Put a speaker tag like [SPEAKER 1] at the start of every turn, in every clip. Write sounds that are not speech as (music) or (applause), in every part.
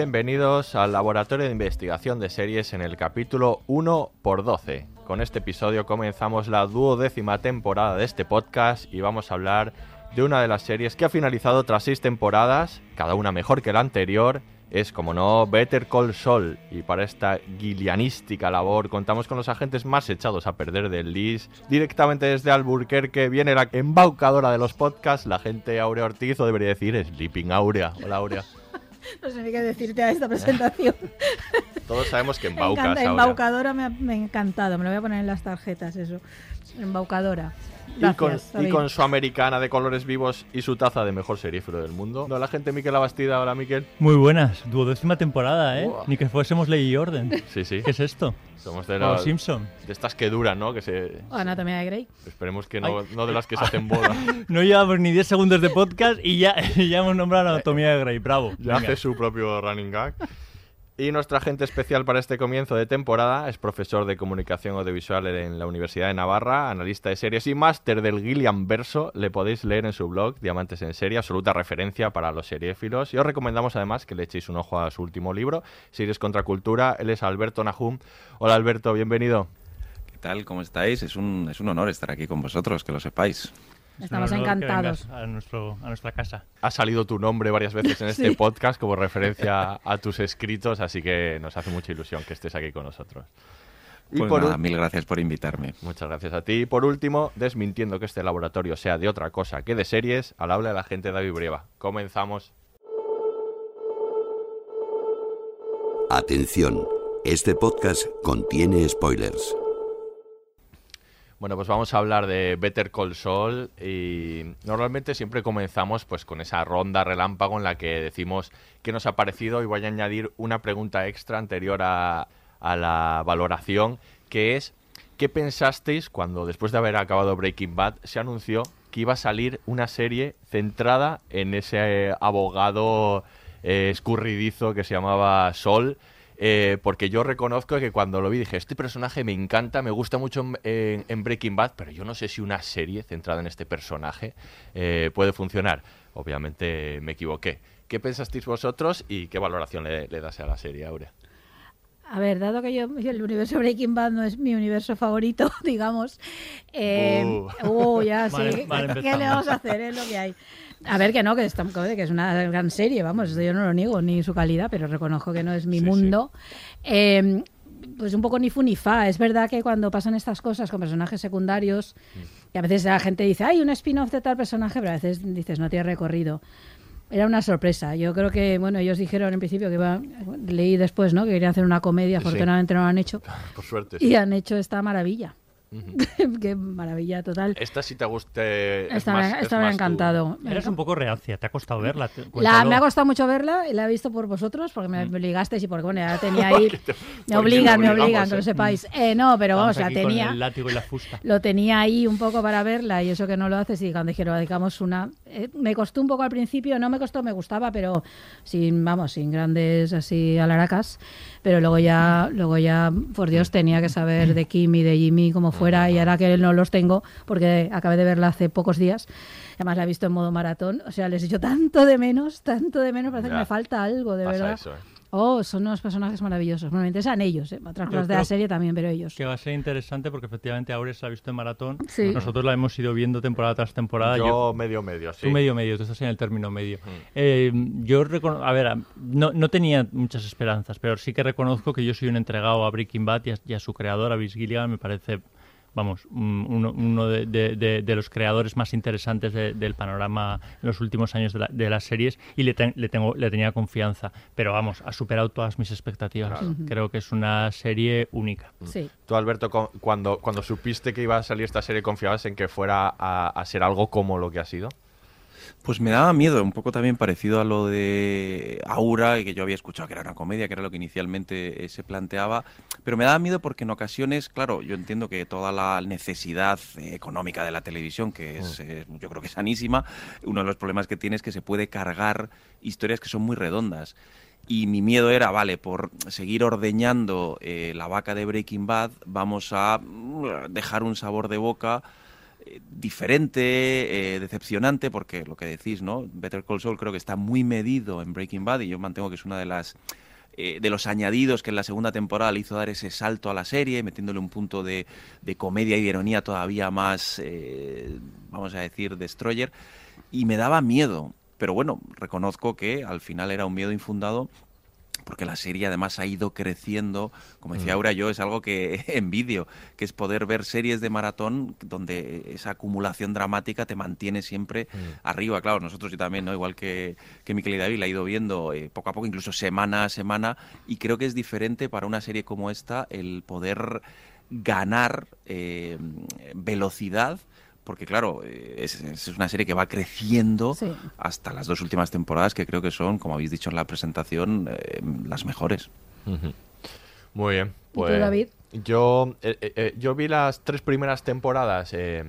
[SPEAKER 1] Bienvenidos al Laboratorio de Investigación de Series en el capítulo 1 por 12. Con este episodio comenzamos la duodécima temporada de este podcast y vamos a hablar de una de las series que ha finalizado tras seis temporadas, cada una mejor que la anterior. Es, como no, Better Call Saul. Y para esta guilianística labor contamos con los agentes más echados a perder del LIS. Directamente desde Alburquerque viene la embaucadora de los podcasts, la gente Aurea Ortiz, o debería decir Sleeping Aurea. Hola Aurea. (laughs)
[SPEAKER 2] No sé ni qué decirte a esta presentación.
[SPEAKER 1] Todos sabemos que (laughs)
[SPEAKER 2] Me
[SPEAKER 1] embaucas,
[SPEAKER 2] encanta, embaucadora me ha, me ha encantado. Me lo voy a poner en las tarjetas, eso. Embaucadora.
[SPEAKER 1] Y con,
[SPEAKER 2] Gracias,
[SPEAKER 1] y con su americana de colores vivos y su taza de mejor serífero del mundo. No, la gente Miquel Abastida, hola Miquel.
[SPEAKER 3] Muy buenas, duodécima temporada, ¿eh?
[SPEAKER 1] Buah.
[SPEAKER 3] Ni que fuésemos ley y orden.
[SPEAKER 1] Sí, sí.
[SPEAKER 3] ¿Qué es esto?
[SPEAKER 1] Somos de,
[SPEAKER 3] O
[SPEAKER 1] los-
[SPEAKER 3] Simpson.
[SPEAKER 1] de estas que duran, ¿no? Que se...
[SPEAKER 2] Anatomía de Grey.
[SPEAKER 1] Esperemos que no, no de las que se hacen boda. (laughs)
[SPEAKER 3] No llevamos ni 10 segundos de podcast y ya, (laughs) y ya hemos nombrado anatomía de Grey. Bravo.
[SPEAKER 1] Ya
[SPEAKER 3] Venga.
[SPEAKER 1] hace su propio running gag. Y nuestro agente especial para este comienzo de temporada es profesor de comunicación audiovisual en la Universidad de Navarra, analista de series y máster del Gillian Verso. Le podéis leer en su blog, Diamantes en Serie, absoluta referencia para los seriéfilos. Y os recomendamos además que le echéis un ojo a su último libro, Series contra Cultura. Él es Alberto Nahum. Hola Alberto, bienvenido.
[SPEAKER 4] ¿Qué tal? ¿Cómo estáis? Es un, es un honor estar aquí con vosotros, que lo sepáis.
[SPEAKER 3] Es
[SPEAKER 2] Estamos encantados.
[SPEAKER 3] A, nuestro, a nuestra casa.
[SPEAKER 1] Ha salido tu nombre varias veces en (laughs) este
[SPEAKER 2] Sí.
[SPEAKER 1] podcast como referencia a tus escritos, así que nos hace mucha ilusión que estés aquí con nosotros. Y
[SPEAKER 4] Pues
[SPEAKER 1] por
[SPEAKER 4] nada, mil gracias por invitarme.
[SPEAKER 1] Muchas gracias a ti. Y por último, desmintiendo que este laboratorio sea de otra cosa que de series, al habla de la gente David Brieva. Comenzamos.
[SPEAKER 5] Atención, este podcast contiene spoilers.
[SPEAKER 1] Bueno, pues vamos a hablar de Better Call Saul y normalmente siempre comenzamos pues con esa ronda relámpago en la que decimos qué nos ha parecido y voy a añadir una pregunta extra anterior a, a la valoración que es ¿qué pensasteis cuando después de haber acabado Breaking Bad se anunció que iba a salir una serie centrada en ese abogado eh, escurridizo que se llamaba Sol? Eh, porque yo reconozco que cuando lo vi dije, este personaje me encanta, me gusta mucho en, en- en Breaking Bad, pero yo no sé si una serie centrada en este personaje eh, puede funcionar. Obviamente me equivoqué. ¿Qué pensasteis vosotros y qué valoración le, le das a la serie, Aurea?
[SPEAKER 2] A ver, dado que yo el universo Breaking Bad no es mi universo favorito, (laughs) digamos. Eh, uh, ya sí.
[SPEAKER 3] Vale, vale,
[SPEAKER 2] ¿Qué le vamos a hacer? Es lo que hay. A ver, que no, que, es una gran serie, vamos, yo no lo niego, ni su calidad, pero reconozco que no es mi
[SPEAKER 1] Sí, sí.
[SPEAKER 2] mundo. Eh, pues un poco ni fu ni fa. Es verdad que cuando pasan estas cosas con personajes secundarios, y a veces la gente dice, hay un spin-off de tal personaje, pero a veces dices, no tiene recorrido. Era una sorpresa. Yo creo que, bueno, ellos dijeron en principio que iba, leí después, ¿no? Que querían hacer una comedia,
[SPEAKER 1] Sí.
[SPEAKER 2] afortunadamente no lo han hecho.
[SPEAKER 1] Por suerte.
[SPEAKER 2] Y han hecho esta maravilla. (laughs) Qué maravilla total.
[SPEAKER 1] Esta sí te guste. es
[SPEAKER 2] Esta, me-
[SPEAKER 1] es
[SPEAKER 2] esta me ha
[SPEAKER 1] tu-
[SPEAKER 2] encantado.
[SPEAKER 3] Eres un poco reacia, ¿te ha costado verla?
[SPEAKER 2] La, me ha costado mucho verla y la he visto por vosotros porque me obligasteis y porque bueno, ya la (laughs) tenía ahí. Me obligan, me obligan, que
[SPEAKER 1] ¿eh?
[SPEAKER 2] lo sepáis. Eh, no, pero vamos,
[SPEAKER 3] Vamos
[SPEAKER 2] la tenía.
[SPEAKER 3] el látigo y la fusta.
[SPEAKER 2] Lo tenía ahí un poco para verla y eso que no lo haces y cuando dijeron dedicamos una eh, me costó un poco al principio no me costó me gustaba pero sin vamos sin grandes así alaracas pero luego ya luego ya por Dios tenía que saber de Kim y de Jimmy como fuera y ahora que no los tengo porque acabé de verla hace pocos días además la he visto en modo maratón o sea les he hecho tanto de menos tanto de menos parece
[SPEAKER 1] Ya.
[SPEAKER 2] que me falta algo de
[SPEAKER 1] Pasa
[SPEAKER 2] verdad
[SPEAKER 1] eso, ¿eh?
[SPEAKER 2] Oh, son unos personajes maravillosos. Bueno, me interesan ellos, ¿eh? otras
[SPEAKER 3] Yo
[SPEAKER 2] cosas de la serie también, pero ellos.
[SPEAKER 3] Que va a ser interesante porque efectivamente Aurea la ha visto en maratón.
[SPEAKER 2] Sí.
[SPEAKER 3] Nosotros la hemos ido viendo temporada tras temporada.
[SPEAKER 1] Yo medio medio, sí.
[SPEAKER 3] Tú medio medio, tú estás en el término medio.
[SPEAKER 1] Mm.
[SPEAKER 3] Eh, yo a ver, a- no, no tenía muchas esperanzas, pero sí que reconozco que yo soy un entregado a Breaking Bad y a, y a su creador, a Vince Gilligan, me parece, vamos, un- uno, uno de, de- de- de los creadores más interesantes de- del panorama en los últimos años de, la- de las series y le, ten- le tengo, le tenía confianza, pero vamos, ha superado todas mis expectativas.
[SPEAKER 1] Claro.
[SPEAKER 3] Creo que es una serie única.
[SPEAKER 2] Sí.
[SPEAKER 1] Tú, Alberto, cuando, cuando supiste que iba a salir esta serie, ¿confiabas en que fuera a, a ser algo como lo que ha sido?
[SPEAKER 4] Pues me daba miedo, un poco también parecido a lo de Aura, y que yo había escuchado que era una comedia, que era lo que inicialmente eh, se planteaba, pero me daba miedo porque en ocasiones, claro, yo entiendo que toda la necesidad eh, económica de la televisión, que es, eh, yo creo que es sanísima, uno de los problemas que tiene es que se puede cargar historias que son muy redondas. Y mi miedo era, vale, por seguir ordeñando la vaca de Breaking Bad, vamos a mm, dejar un sabor de boca eh, diferente, eh, decepcionante, porque lo que decís, ¿no? Better Call Saul creo que está muy medido en Breaking Bad y yo mantengo que es una de las eh, de los añadidos que en la segunda temporada le hizo dar ese salto a la serie, metiéndole un punto de, de comedia y de ironía todavía más, vamos a decir, destroyer. Y me daba miedo, pero bueno, reconozco que al final era un miedo infundado porque la serie además ha ido creciendo, como decía
[SPEAKER 1] Mm.
[SPEAKER 4] Aura, yo es algo que (laughs) envidio, que es poder ver series de maratón donde esa acumulación dramática te mantiene siempre arriba. Claro, nosotros yo también, ¿no? igual que, que Miquel y David, la he ido viendo eh, poco a poco, incluso semana a semana, y creo que es diferente para una serie como esta el poder ganar eh, velocidad. Porque claro, eh, es, es una serie que va creciendo
[SPEAKER 2] Sí.
[SPEAKER 4] hasta las dos últimas temporadas, que creo que son, como habéis dicho en la presentación, eh, las mejores.
[SPEAKER 1] Muy bien.
[SPEAKER 2] ¿Y tú,
[SPEAKER 1] Pues,
[SPEAKER 2] David?
[SPEAKER 1] Yo, eh, eh, eh, yo vi las tres primeras temporadas eh,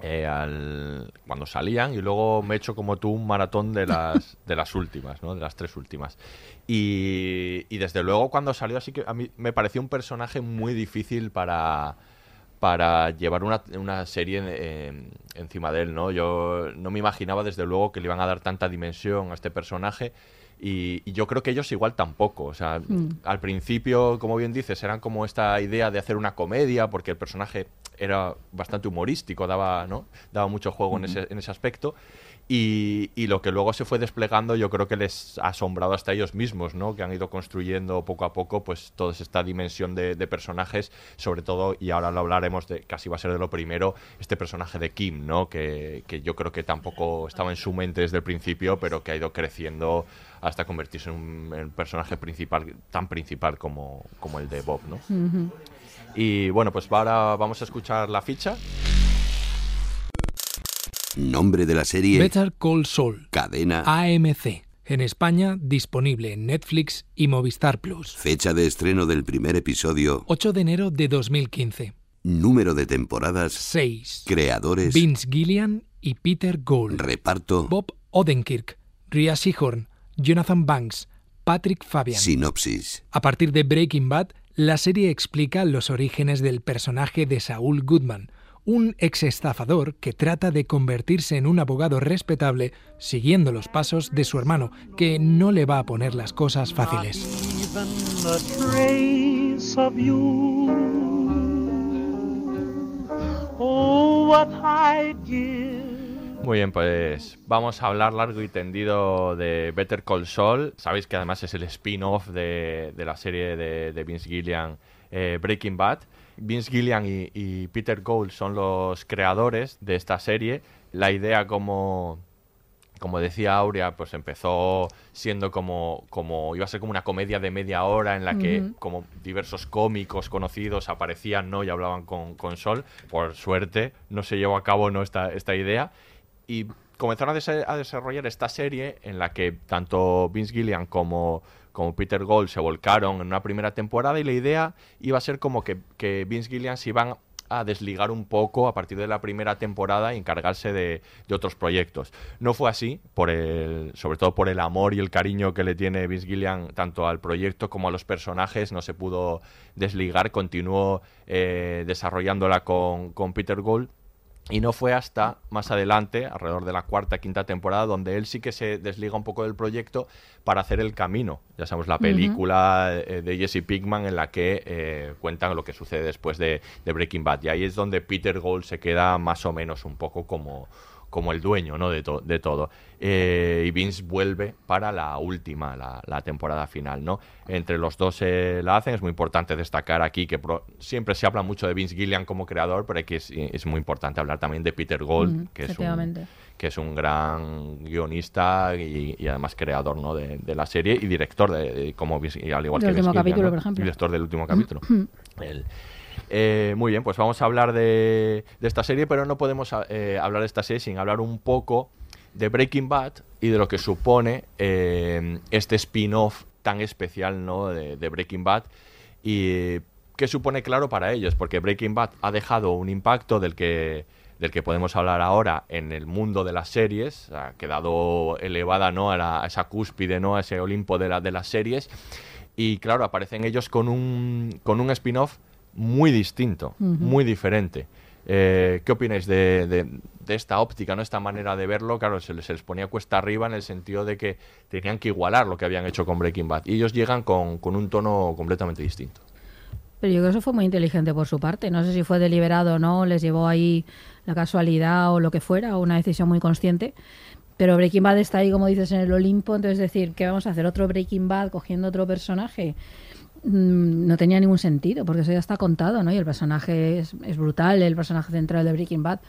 [SPEAKER 1] eh, al- cuando salían y luego me he hecho como tú un maratón de las, (laughs) de las últimas, ¿no? de las tres últimas. Y, y desde luego cuando salió así que a mí me pareció un personaje muy difícil para, para llevar una, una serie eh, encima de él, ¿no? Yo no me imaginaba desde luego que le iban a dar tanta dimensión a este personaje y, y yo creo que ellos igual tampoco. O sea,
[SPEAKER 2] Mm.
[SPEAKER 1] al principio, como bien dices, eran como esta idea de hacer una comedia porque el personaje era bastante humorístico, daba, ¿no? daba mucho juego en, ese, en ese aspecto. Y, y lo que luego se fue desplegando yo creo que les ha asombrado hasta ellos mismos, ¿no? Que han ido construyendo poco a poco pues toda esta dimensión de, de personajes, sobre todo, y ahora lo hablaremos de, casi va a ser de lo primero, este personaje de Kim, ¿no? Que, que yo creo que tampoco estaba en su mente desde el principio, pero que ha ido creciendo hasta convertirse en un, en personaje principal, tan principal como, como el de Bob, ¿no?
[SPEAKER 2] Ujú.
[SPEAKER 1] Y bueno, pues ahora vamos a escuchar la ficha.
[SPEAKER 5] Nombre de la serie.
[SPEAKER 6] Better Call Saul,
[SPEAKER 5] Cadena.
[SPEAKER 6] AMC. En España, disponible en Netflix y Movistar Plus.
[SPEAKER 5] Fecha de estreno del primer episodio.
[SPEAKER 6] 8 de enero de 2015.
[SPEAKER 5] Número de temporadas.
[SPEAKER 6] 6.
[SPEAKER 5] Creadores.
[SPEAKER 6] Vince Gillian y Peter Gould.
[SPEAKER 5] Reparto.
[SPEAKER 6] Bob Odenkirk, Rhea Seehorn, Jonathan Banks, Patrick Fabian.
[SPEAKER 5] Sinopsis.
[SPEAKER 6] A partir de Breaking Bad, la serie explica los orígenes del personaje de Saul Goodman, un exestafador que trata de convertirse en un abogado respetable siguiendo los pasos de su hermano, que no le va a poner las cosas fáciles.
[SPEAKER 1] Muy bien, pues vamos a hablar largo y tendido de Better Call Saul. Sabéis que además es el spin-off de, de la serie de, Vince Gillian eh, Breaking Bad. Vince Gillian y, y Peter Gould son los creadores de esta serie. La idea, como, como decía Aurea, pues empezó siendo como, como iba a ser como una comedia de media hora en la que como diversos cómicos conocidos aparecían ¿no? y hablaban con, con Sol. Por suerte no se llevó a cabo ¿no? esta, esta idea. Y comenzaron a desarrollar esta serie en la que tanto Vince Gillian como, como Peter Gold se volcaron en una primera temporada y la idea iba a ser como que, que Vince Gillian se iban a desligar un poco a partir de la primera temporada y encargarse de, de otros proyectos. No fue así, por el, sobre todo por el amor y el cariño que le tiene Vince Gillian tanto al proyecto como a los personajes, no se pudo desligar, continuó eh, desarrollándola con, con Peter Gold Y no fue hasta más adelante, alrededor de la cuarta, quinta temporada, donde él sí que se desliga un poco del proyecto para hacer El Camino. Ya sabemos, la película eh, de Jesse Pinkman en la que eh, cuentan lo que sucede después de, de Breaking Bad. Y ahí es donde Peter Gold se queda más o menos un poco como, como el dueño ¿no? de, to- de todo. Eh, y Vince vuelve para la última, la, la temporada final. ¿no? Entre los dos eh, la hacen. Es muy importante destacar aquí que siempre se habla mucho de Vince Gillian como creador, pero aquí es, es muy importante hablar también de Peter Gold,
[SPEAKER 2] Mm,
[SPEAKER 1] que, es un, que es un gran guionista y, y además creador ¿no? de, de la serie y director, de, de- como al igual
[SPEAKER 2] Del
[SPEAKER 1] que
[SPEAKER 2] último
[SPEAKER 1] Vince Gillian,
[SPEAKER 2] capítulo,
[SPEAKER 1] ¿no?
[SPEAKER 2] por ejemplo.
[SPEAKER 1] Director del último capítulo. (clears throat) El- eh, muy bien, pues vamos a hablar de, esta serie, pero no podemos eh, hablar de esta serie sin hablar un poco de Breaking Bad y de lo que supone eh, este spin-off tan especial ¿no? de, Breaking Bad y qué supone claro para ellos, porque Breaking Bad ha dejado un impacto del que del que podemos hablar ahora en el mundo de las series, ha quedado elevada ¿no? a, la- esa cúspide, ¿no? a ese Olimpo de, la- de las series, y claro, aparecen ellos con un, con un spin-off muy distinto, muy diferente. Eh, ¿Qué opináis de, de- de esta óptica, ¿no? esta manera de verlo? Claro, se les, se les ponía cuesta arriba en el sentido de que tenían que igualar lo que habían hecho con Breaking Bad. Y ellos llegan con, con un tono completamente distinto.
[SPEAKER 2] Pero yo creo que eso fue muy inteligente por su parte. No sé si fue deliberado o no, les llevó ahí la casualidad o lo que fuera, o una decisión muy consciente. Pero Breaking Bad está ahí, como dices, en el Olimpo. Entonces, decir, ¿qué vamos a hacer? ¿Otro Breaking Bad cogiendo otro personaje? Mm, no tenía ningún sentido, porque eso ya está contado, ¿no? Y el personaje es, brutal, el personaje central de Breaking Bad.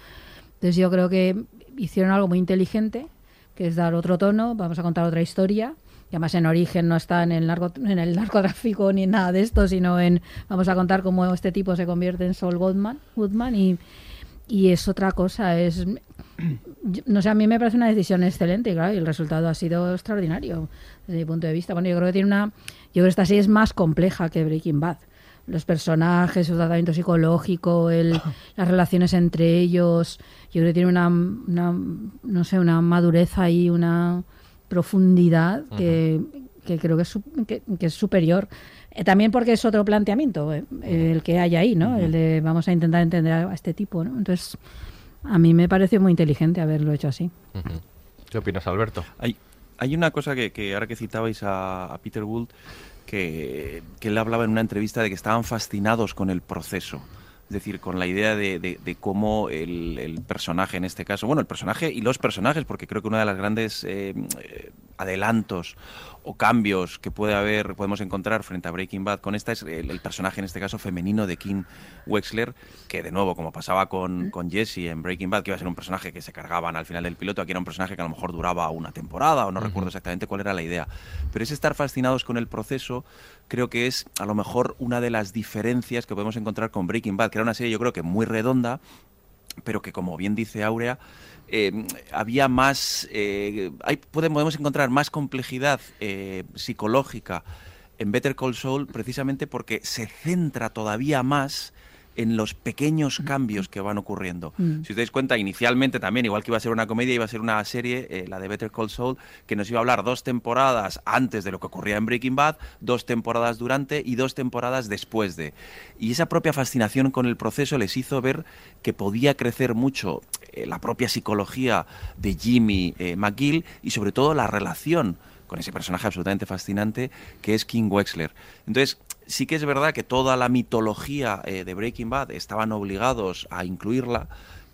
[SPEAKER 2] Entonces, yo creo que hicieron algo muy inteligente, que es dar otro tono, vamos a contar otra historia. Y además en origen no está en el, narco, en el narcotráfico ni nada de esto, sino en vamos a contar cómo este tipo se convierte en Saul Goodman, Goodman y, y es otra cosa. Es, no sé, a mí me parece una decisión excelente y el resultado ha sido extraordinario desde mi punto de vista. Bueno, yo creo que tiene una, yo creo que esta serie es más compleja que Breaking Bad. Los personajes, su tratamiento psicológico, el, (laughs) las relaciones entre ellos, yo creo que tiene una, una no sé, una madurez ahí, una profundidad que, que creo que es, su- que, que es superior. Eh, también porque es otro planteamiento eh, el que hay ahí, ¿no? El de vamos a intentar entender a este tipo, ¿no? Entonces, a mí me pareció muy inteligente haberlo hecho así.
[SPEAKER 1] ¿Qué opinas, Alberto?
[SPEAKER 4] Hay una cosa que, ahora que citabais a, Peter Gould, que, que él hablaba en una entrevista de que estaban fascinados con el proceso. Es decir, con la idea de, cómo el, personaje en este caso, bueno, el personaje y los personajes, porque creo que uno de los grandes eh, eh, adelantos o cambios que puede haber, podemos encontrar frente a Breaking Bad con esta es el, el personaje, en este caso femenino, de Kim Wexler, que de nuevo, como pasaba con, con Jesse en Breaking Bad, que iba a ser un personaje que se cargaban al final del piloto, aquí era un personaje que a lo mejor duraba una temporada, o no recuerdo exactamente cuál era la idea. Pero ese estar fascinados con el proceso, creo que es a lo mejor una de las diferencias que podemos encontrar con Breaking Bad, que era una serie yo creo que muy redonda, pero que como bien dice Aurea, eh, había más, eh, hay, podemos, podemos encontrar más complejidad eh, psicológica en Better Call Saul precisamente porque se centra todavía más en los pequeños cambios que van ocurriendo.
[SPEAKER 2] Mm.
[SPEAKER 4] Si os dais cuenta, inicialmente también, igual que iba a ser una comedia, iba a ser una serie, eh, la de Better Call Saul, que nos iba a hablar dos temporadas antes de lo que ocurría en Breaking Bad, dos temporadas durante y dos temporadas después de. Y esa propia fascinación con el proceso les hizo ver que podía crecer mucho eh, la propia psicología de Jimmy eh, McGill y sobre todo la relación con ese personaje absolutamente fascinante que es King Wexler. Entonces, sí que es verdad que toda la mitología eh, de Breaking Bad estaban obligados a incluirla,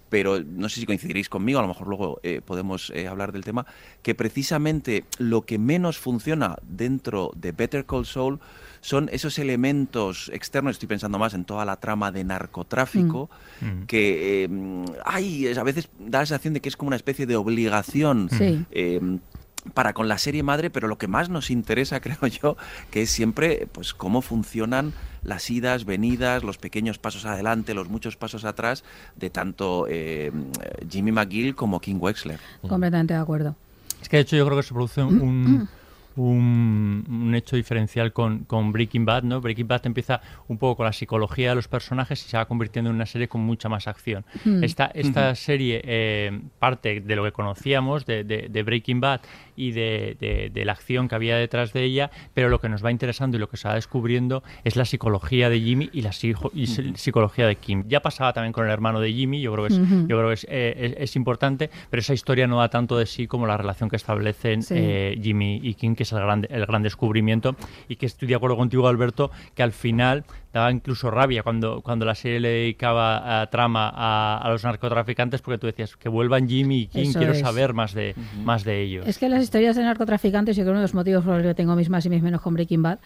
[SPEAKER 4] pero no sé si coincidiréis conmigo, a lo mejor luego eh, podemos eh, hablar del tema, que precisamente lo que menos funciona dentro de Better Call Saul son esos elementos externos, estoy pensando más en toda la trama de narcotráfico, que eh, hay, a veces da la sensación de que es como una especie de obligación
[SPEAKER 2] Sí.
[SPEAKER 4] Para con la serie madre, pero lo que más nos interesa, (laughs) creo yo, que es siempre pues cómo funcionan las idas, venidas, los pequeños pasos adelante, los muchos pasos atrás de tanto eh, Jimmy McGill como King Wexler.
[SPEAKER 2] Completamente de acuerdo.
[SPEAKER 3] Es que de hecho yo creo que se produce un, (clears throat) un, un hecho diferencial con, con, Breaking Bad, ¿no? Breaking Bad empieza un poco con la psicología de los personajes y se va convirtiendo en una serie con mucha más acción. Esta, esta serie eh, parte de lo que conocíamos de, de, Breaking Bad y de, de, la acción que había detrás de ella, pero lo que nos va interesando y lo que se va descubriendo es la psicología de Jimmy y la psicología de Kim. Ya pasaba también con el hermano de Jimmy, yo creo que es, yo creo que es, es, importante, pero esa historia no da tanto de sí como la relación que establecen eh, Jimmy y Kim, que es el gran, el gran descubrimiento, y que estoy de acuerdo contigo, Alberto, que al final daba incluso rabia cuando, cuando la serie le dedicaba a trama a, los narcotraficantes porque tú decías que vuelvan Jimmy y Kim, quiero saber más de, más de ellos.
[SPEAKER 2] Es que las historias de narcotraficantes, yo creo que uno de los motivos por los que tengo mis más y mis menos con Breaking Bad,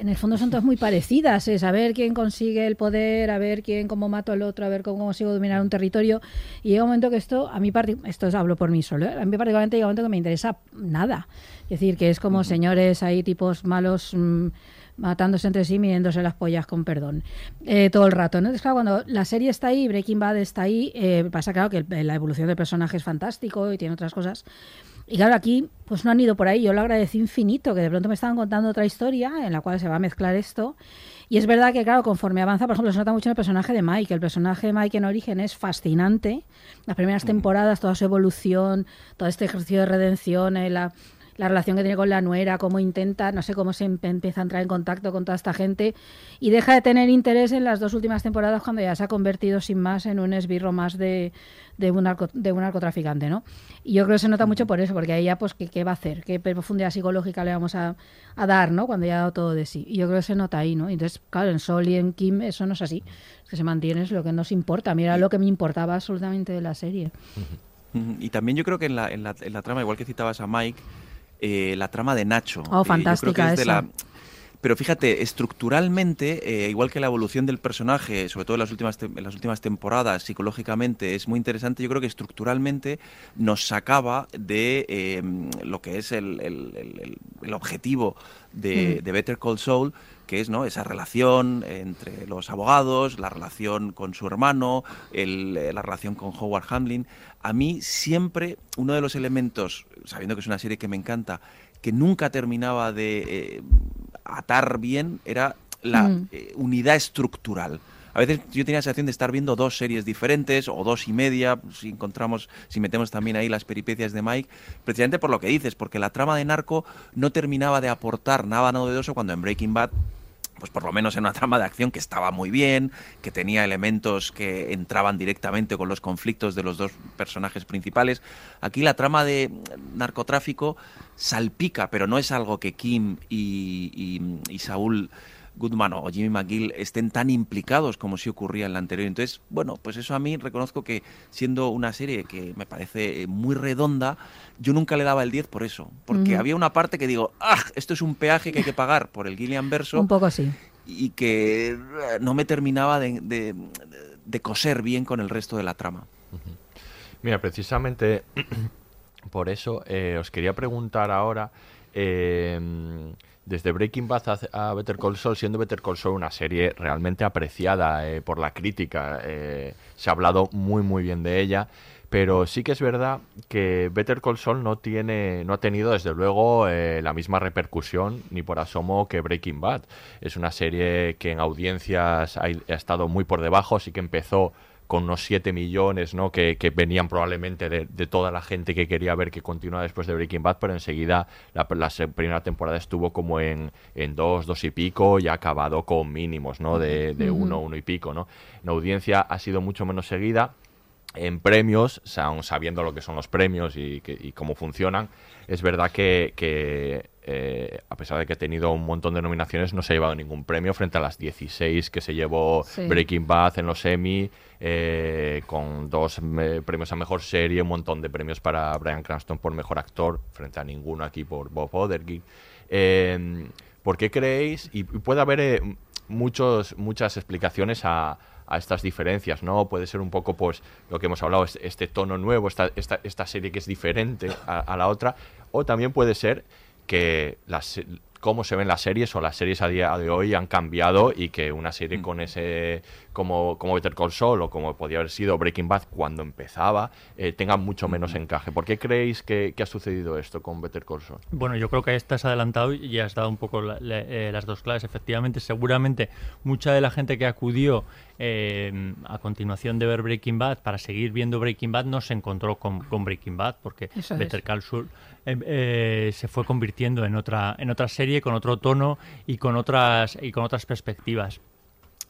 [SPEAKER 2] en el fondo son todas muy parecidas, es a ver quién consigue el poder, a ver quién cómo mato al otro, a ver cómo consigo dominar un territorio. Y llega un momento que esto, a mí, esto hablo por mí solo, ¿eh? a mí particularmente llega un momento que me interesa nada. Es decir, que es como señores ahí, tipos malos... Mm, matándose entre sí, midiéndose las pollas con perdón, eh, todo el rato. ¿no? Entonces, claro, cuando la serie está ahí, Breaking Bad está ahí, eh, pasa claro que la evolución del personaje es fantástico y tiene otras cosas, y claro, aquí pues no han ido por ahí. Yo lo agradecí infinito, que de pronto me estaban contando otra historia en la cual se va a mezclar esto. Y es verdad que, claro, conforme avanza, por ejemplo, se nota mucho en el personaje de Mike. El personaje de Mike en origen es fascinante. Las primeras temporadas, toda su evolución, todo este ejercicio de redención, eh, la, la relación que tiene con la nuera, cómo intenta, no sé cómo se empieza a entrar en contacto con toda esta gente y deja de tener interés en las dos últimas temporadas cuando ya se ha convertido sin más en un esbirro más de, de, un, de un narcotraficante, ¿no? Y yo creo que se nota mucho por eso, porque ahí ya, pues, ¿qué, va a hacer? ¿Qué profundidad psicológica le vamos a, dar, ¿no? Cuando ya ha dado todo de sí. Y yo creo que se nota ahí, ¿no? Entonces, claro, en Sol y en Kim eso no es así. que se mantiene es lo que nos importa. Mira lo que me importaba absolutamente de la serie.
[SPEAKER 4] Y también yo creo que en la, en la, en la trama, igual que citabas a Mike, eh, la trama de Nacho.
[SPEAKER 2] Oh, fantástica
[SPEAKER 4] Pero fíjate, estructuralmente, eh, igual que la evolución del personaje, sobre todo en las, últimas en las últimas temporadas, psicológicamente es muy interesante, yo creo que estructuralmente nos sacaba de eh, lo que es el, objetivo de, mm. de, Better Call Saul, que es ¿no? esa relación entre los abogados, la relación con su hermano, la relación con Howard Hamlin a mí siempre uno de los elementos, sabiendo que es una serie que me encanta, que nunca terminaba de eh, atar bien, era la mm. eh, unidad estructural. A veces yo tenía la sensación de estar viendo dos series diferentes o dos y media, si encontramos, si metemos también ahí las peripecias de Mike, precisamente por lo que dices, porque la trama de Narco no terminaba de aportar nada novedoso cuando en Breaking Bad pues por lo menos en una trama de acción que estaba muy bien, que tenía elementos que entraban directamente con los conflictos de los dos personajes principales. Aquí la trama de narcotráfico salpica, pero no es algo que Kim y, y Saúl Goodman o Jimmy McGill estén tan implicados como si ocurría en la anterior. Entonces, bueno, pues eso a mí reconozco que siendo una serie que me parece muy redonda, yo nunca le daba el 10 por eso, porque había una parte que digo, ah, esto es un peaje que hay que pagar por el Gillian Verso.
[SPEAKER 2] Un poco así.
[SPEAKER 4] Y que eh, no me terminaba de, coser bien con el resto de la trama.
[SPEAKER 1] Mira, precisamente (clears throat) por eso eh, os quería preguntar ahora... Eh, desde Breaking Bad a, Better Call Saul, siendo Better Call Saul una serie realmente apreciada eh, por la crítica. Eh, se ha hablado muy muy bien de ella, pero sí que es verdad que Better Call Saul no tiene, no ha tenido desde luego eh, la misma repercusión ni por asomo que Breaking Bad. Es una serie que en audiencias ha estado muy por debajo, sí que empezó con unos 7 millones, ¿no? Que, venían probablemente de, toda la gente que quería ver que continúa después de Breaking Bad, pero enseguida la, primera temporada estuvo como en, en dos, dos y pico y ha acabado con mínimos, ¿no? De, de uno, uno y pico, ¿no? En audiencia ha sido mucho menos seguida. En premios, sabiendo lo que son los premios y, y cómo funcionan, es verdad que, eh, a pesar de que ha tenido un montón de nominaciones, no se ha llevado ningún premio frente a las 16 que se llevó Breaking Bad en los Emmy, eh, con dos premios a mejor serie, un montón de premios para Brian Cranston por mejor actor, frente a ninguno aquí por Bob Odenkirk. Eh, ¿Por qué creéis? Y puede haber muchos, muchas explicaciones a, a estas diferencias, ¿no? Puede ser un poco, pues, lo que hemos hablado, este, este tono nuevo, esta, esta, esta, serie que es diferente a, la otra, o también puede ser que las, cómo se ven las series o las series a día de hoy han cambiado y que una serie
[SPEAKER 4] Mm.
[SPEAKER 1] con ese como, como Better Call Saul o como podía haber sido Breaking Bad cuando empezaba eh, tenga mucho menos encaje. ¿Por qué creéis que, que ha sucedido esto con Better Call Saul?
[SPEAKER 3] Bueno, yo creo que estás adelantado y has dado un poco la- la- eh, las dos claves. Efectivamente, seguramente mucha de la gente que acudió eh, a continuación de ver Breaking Bad para seguir viendo Breaking Bad no se encontró con, con Breaking Bad porque
[SPEAKER 2] Eso es.
[SPEAKER 3] Better Call Saul eh, eh, se fue convirtiendo en otra en otra serie con otro tono y con otras y con otras perspectivas.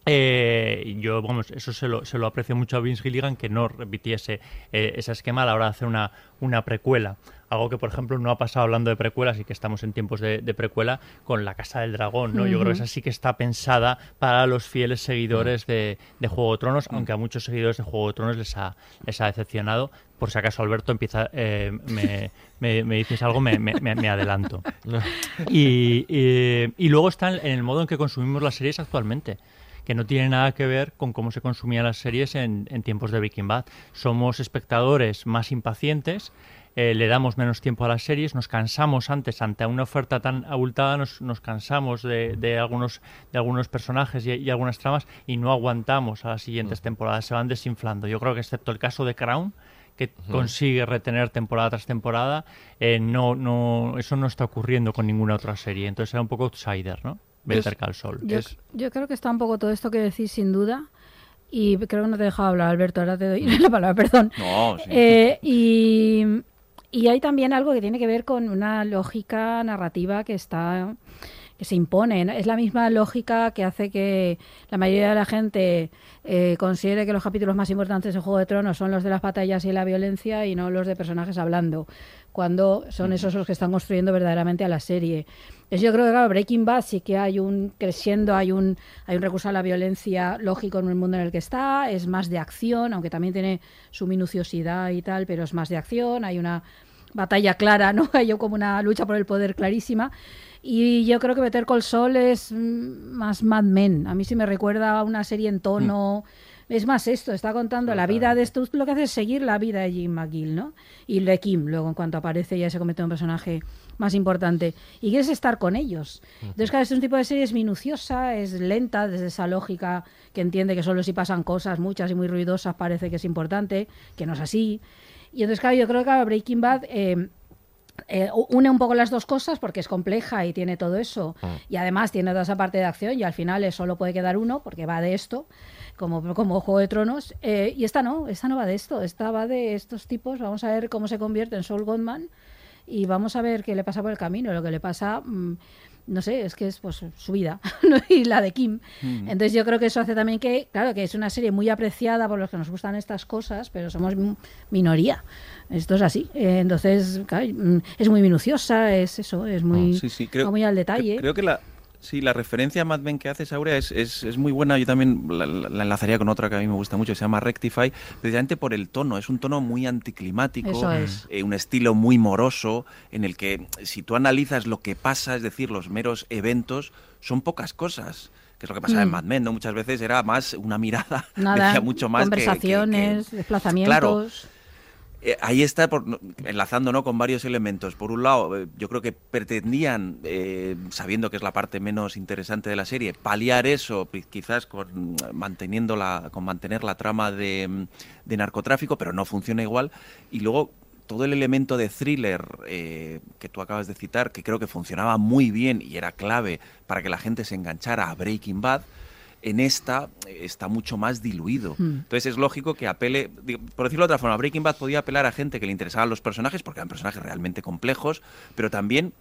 [SPEAKER 3] Eh, yo, vamos, eso se lo, se lo aprecio mucho a Vince Gilligan que no repitiese eh, ese esquema a la hora de hacer una, una precuela. Algo que, por ejemplo, no ha pasado hablando de precuelas y que estamos en tiempos de, de precuela con La Casa del Dragón, ¿no? Yo creo que esa sí que está pensada para los fieles seguidores de, de Juego de Tronos, aunque a muchos seguidores de Juego de Tronos les ha, les ha decepcionado. Por si acaso, Alberto, empieza, eh, me, me- me dices algo, me, me- me- me adelanto. (laughs) Y, y- y luego está en el modo en que consumimos las series actualmente que no tiene nada que ver con cómo se consumían las series en, en tiempos de Breaking Bad. Somos espectadores más impacientes, eh, le damos menos tiempo a las series, nos cansamos antes ante una oferta tan abultada, nos, nos cansamos de, de algunos, de algunos personajes y, y algunas tramas y no aguantamos a las siguientes temporadas, se van desinflando. Yo creo que excepto el caso de Crown, que consigue retener temporada tras temporada, eh, no, no, eso no está ocurriendo con ninguna otra serie. Entonces era un poco outsider, ¿no? Better Call Saul.
[SPEAKER 2] Yo,
[SPEAKER 4] Es-
[SPEAKER 2] yo creo que está un poco todo esto que decís sin duda. Y creo que no te he dejado hablar, Alberto. Ahora te doy (laughs) la palabra, perdón.
[SPEAKER 4] No, sí.
[SPEAKER 2] Eh, y, y hay también algo que tiene que ver con una lógica narrativa que está que se impone. ¿no? Es la misma lógica que hace que la mayoría de la gente eh, considere que los capítulos más importantes de Juego de Tronos son los de las batallas y la violencia y no los de personajes hablando, cuando son esos los que están construyendo verdaderamente a la serie. Entonces yo creo que claro, Breaking Bad sí que hay un creciendo, hay un hay un recurso a la violencia lógico en el mundo en el que está, es más de acción, aunque también tiene su minuciosidad y tal, pero es más de acción, hay una batalla clara, ¿no? (laughs) Hay como una lucha por el poder clarísima. Y yo creo que Better Call Saul es mm, más Mad Men. A mí sí me recuerda a una serie en tono. Es más esto, está contando la vida de esto. Lo que hace es seguir la vida de Jim McGill, ¿no? Y de Kim, luego en cuanto aparece ya se convierte en un personaje más importante. Y quieres estar con ellos. Entonces, claro, es un tipo de serie es minuciosa, es lenta desde esa lógica que entiende que solo si pasan cosas muchas y muy ruidosas parece que es importante, que no es así. Y entonces, claro, yo creo que Breaking Bad eh, eh, une un poco las dos cosas porque es compleja y tiene todo eso. Y además tiene toda esa parte de acción y al final eh, solo puede quedar uno porque va de esto, como, como Juego de Tronos. Eh, y esta no, esta no va de esto, esta va de estos tipos. Vamos a ver cómo se convierte en Saul Goodman y vamos a ver qué le pasa por el camino. Lo que le pasa, mm, no sé, es que es pues su vida (laughs) ¿no? y la de Kim. Entonces yo creo que eso hace también que, claro, que es una serie muy apreciada por los que nos gustan estas cosas, pero somos minoría. Esto es así. Eh, entonces, claro, mm, es muy minuciosa, es eso, es muy,
[SPEAKER 4] Sí, sí, creo,
[SPEAKER 2] va muy al detalle.
[SPEAKER 4] cre- Creo que la, sí, la referencia a Mad Men que haces, Aurea, es, es, es muy buena. Yo también la, la- la enlazaría con otra que a mí me gusta mucho, se llama Rectify, precisamente por el tono. Es un tono muy anticlimático,
[SPEAKER 2] Eso es.
[SPEAKER 4] eh, un estilo muy moroso, en el que si tú analizas lo que pasa, es decir, los meros eventos, son pocas cosas. Que es lo que pasaba en
[SPEAKER 2] Mm.
[SPEAKER 4] Mad Men, ¿no? Muchas veces era más una mirada, (laughs)
[SPEAKER 2] Nada,
[SPEAKER 4] decía mucho más que- que- que-
[SPEAKER 2] conversaciones, desplazamientos.
[SPEAKER 4] Eh, ahí está por- enlazando ¿no? con varios elementos. Por un lado, eh, yo creo que pretendían, eh, sabiendo que es la parte menos interesante de la serie, paliar eso, quizás con mm, manteniendo la, con mantener la trama de, de narcotráfico, pero no funciona igual. Y luego todo el elemento de thriller que tú acabas de citar, que creo que funcionaba muy bien y era clave para que la gente se enganchara a Breaking Bad, en esta eh, está mucho más diluido.
[SPEAKER 2] Hmm.
[SPEAKER 4] Entonces es lógico que apele, por decirlo de otra forma, Breaking Bad podía apelar a gente que le interesaban los personajes, porque eran personajes realmente complejos, pero también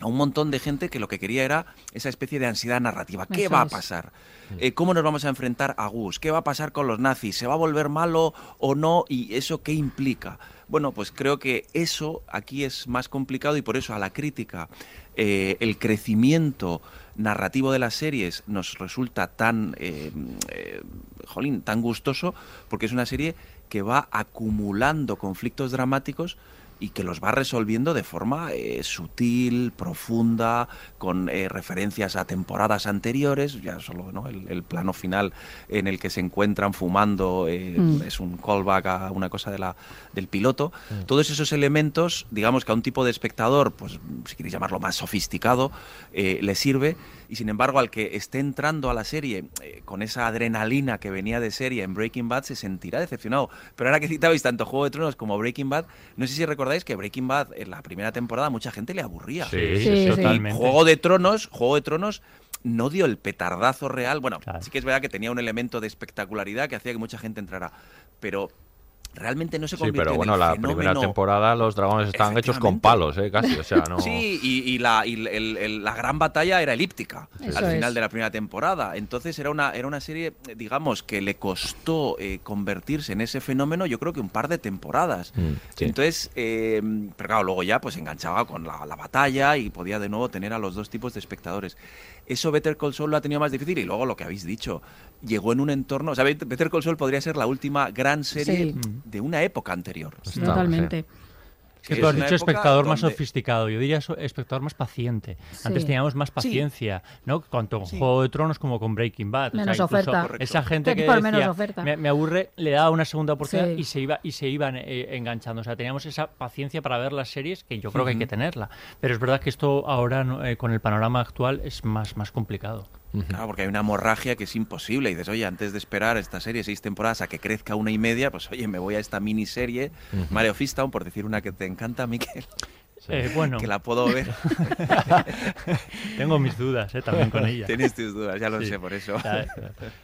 [SPEAKER 4] a un montón de gente que lo que quería era esa especie de ansiedad narrativa. ¿Qué
[SPEAKER 2] Eso
[SPEAKER 4] va a pasar? Eh, ¿Cómo nos vamos a enfrentar a Gus? ¿Qué va a pasar con los nazis? ¿Se va a volver malo o no? ¿Y eso qué implica? Bueno, pues creo que eso aquí es más complicado y por eso a la crítica eh, el crecimiento narrativo de las series nos resulta tan, eh, eh, jolín, tan gustoso porque es una serie que va acumulando conflictos dramáticos y que los va resolviendo de forma eh, sutil, profunda, con eh, referencias a temporadas anteriores, ya solo ¿no? el, el plano final en el que se encuentran fumando eh,
[SPEAKER 2] Mm.
[SPEAKER 4] es un callback a una cosa de la, del piloto. Todos esos elementos, digamos que a un tipo de espectador, pues si queréis llamarlo más sofisticado, eh, le sirve. Y sin embargo, al que esté entrando a la serie eh, con esa adrenalina que venía de serie en Breaking Bad, se sentirá decepcionado. Pero ahora que citabais tanto Juego de Tronos como Breaking Bad, no sé si recordáis que Breaking Bad en la primera temporada mucha gente le aburría.
[SPEAKER 3] Sí,
[SPEAKER 2] Sí, sí.
[SPEAKER 3] totalmente.
[SPEAKER 4] Juego de Tronos, Juego de Tronos no dio el petardazo real. Bueno,
[SPEAKER 3] Claro.
[SPEAKER 4] sí que es verdad que tenía un elemento de espectacularidad que hacía que mucha gente entrara, pero realmente no se
[SPEAKER 1] Sí,
[SPEAKER 4] convirtió
[SPEAKER 1] pero
[SPEAKER 4] en
[SPEAKER 1] bueno,
[SPEAKER 4] el
[SPEAKER 1] la
[SPEAKER 4] fenómeno...
[SPEAKER 1] primera temporada los dragones estaban hechos con palos, ¿eh? Casi, o sea, (laughs) no...
[SPEAKER 4] Sí, y, y la, y el- el- la gran batalla era elíptica
[SPEAKER 2] Eso
[SPEAKER 4] al final
[SPEAKER 2] es.
[SPEAKER 4] de la primera temporada. Entonces era una, era una serie, digamos, que le costó eh, convertirse en ese fenómeno, yo creo que un par de temporadas.
[SPEAKER 1] Mm, sí.
[SPEAKER 4] Entonces, eh, pero claro, luego ya pues enganchaba con la, la batalla y podía de nuevo tener a los dos tipos de espectadores. Eso Better Call Saul lo ha tenido más difícil y luego lo que habéis dicho, llegó en un entorno, o sea, Bet- Better Call Saul podría ser la última gran serie
[SPEAKER 2] Sí.
[SPEAKER 4] de una época anterior.
[SPEAKER 1] Está,
[SPEAKER 2] Totalmente.
[SPEAKER 3] Es que tú
[SPEAKER 4] es
[SPEAKER 3] has
[SPEAKER 4] una
[SPEAKER 3] dicho
[SPEAKER 4] época
[SPEAKER 3] espectador más sofisticado. Yo diría espectador más paciente.
[SPEAKER 2] Sí.
[SPEAKER 3] Antes teníamos más paciencia, ¿no? Tanto con
[SPEAKER 4] Sí.
[SPEAKER 3] Juego de Tronos como con Breaking Bad. O sea,
[SPEAKER 2] Menos
[SPEAKER 3] incluso
[SPEAKER 2] oferta.
[SPEAKER 3] Esa gente que
[SPEAKER 2] menos oferta.
[SPEAKER 3] Me, me aburre, le daba una segunda oportunidad
[SPEAKER 2] Sí.
[SPEAKER 3] y se iba y se iban eh, enganchando. O sea, teníamos esa paciencia para ver las series que yo creo que hay que tenerla. Pero es verdad que esto ahora no, eh, con el panorama actual es más más complicado.
[SPEAKER 4] Claro, porque hay una hemorragia que es imposible. Y dices, oye, antes de esperar esta serie seis temporadas a que crezca una y media, pues oye, me voy a esta miniserie, Mario Fistown, por decir una que te encanta, Miquel,
[SPEAKER 3] Eh, bueno,
[SPEAKER 4] que la puedo ver. (laughs)
[SPEAKER 3] tengo mis dudas eh, también con (laughs) ella.
[SPEAKER 4] Tienes tus dudas, ya lo
[SPEAKER 3] Sí.
[SPEAKER 4] sé, por eso.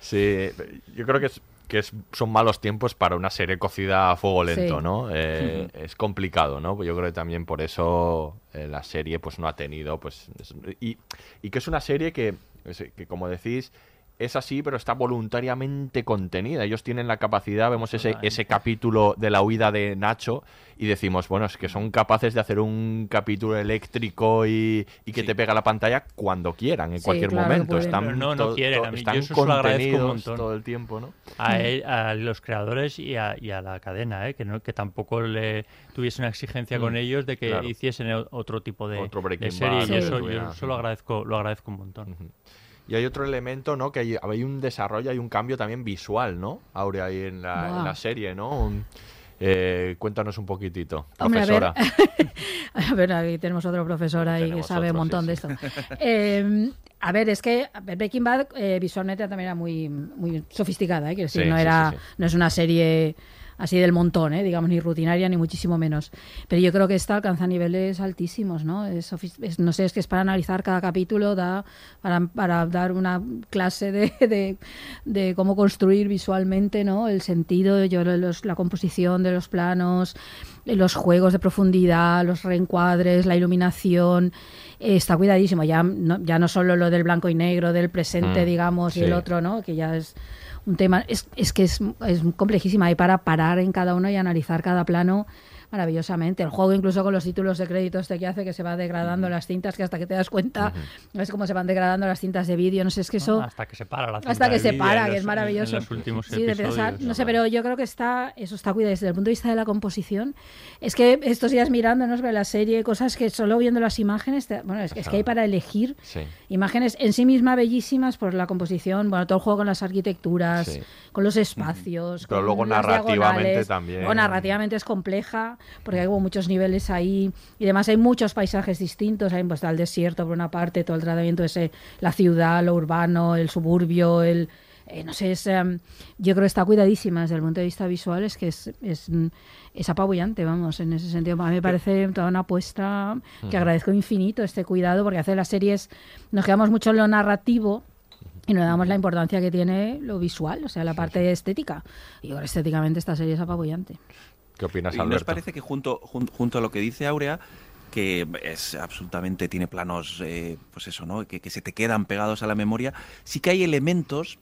[SPEAKER 1] Sí, yo creo que, es, que es- son malos tiempos para una serie cocida a fuego lento,
[SPEAKER 2] Sí.
[SPEAKER 1] ¿no? (laughs) Eh, Es complicado, ¿no? Yo creo que también por eso eh, la serie pues no ha tenido, pues... es- y, y que es una serie que, que, como decís, es así, pero está voluntariamente contenida. Ellos tienen la capacidad, vemos ese, ese capítulo de la huida de Nacho y decimos, bueno, es que son capaces de hacer un capítulo eléctrico y, y que
[SPEAKER 4] Sí.
[SPEAKER 1] te pega la pantalla cuando quieran, en
[SPEAKER 2] Sí,
[SPEAKER 1] cualquier
[SPEAKER 2] claro
[SPEAKER 1] momento. Están
[SPEAKER 3] Pero no, no quieren. A mí- yo
[SPEAKER 1] están
[SPEAKER 3] eso se lo agradezco un montón.
[SPEAKER 1] todo el tiempo, ¿no?
[SPEAKER 3] a, él- a los creadores y a, y a la cadena, ¿eh? que, no, que tampoco le tuviese una exigencia con
[SPEAKER 1] Mm,
[SPEAKER 3] ellos de que
[SPEAKER 1] claro.
[SPEAKER 3] hiciesen otro tipo de,
[SPEAKER 1] Otro Breaking
[SPEAKER 3] de serie. Y eso yo eso lo agradezco, lo agradezco un montón.
[SPEAKER 1] Y hay otro elemento, ¿no? Que hay, hay un desarrollo, hay un cambio también visual, ¿no? Aurea, ahí en la, en
[SPEAKER 2] Buah.
[SPEAKER 1] la serie, ¿no? Un- eh, cuéntanos un poquitito,
[SPEAKER 2] Hombre, a ver,
[SPEAKER 1] profesora. (laughs)
[SPEAKER 2] A ver, aquí tenemos otro profesor ahí que sabe un montón
[SPEAKER 1] sí,
[SPEAKER 2] de esto. Eh, a ver, es que Breaking Bad eh, visualmente también era muy, muy sofisticada, ¿eh? Quiero decir,
[SPEAKER 1] Sí,
[SPEAKER 2] no, era,
[SPEAKER 1] sí.
[SPEAKER 2] no es una serie así del montón, ¿eh? digamos, ni rutinaria ni muchísimo menos. Pero yo creo que esta alcanza niveles altísimos, ¿no? Es sofis- es- no sé, es que es para analizar cada capítulo, da para, para dar una clase de, (laughs) de, de cómo construir visualmente, ¿no? El sentido, yo los- la composición de los planos, eh, los juegos de profundidad, los reencuadres, la iluminación, eh, está cuidadísimo. Ya no, ya no solo lo del blanco y negro, del presente,
[SPEAKER 1] Mm,
[SPEAKER 2] digamos, y el otro, ¿no? Que ya es un tema, es, es que es, es complejísima y para parar en cada uno y analizar cada plano maravillosamente. El juego incluso con los títulos de crédito este que hace que se va degradando las cintas, que hasta que te das cuenta, ves cómo se van degradando las cintas de vídeo, no sé, es que eso...
[SPEAKER 3] Hasta que se para la
[SPEAKER 2] Hasta
[SPEAKER 3] cinta
[SPEAKER 2] que
[SPEAKER 3] de
[SPEAKER 2] se para, que es maravilloso.
[SPEAKER 3] En los últimos
[SPEAKER 2] Sí, de pensar, no sé, pero yo creo que está, eso está cuidado desde el punto de vista de la composición. Es que estos días mirando, ¿no? Sobre la serie, cosas que solo viendo las imágenes, te- bueno, es, que- es que hay para elegir
[SPEAKER 1] Sí.
[SPEAKER 2] imágenes en sí misma bellísimas por la composición, bueno, todo el juego con las arquitecturas,
[SPEAKER 1] Sí.
[SPEAKER 2] Con los espacios,
[SPEAKER 1] Pero
[SPEAKER 2] con
[SPEAKER 1] luego
[SPEAKER 2] las
[SPEAKER 1] narrativamente también.
[SPEAKER 2] O narrativamente es compleja, porque hay como muchos niveles ahí y además hay muchos paisajes distintos, hay pues está el desierto por una parte, todo el tratamiento ese, la ciudad, lo urbano, el suburbio, el eh, no sé, es, em, yo creo que está cuidadísima desde el punto de vista visual, es que es, es, es apabullante, vamos, en ese sentido. A mí me parece toda una apuesta que agradezco infinito este cuidado, porque hace las series, nos quedamos mucho en lo narrativo, y no le damos la importancia que tiene lo visual, o sea, la parte estética. Y ahora estéticamente esta serie es apabullante.
[SPEAKER 1] ¿Qué opinas,
[SPEAKER 4] ¿Y no os
[SPEAKER 1] Alberto?
[SPEAKER 4] parece que junto, jun- junto a lo que dice Aurea, que es absolutamente, tiene planos, eh, pues eso, ¿no? Que, que se te quedan pegados a la memoria, sí que hay elementos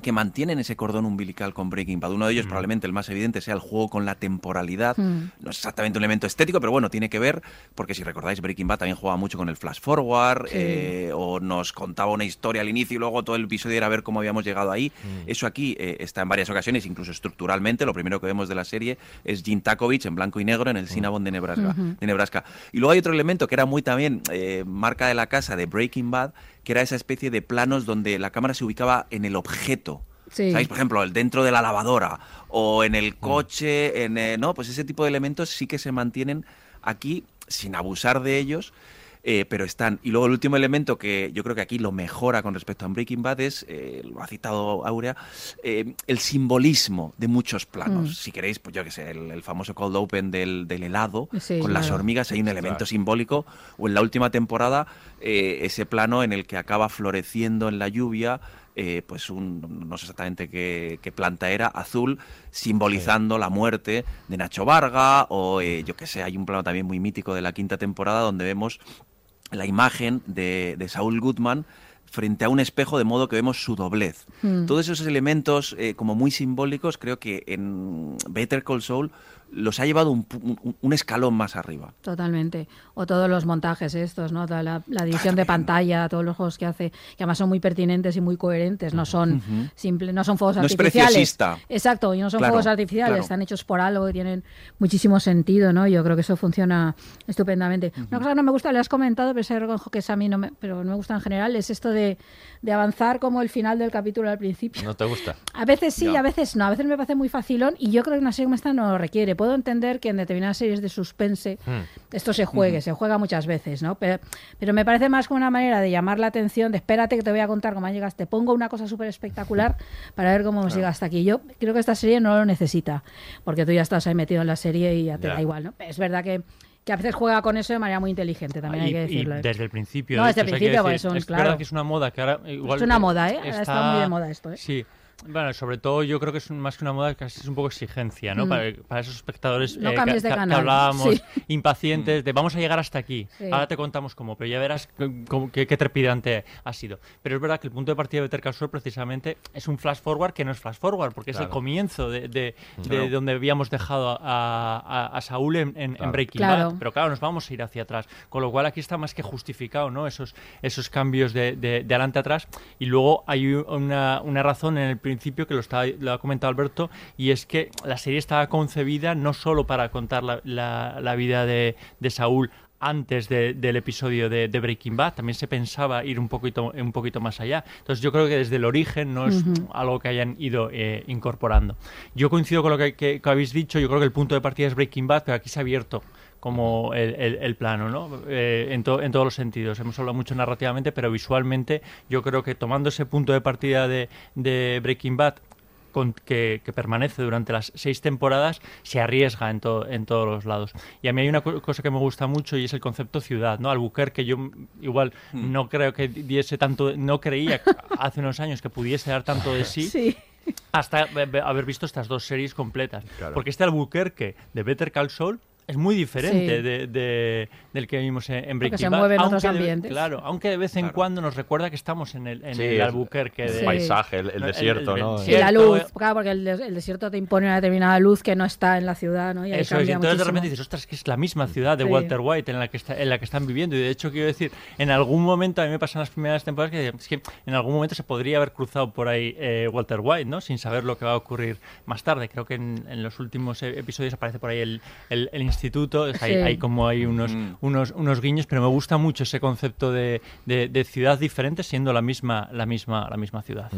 [SPEAKER 4] que mantienen ese cordón umbilical con Breaking Bad. Uno de ellos,
[SPEAKER 1] Mm.
[SPEAKER 4] probablemente el más evidente, sea el juego con la temporalidad.
[SPEAKER 2] Mm.
[SPEAKER 4] No es exactamente un elemento estético, pero bueno, tiene que ver, porque si recordáis, Breaking Bad también jugaba mucho con el flash forward,
[SPEAKER 2] Sí.
[SPEAKER 4] eh, o nos contaba una historia al inicio y luego todo el episodio era ver cómo habíamos llegado ahí.
[SPEAKER 1] Mm.
[SPEAKER 4] Eso aquí eh, está en varias ocasiones, incluso estructuralmente. Lo primero que vemos de la serie es Jim Takovich en blanco y negro en el Cinnabon de Nebraska. De Nebraska. Y luego hay otro elemento que era muy también eh, marca de la casa de Breaking Bad, que era esa especie de planos donde la cámara se ubicaba en el objeto.
[SPEAKER 2] Sí.
[SPEAKER 4] ¿Sabéis? Por ejemplo, el dentro de la lavadora o en
[SPEAKER 1] Mm.
[SPEAKER 4] el coche, en, eh, ¿no? Pues ese tipo de elementos sí que se mantienen aquí sin abusar de ellos. Eh, pero están. Y luego el último elemento que yo creo que aquí lo mejora con respecto a Breaking Bad es, eh, lo ha citado Aurea, eh, el simbolismo de muchos planos.
[SPEAKER 2] Mm.
[SPEAKER 4] Si queréis, pues yo que sé, el, el famoso cold open del, del helado,
[SPEAKER 2] Sí,
[SPEAKER 4] con las hormigas, hay un elemento
[SPEAKER 1] Claro.
[SPEAKER 4] simbólico. O en la última temporada, eh, ese plano en el que acaba floreciendo en la lluvia eh, pues un, no sé exactamente qué, qué planta era, azul, simbolizando la muerte de Nacho Varga, o eh, yo que sé, hay un plano también muy mítico de la quinta temporada donde vemos la imagen de, de Saúl Goodman frente a un espejo de modo que vemos su doblez.
[SPEAKER 2] Mm.
[SPEAKER 4] Todos esos elementos eh, como muy simbólicos creo que en Better Call Saul los ha llevado un, un- un escalón más arriba.
[SPEAKER 2] Totalmente. O todos los montajes estos, ¿no? Toda la, la edición de pantalla, todos los juegos que hace, que además son muy pertinentes y muy coherentes, no son
[SPEAKER 4] Ujú.
[SPEAKER 2] simple, no son fuegos
[SPEAKER 4] No es
[SPEAKER 2] artificiales. Exacto, y no son
[SPEAKER 4] Claro,
[SPEAKER 2] fuegos artificiales,
[SPEAKER 4] claro.
[SPEAKER 2] están hechos por algo que tienen muchísimo sentido, ¿no? Yo creo que eso funciona estupendamente. Una cosa que no me gusta, le has comentado, pero se reconozco que es a mí no me, pero no me gusta en general, es esto de, de avanzar como el final del capítulo al principio.
[SPEAKER 1] ¿No te gusta? (laughs)
[SPEAKER 2] A veces sí, a veces no. A veces me parece muy facilón y yo creo que una serie como esta no lo requiere. Puedo entender que en determinadas series de suspense
[SPEAKER 1] Hmm.
[SPEAKER 2] esto se juegue, se juega muchas veces, ¿no? Pero, pero me parece más como una manera de llamar la atención, de espérate que te voy a contar cómo llegas, te pongo una cosa súper espectacular para ver cómo hemos llegado hasta aquí. Yo creo que esta serie no lo necesita, porque tú ya estás ahí metido en la serie y ya te da igual, ¿no? Es verdad que, que a veces juega con eso de manera muy inteligente, también hay
[SPEAKER 3] Y-
[SPEAKER 2] que decirlo. ¿eh?
[SPEAKER 3] desde el principio.
[SPEAKER 2] No,
[SPEAKER 3] de
[SPEAKER 2] desde el principio, porque
[SPEAKER 3] decir,
[SPEAKER 2] son-
[SPEAKER 3] es
[SPEAKER 2] claro.
[SPEAKER 3] verdad que es una moda que ahora igual
[SPEAKER 2] Es una moda, ¿eh? Ahora está muy de moda esto, ¿eh?
[SPEAKER 3] Sí. Bueno, sobre todo yo creo que es más que una moda, casi es un poco exigencia, ¿no?
[SPEAKER 2] Mm.
[SPEAKER 3] Para, para esos espectadores
[SPEAKER 2] No
[SPEAKER 3] eh, que,
[SPEAKER 2] de
[SPEAKER 3] que- hablábamos
[SPEAKER 2] Sí. (laughs)
[SPEAKER 3] impacientes de vamos a llegar hasta aquí.
[SPEAKER 2] Sí.
[SPEAKER 3] Ahora te contamos cómo, pero ya verás qué, qué trepidante ha sido. Pero es verdad que el punto de partida de Better Call Saul precisamente es un flash forward que no es flash forward, porque es el
[SPEAKER 1] Claro.
[SPEAKER 3] comienzo de, de- de
[SPEAKER 4] Claro.
[SPEAKER 3] donde habíamos dejado a, a- a Saúl en, en- en
[SPEAKER 1] Claro.
[SPEAKER 3] Breaking
[SPEAKER 2] Claro.
[SPEAKER 3] Bad. Pero claro, nos vamos a ir hacia atrás. Con lo cual aquí está más que justificado, ¿no? Esos, esos cambios de, de, de adelante a atrás. Y luego hay una, una razón en el principio que lo, está, lo ha comentado Alberto, y es que la serie estaba concebida no solo para contar la, la- la vida de, de Saúl antes de- del episodio de, de Breaking Bad, también se pensaba ir un poquito, un poquito más allá. Entonces yo creo que desde el origen no es algo que hayan ido eh, incorporando. Yo coincido con lo que, que- que habéis dicho, yo creo que el punto de partida es Breaking Bad, pero aquí se ha abierto como el, el- el plano, ¿no? Eh, en, to- en todos los sentidos. Hemos hablado mucho narrativamente, pero visualmente yo creo que tomando ese punto de partida de, de Breaking Bad, con- que, que permanece durante las seis temporadas, se arriesga en, to- en todos los lados. Y a mí hay una co- cosa que me gusta mucho y es el concepto ciudad, ¿no? Albuquerque yo igual
[SPEAKER 4] Hmm.
[SPEAKER 3] no creo que diese tanto, no creía (laughs) hace unos años que pudiese dar tanto de sí,
[SPEAKER 2] Sí.
[SPEAKER 3] hasta haber visto estas dos series completas.
[SPEAKER 1] Claro.
[SPEAKER 3] Porque este Albuquerque de Better Call Saul es muy diferente
[SPEAKER 2] Sí.
[SPEAKER 3] de, de- del que vimos en, en Breaking
[SPEAKER 2] se
[SPEAKER 3] Bad.
[SPEAKER 2] mueve en otros
[SPEAKER 3] aunque de-
[SPEAKER 2] ambientes.
[SPEAKER 3] claro, aunque de vez en
[SPEAKER 4] Claro.
[SPEAKER 3] cuando nos recuerda que estamos en el, en
[SPEAKER 1] Sí,
[SPEAKER 3] el Albuquerque.
[SPEAKER 1] El
[SPEAKER 3] de-
[SPEAKER 2] Sí.
[SPEAKER 1] paisaje, el, el desierto,
[SPEAKER 3] el
[SPEAKER 1] ¿no?
[SPEAKER 2] Y la luz, claro, porque el, des- el desierto te impone una determinada luz que no está en la ciudad, ¿no? Y ahí
[SPEAKER 3] Eso es, y entonces de
[SPEAKER 2] muchísimo.
[SPEAKER 3] repente dices, ostras, que es la misma ciudad de
[SPEAKER 2] Sí.
[SPEAKER 3] Walter White en la que está, en la que están viviendo. Y de hecho, quiero decir, en algún momento, a mí me pasan las primeras temporadas que, es que en algún momento se podría haber cruzado por ahí eh, Walter White, ¿no? Sin saber lo que va a ocurrir más tarde. Creo que en, en los últimos eh, episodios aparece por ahí el, el- el instituto.
[SPEAKER 2] Sí.
[SPEAKER 3] hay como hay unos,
[SPEAKER 4] Mm.
[SPEAKER 3] unos, unos guiños, pero me gusta mucho ese concepto de, de- de ciudad diferente siendo la misma, la misma, la misma ciudad.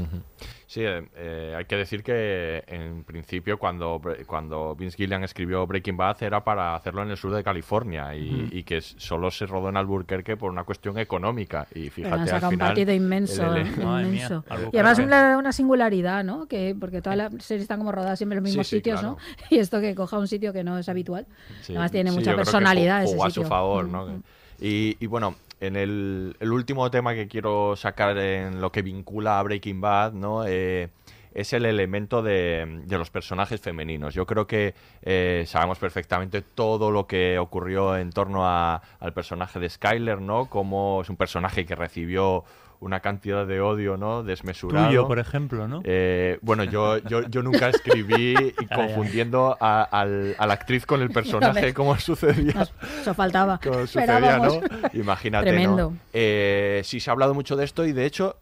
[SPEAKER 1] Sí, eh, eh, hay que decir que en principio cuando, cuando Vince Gillian escribió Breaking Bad era para hacerlo en el sur de California y, y que solo se rodó en Albuquerque por una cuestión económica. Y
[SPEAKER 2] Pero
[SPEAKER 1] fíjate, al
[SPEAKER 2] sacado un
[SPEAKER 1] final,
[SPEAKER 2] partido inmenso,
[SPEAKER 1] el- el-
[SPEAKER 2] ¿eh?
[SPEAKER 3] Madre mía,
[SPEAKER 2] inmenso.
[SPEAKER 3] Albuquerque.
[SPEAKER 2] Y además una, una singularidad, ¿no? Que, porque todas las series están como rodadas siempre en los mismos
[SPEAKER 1] Sí, sí,
[SPEAKER 2] sitios,
[SPEAKER 1] claro.
[SPEAKER 2] ¿no? (laughs) Y esto que coja un sitio que no es habitual.
[SPEAKER 1] Sí,
[SPEAKER 2] Además tiene
[SPEAKER 1] sí,
[SPEAKER 2] mucha
[SPEAKER 1] yo creo que
[SPEAKER 2] personalidad ese
[SPEAKER 1] a
[SPEAKER 2] sitio.
[SPEAKER 1] su favor,
[SPEAKER 2] Mm,
[SPEAKER 1] ¿no? Y, y bueno, en el, último tema que quiero sacar en lo que vincula a Breaking Bad, ¿no? Eh, es el elemento de, de los personajes femeninos. Yo creo que eh, sabemos perfectamente todo lo que ocurrió en torno a- al personaje de Skyler, ¿no? Como es un personaje que recibió una cantidad de odio, ¿no? Desmesurado.
[SPEAKER 3] Tuyo, por ejemplo, ¿no?
[SPEAKER 1] Eh, bueno, yo, yo, yo nunca escribí (laughs) confundiendo a, al- a la actriz con el personaje como sucedía.
[SPEAKER 2] Eso faltaba.
[SPEAKER 1] como sucedía. ¿no? Imagínate,
[SPEAKER 2] Tremendo.
[SPEAKER 1] ¿no? Eh, sí, se ha hablado mucho de esto y de hecho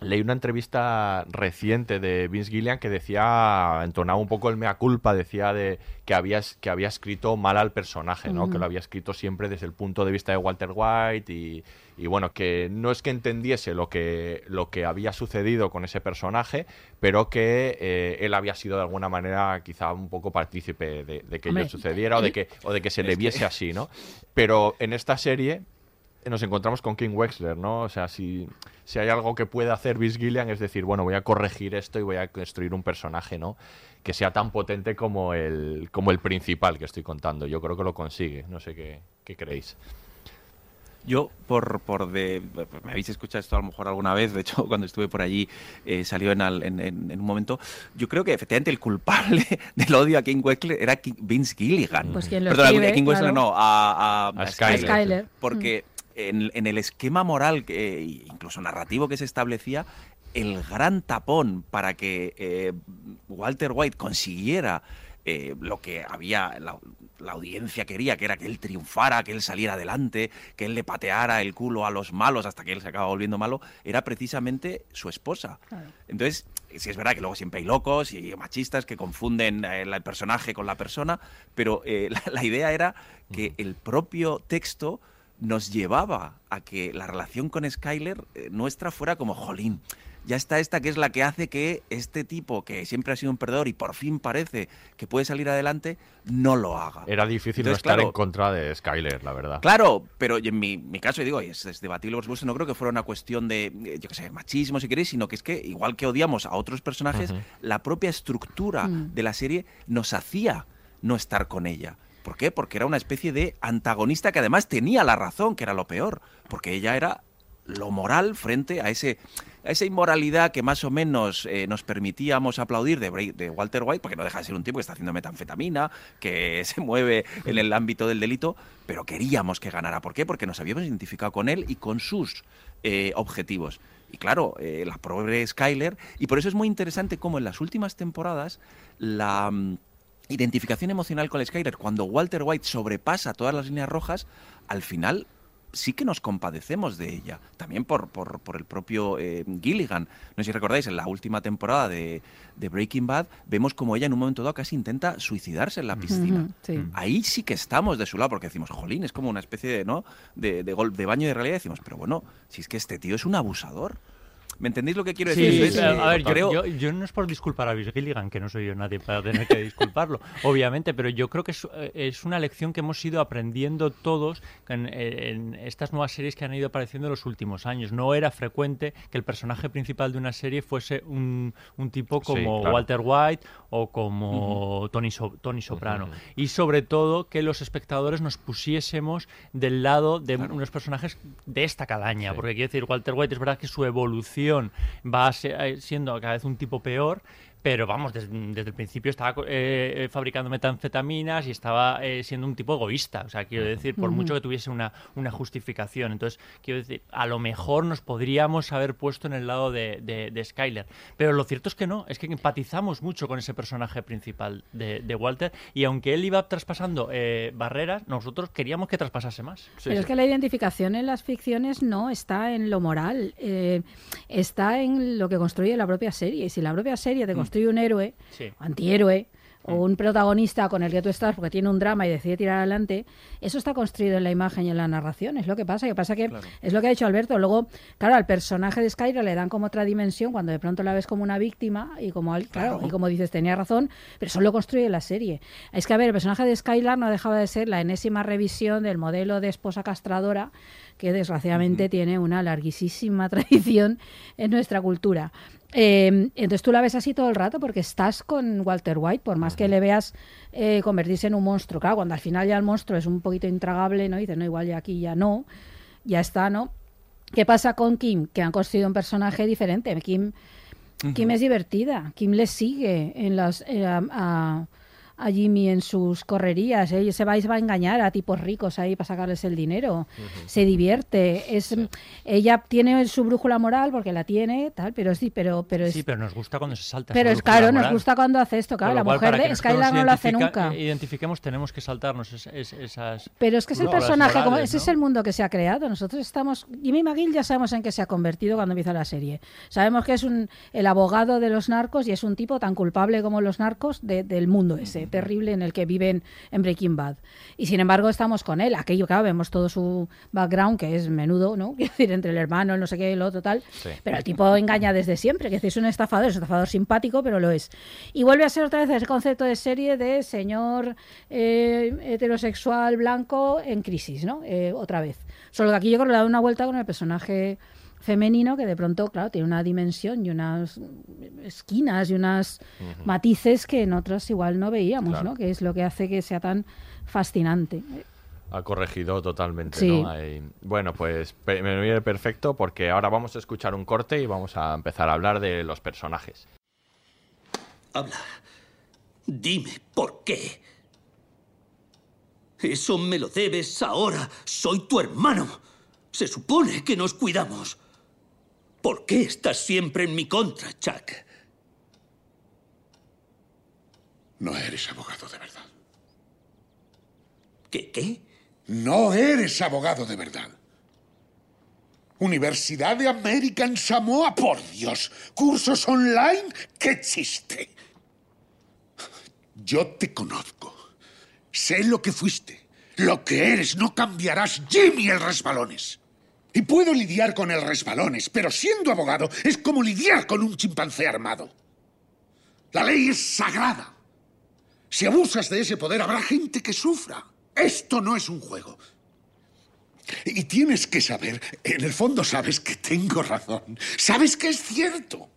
[SPEAKER 1] leí una entrevista reciente de Vince Gillian que decía, entonaba un poco el mea culpa, decía de que había, que había escrito mal al personaje, ¿no?
[SPEAKER 2] Ujú.
[SPEAKER 1] Que lo había escrito siempre desde el punto de vista de Walter White y, y bueno, que no es que entendiese lo que, lo que había sucedido con ese personaje, pero que eh, él había sido de alguna manera quizá un poco partícipe de, de que
[SPEAKER 2] Hombre,
[SPEAKER 1] ello sucediera o de
[SPEAKER 2] él-
[SPEAKER 1] que, o de que se le viese así, ¿no? Pero en esta serie nos encontramos con King Wexler, ¿no? O sea, si, si hay algo que puede hacer Vince Gillian es decir, bueno, voy a corregir esto y voy a construir un personaje, ¿no? Que sea tan potente como el, como el principal que estoy contando. Yo creo que lo consigue. No sé qué, qué creéis.
[SPEAKER 4] Yo, por, por de. Me habéis escuchado esto a lo mejor alguna vez, de hecho, (laughs) cuando estuve por allí eh, salió en, al- en- en- en un momento. Yo creo que efectivamente el culpable (laughs) del odio a King Wexler era King- Vince Gilligan.
[SPEAKER 2] Pues quien lo
[SPEAKER 4] Perdón,
[SPEAKER 2] escribe,
[SPEAKER 4] a King Wexler
[SPEAKER 2] claro.
[SPEAKER 4] no, a, a,
[SPEAKER 1] A
[SPEAKER 4] a
[SPEAKER 1] Skyler.
[SPEAKER 4] Porque en, en el esquema moral, que, incluso narrativo que se establecía, el gran tapón para que eh, Walter White consiguiera eh, lo que había, la, la audiencia quería, que era que él triunfara, que él saliera adelante, que él le pateara el culo a los malos hasta que él se acaba volviendo malo, era precisamente su esposa.
[SPEAKER 2] Claro.
[SPEAKER 4] Entonces, sí es verdad que luego siempre hay locos y machistas que confunden eh, el personaje con la persona, pero eh, (laughs) la, la idea era que el propio texto nos llevaba a que la relación con Skyler eh, nuestra fuera como, jolín, ya está esta que es la que hace que este tipo, que siempre ha sido un perdedor y por fin parece que puede salir adelante, no lo haga.
[SPEAKER 1] Era difícil no estar
[SPEAKER 4] claro,
[SPEAKER 1] en contra de Skyler, la verdad.
[SPEAKER 4] Claro, pero en mi, mi caso, y digo, y es, es debatible, por supuesto, no creo que fuera una cuestión de, yo qué sé, machismo, si queréis, sino que es que, igual que odiamos a otros personajes, la propia estructura
[SPEAKER 2] Mm.
[SPEAKER 4] de la serie nos hacía no estar con ella. ¿Por qué? Porque era una especie de antagonista que además tenía la razón, que era lo peor, porque ella era lo moral frente a ese a esa inmoralidad que más o menos eh, nos permitíamos aplaudir de, Walter White, porque no deja de ser un tipo que está haciendo metanfetamina, que (laughs) se mueve en el ámbito del delito, pero queríamos que ganara. ¿Por qué? Porque nos habíamos identificado con él y con sus eh, objetivos. Y claro, eh, la pobre Skyler, y por eso es muy interesante cómo en las últimas temporadas la mm, identificación emocional con Skyler, cuando Walter White sobrepasa todas las líneas rojas, al final sí que nos compadecemos de ella. También por, por, por el propio eh, Gilligan. No sé si recordáis, en la última temporada de, de Breaking Bad, vemos como ella en un momento dado casi intenta suicidarse en la piscina.
[SPEAKER 2] Sí.
[SPEAKER 4] Ahí sí que estamos de su lado, porque decimos, jolín, es como una especie de, ¿no? de, de, gol- de baño de realidad. Decimos, pero bueno, si es que este tío es un abusador. ¿Me entendéis lo que quiero decir?
[SPEAKER 3] sí, a ver, yo,
[SPEAKER 4] creo,
[SPEAKER 3] yo- yo no es por disculpar a Vince Gilligan, que no soy yo nadie para tener que disculparlo, (laughs) obviamente, pero yo creo que es, eh, es una lección que hemos ido aprendiendo todos en, en estas nuevas series que han ido apareciendo en los últimos años. No era frecuente que el personaje principal de una serie fuese un, un tipo
[SPEAKER 1] Sí,
[SPEAKER 3] como
[SPEAKER 1] claro.
[SPEAKER 3] Walter White o como Tony, So- Tony Soprano. Y sobre todo que los espectadores nos pusiésemos del lado de
[SPEAKER 4] Claro.
[SPEAKER 3] unos personajes de esta calaña, porque quiero decir, Walter White es verdad que su evolución va eh, siendo cada vez un tipo peor, pero vamos, des- desde, el principio estaba co- eh, eh, fabricando metanfetaminas y estaba eh, siendo un tipo egoísta. O sea, quiero decir, por mucho que tuviese una, una justificación. Entonces, quiero decir, a lo mejor nos podríamos haber puesto en el lado de, de, de Skyler. Pero lo cierto es que no, es que empatizamos mucho con ese personaje principal de, de Walter y aunque él iba traspasando eh, barreras, nosotros queríamos que traspasase más.
[SPEAKER 1] Sí,
[SPEAKER 2] Pero
[SPEAKER 1] sí.
[SPEAKER 2] es que la identificación en las ficciones no está en lo moral, eh, está en lo que construye la propia serie. Y si la propia serie te construye un héroe,
[SPEAKER 3] Sí.
[SPEAKER 2] antihéroe, o un protagonista con el que tú estás porque tiene un drama y decide tirar adelante, eso está construido en la imagen y en la narración. Es lo que pasa. que pasa que
[SPEAKER 4] Claro.
[SPEAKER 2] es lo que ha dicho Alberto. Luego, claro, al personaje de Skyler le dan como otra dimensión cuando de pronto la ves como una víctima y como, Claro. y como dices, tenía razón, pero eso lo construye la serie. Es que, a ver, el personaje de Skylar no dejaba de ser la enésima revisión del modelo de esposa castradora que desgraciadamente tiene una larguísima (laughs) tradición en nuestra cultura. Eh, entonces tú la ves así todo el rato porque estás con Walter White, por más que le veas eh, convertirse en un monstruo. Claro, cuando al final ya el monstruo es un poquito intragable, ¿no? Y dices, no, igual ya aquí ya no, ya está, ¿no? ¿Qué pasa con Kim? Que han construido un personaje diferente. Kim Kim es divertida. Kim le sigue en las eh, a, a- a Jimmy en sus correrías. Ella se va y se va a engañar a tipos ricos ahí para sacarles el dinero. Se divierte. Es ella tiene su brújula moral porque la tiene, tal, pero sí, pero pero es
[SPEAKER 3] Sí, pero nos gusta cuando se salta.
[SPEAKER 2] pero es claro, nos gusta cuando hace esto, claro, la
[SPEAKER 3] cual,
[SPEAKER 2] mujer de Skylar no lo hace nunca.
[SPEAKER 3] Identifiquemos, tenemos que saltarnos es- es- esas.
[SPEAKER 2] Pero es que es el personaje, como
[SPEAKER 3] morales,
[SPEAKER 2] ese es el mundo que se ha creado. Nosotros estamos. Jimmy McGill ya sabemos en qué se ha convertido cuando empieza la serie. Sabemos que es un, el abogado de los narcos y es un tipo tan culpable como los narcos de- del mundo ese, terrible en el que viven en Breaking Bad. Y sin embargo, estamos con él. Aquello, claro, vemos todo su background, que es menudo, ¿no? (laughs) Quiero decir, entre el hermano, el no sé qué, el otro, tal.
[SPEAKER 1] Sí.
[SPEAKER 2] Pero el tipo engaña desde siempre, que es un estafador, es un estafador simpático, pero lo es. Y vuelve a ser otra vez ese concepto de serie de señor eh, heterosexual blanco en crisis, ¿no? Eh, otra vez. Solo que aquí yo creo que le da una vuelta con el personaje femenino que de pronto, claro, tiene una dimensión y unas esquinas y unas matices que en otras igual no veíamos,
[SPEAKER 1] Claro.
[SPEAKER 2] ¿no? Que es lo que hace que sea tan fascinante.
[SPEAKER 1] Ha corregido totalmente,
[SPEAKER 2] Sí.
[SPEAKER 1] ¿no? Ahí- Bueno, pues me viene perfecto porque ahora vamos a escuchar un corte y vamos a empezar a hablar de los personajes.
[SPEAKER 7] Habla. Dime por qué. Eso me lo debes ahora. Soy tu hermano. Se supone que nos cuidamos. ¿Por qué estás siempre en mi contra, Chuck?
[SPEAKER 8] No eres abogado de verdad.
[SPEAKER 7] ¿Qué? ¿Qué?
[SPEAKER 8] No eres abogado de verdad. Universidad de American Samoa, por Dios. Cursos online, qué chiste. Yo te conozco. Sé lo que fuiste, lo que eres. No cambiarás Jimmy el resbalones. Y puedo lidiar con el resbalones, pero siendo abogado es como lidiar con un chimpancé armado. La ley es sagrada. Si abusas de ese poder, habrá gente que sufra. Esto no es un juego. Y tienes que saber, en el fondo sabes que tengo razón. Sabes que es cierto.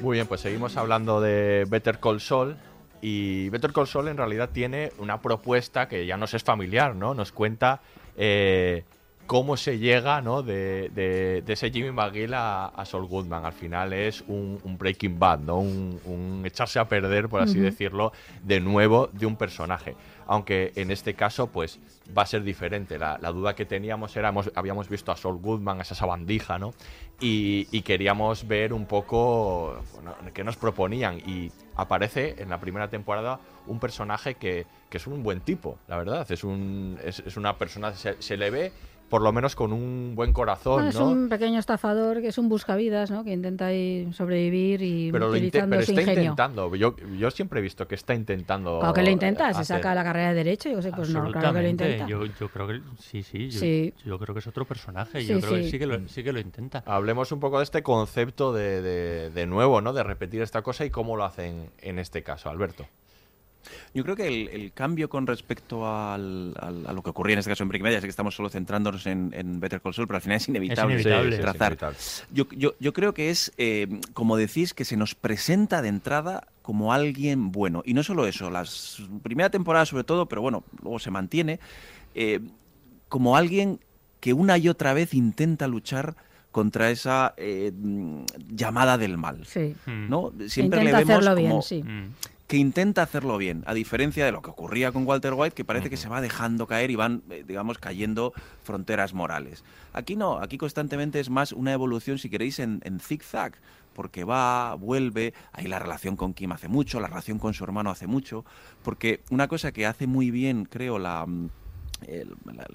[SPEAKER 1] Muy bien, pues seguimos hablando de Better Call Saul. Y Better Call Saul en realidad tiene una propuesta que ya nos es familiar, ¿no? Nos cuenta eh, cómo se llega, ¿no? De, de- de ese Jimmy McGill a, a Saul Goodman. Al final es un, un Breaking Bad, ¿no? Un, un echarse a perder, por así decirlo, de nuevo de un personaje. Aunque en este caso, pues va a ser diferente. La, la duda que teníamos era, hemos- habíamos visto a Saul Goodman, a esa sabandija, ¿no? Y, y queríamos ver un poco bueno, qué nos proponían. Y aparece en la primera temporada un personaje que, que es un buen tipo, la verdad. Es, un, es, es una persona, se, se le ve por lo menos con un buen corazón,
[SPEAKER 2] Bueno, es
[SPEAKER 1] ¿no?
[SPEAKER 2] un pequeño estafador que es un buscavidas, ¿no? Que intenta ahí sobrevivir y
[SPEAKER 1] Pero, lo
[SPEAKER 2] utilizando
[SPEAKER 1] pero
[SPEAKER 2] su
[SPEAKER 1] está
[SPEAKER 2] ingenio.
[SPEAKER 1] intentando. Yo, yo siempre he visto que está intentando.
[SPEAKER 2] Claro que lo intenta, se saca la carrera de Derecho, yo sé, pues no, claro que lo intenta.
[SPEAKER 3] Yo, yo creo que sí, sí. Yo,
[SPEAKER 2] Sí.
[SPEAKER 3] yo creo que es otro personaje.
[SPEAKER 2] Sí,
[SPEAKER 3] yo creo
[SPEAKER 2] sí.
[SPEAKER 3] que sí que lo, sí que lo intenta.
[SPEAKER 1] Hablemos un poco de este concepto de, de- de nuevo, ¿no? De repetir esta cosa y cómo lo hacen en este caso, Alberto.
[SPEAKER 4] Yo creo que el, el cambio con respecto al- al- a lo que ocurría en este caso en Breaking Bad, ya sé que estamos solo centrándonos en, en Better Call Saul, pero al final es inevitable,
[SPEAKER 3] inevitable. Sí, sí, es
[SPEAKER 4] trazar.
[SPEAKER 1] inevitable.
[SPEAKER 4] Yo, yo- yo creo que es, eh, como decís, que se nos presenta de entrada como alguien bueno. Y no solo eso, las primera temporada sobre todo, pero bueno, luego se mantiene, eh, como alguien que una y otra vez intenta luchar contra esa eh, mm, llamada del mal.
[SPEAKER 2] Sí.
[SPEAKER 4] ¿no? Siempre
[SPEAKER 2] Intenta
[SPEAKER 4] le vemos
[SPEAKER 2] hacerlo bien,
[SPEAKER 4] como
[SPEAKER 2] sí.
[SPEAKER 4] Que intenta hacerlo bien, a diferencia de lo que ocurría con Walter White, que parece que se va dejando caer y van, eh, digamos, cayendo fronteras morales. Aquí no, aquí constantemente es más una evolución, si queréis, en, en zig-zag, porque va, vuelve, ahí la relación con Kim hace mucho, la relación con su hermano hace mucho, porque una cosa que hace muy bien, creo, la... mm, el- la-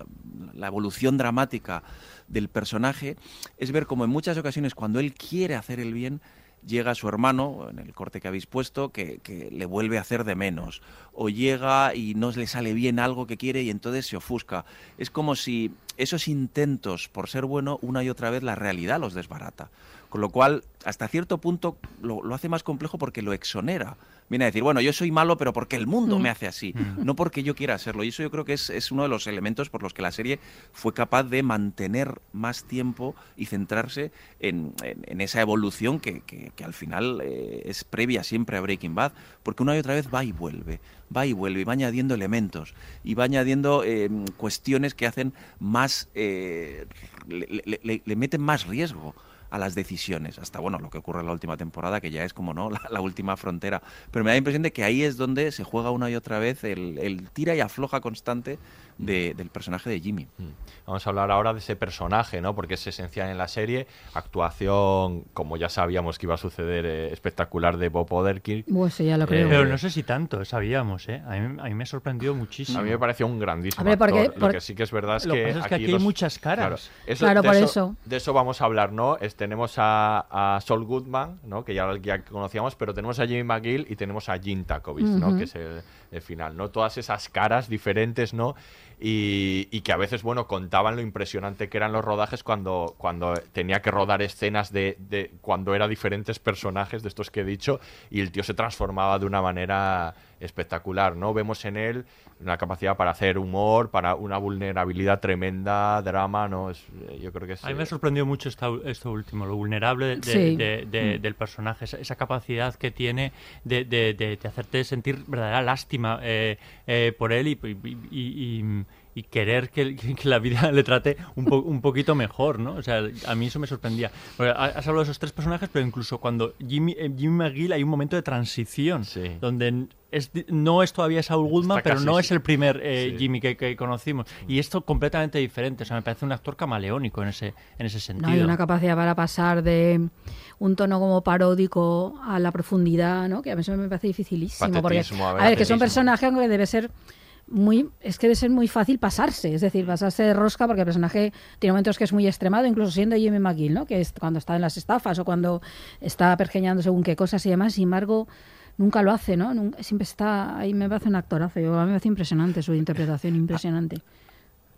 [SPEAKER 4] la evolución dramática del personaje es ver como en muchas ocasiones cuando él quiere hacer el bien llega su hermano, en el corte que habéis puesto, que, le vuelve a hacer de menos. O llega y no le sale bien algo que quiere y entonces se ofusca. Es como si esos intentos por ser bueno, una y otra vez la realidad los desbarata. Con lo cual, hasta cierto punto, lo, lo hace más complejo porque lo exonera viene a decir, bueno, yo soy malo, pero porque el mundo
[SPEAKER 2] Mm.
[SPEAKER 4] me hace así, no porque yo quiera serlo. Y eso yo creo que es, es uno de los elementos por los que la serie fue capaz de mantener más tiempo y centrarse en, en- en esa evolución que, que- que al final eh, es previa siempre a Breaking Bad, porque una y otra vez va y vuelve, va y vuelve, y va añadiendo elementos, y va añadiendo eh, cuestiones que hacen más, eh, le, le- le- le meten más riesgo a las decisiones, hasta bueno, lo que ocurre en la última temporada, que ya es como no, (laughs) la, última frontera. Pero me da la impresión de que ahí es donde se juega una y otra vez el, el tira y afloja constante de- del personaje de Jimmy.
[SPEAKER 1] Vamos a hablar ahora de ese personaje, ¿no? Porque es esencial en la serie. Actuación, como ya sabíamos que iba a suceder, eh, espectacular de Bob Odenkirk.
[SPEAKER 2] Pues sí, ya lo creo.
[SPEAKER 3] Pero no sé si tanto, sabíamos, ¿eh? A mí, a mí me sorprendió muchísimo.
[SPEAKER 1] A mí me pareció un grandísimo
[SPEAKER 2] Hombre, porque-
[SPEAKER 1] actor. Lo
[SPEAKER 2] porque-
[SPEAKER 1] que sí que es verdad es
[SPEAKER 3] Lo que pasa es que aquí hay
[SPEAKER 1] los-
[SPEAKER 3] muchas caras.
[SPEAKER 1] Claro,
[SPEAKER 2] Claro,
[SPEAKER 1] de
[SPEAKER 2] por eso.
[SPEAKER 1] De eso vamos a hablar, ¿no? Es- tenemos a, a Saul Goodman, ¿no? Que ya, ya conocíamos, pero tenemos a Jimmy McGill y tenemos a Jim Takovich, ¿no? Que es el, el final, ¿no? Todas esas caras diferentes, ¿no? Y, y que a veces, bueno, contaban lo impresionante que eran los rodajes cuando, cuando tenía que rodar escenas de, de cuando era diferentes personajes de estos que he dicho y el tío se transformaba de una manera espectacular, ¿no? Vemos en él una capacidad para hacer humor, para una vulnerabilidad tremenda, drama, ¿no? Es, eh, yo creo que es...
[SPEAKER 3] A mí me
[SPEAKER 1] eh,
[SPEAKER 3] sorprendió mucho esta- esto último, lo vulnerable de- de-
[SPEAKER 2] Sí.
[SPEAKER 3] de- de-
[SPEAKER 1] Mm.
[SPEAKER 3] del personaje, esa, esa capacidad que tiene de, de- de- de hacerte sentir verdadera lástima eh, eh, por él y, y- y- y- y querer que, (laughs) que la vida le trate un, po- un poquito mejor, ¿no? O sea, a mí eso me sorprendía. Porque has hablado de esos tres personajes, pero incluso cuando Jimmy, eh, Jimmy McGill hay un momento de transición, donde es, no es todavía Saul Goodman,
[SPEAKER 1] Está
[SPEAKER 3] pero
[SPEAKER 1] casi
[SPEAKER 3] no es el primer eh,
[SPEAKER 1] Sí.
[SPEAKER 3] Jimmy que, que conocimos. Y esto completamente diferente. O sea, me parece un actor camaleónico en ese, en ese sentido.
[SPEAKER 2] No hay una capacidad para pasar de un tono como paródico a la profundidad, ¿no? Que a mí eso me parece dificilísimo. Porque,
[SPEAKER 1] Patetismo, a
[SPEAKER 2] a
[SPEAKER 1] ver,
[SPEAKER 2] ver, que son personajes que debe ser muy es que debe ser muy fácil pasarse, es decir, pasarse de rosca porque el personaje tiene momentos que es muy extremado, incluso siendo Jimmy McGill, ¿no? Que es cuando está en las estafas o cuando está pergeñando según qué cosas y demás, sin embargo, nunca lo hace, ¿no? Nunca- siempre está ahí me parece un actorazo, a mí me parece impresionante su interpretación, impresionante.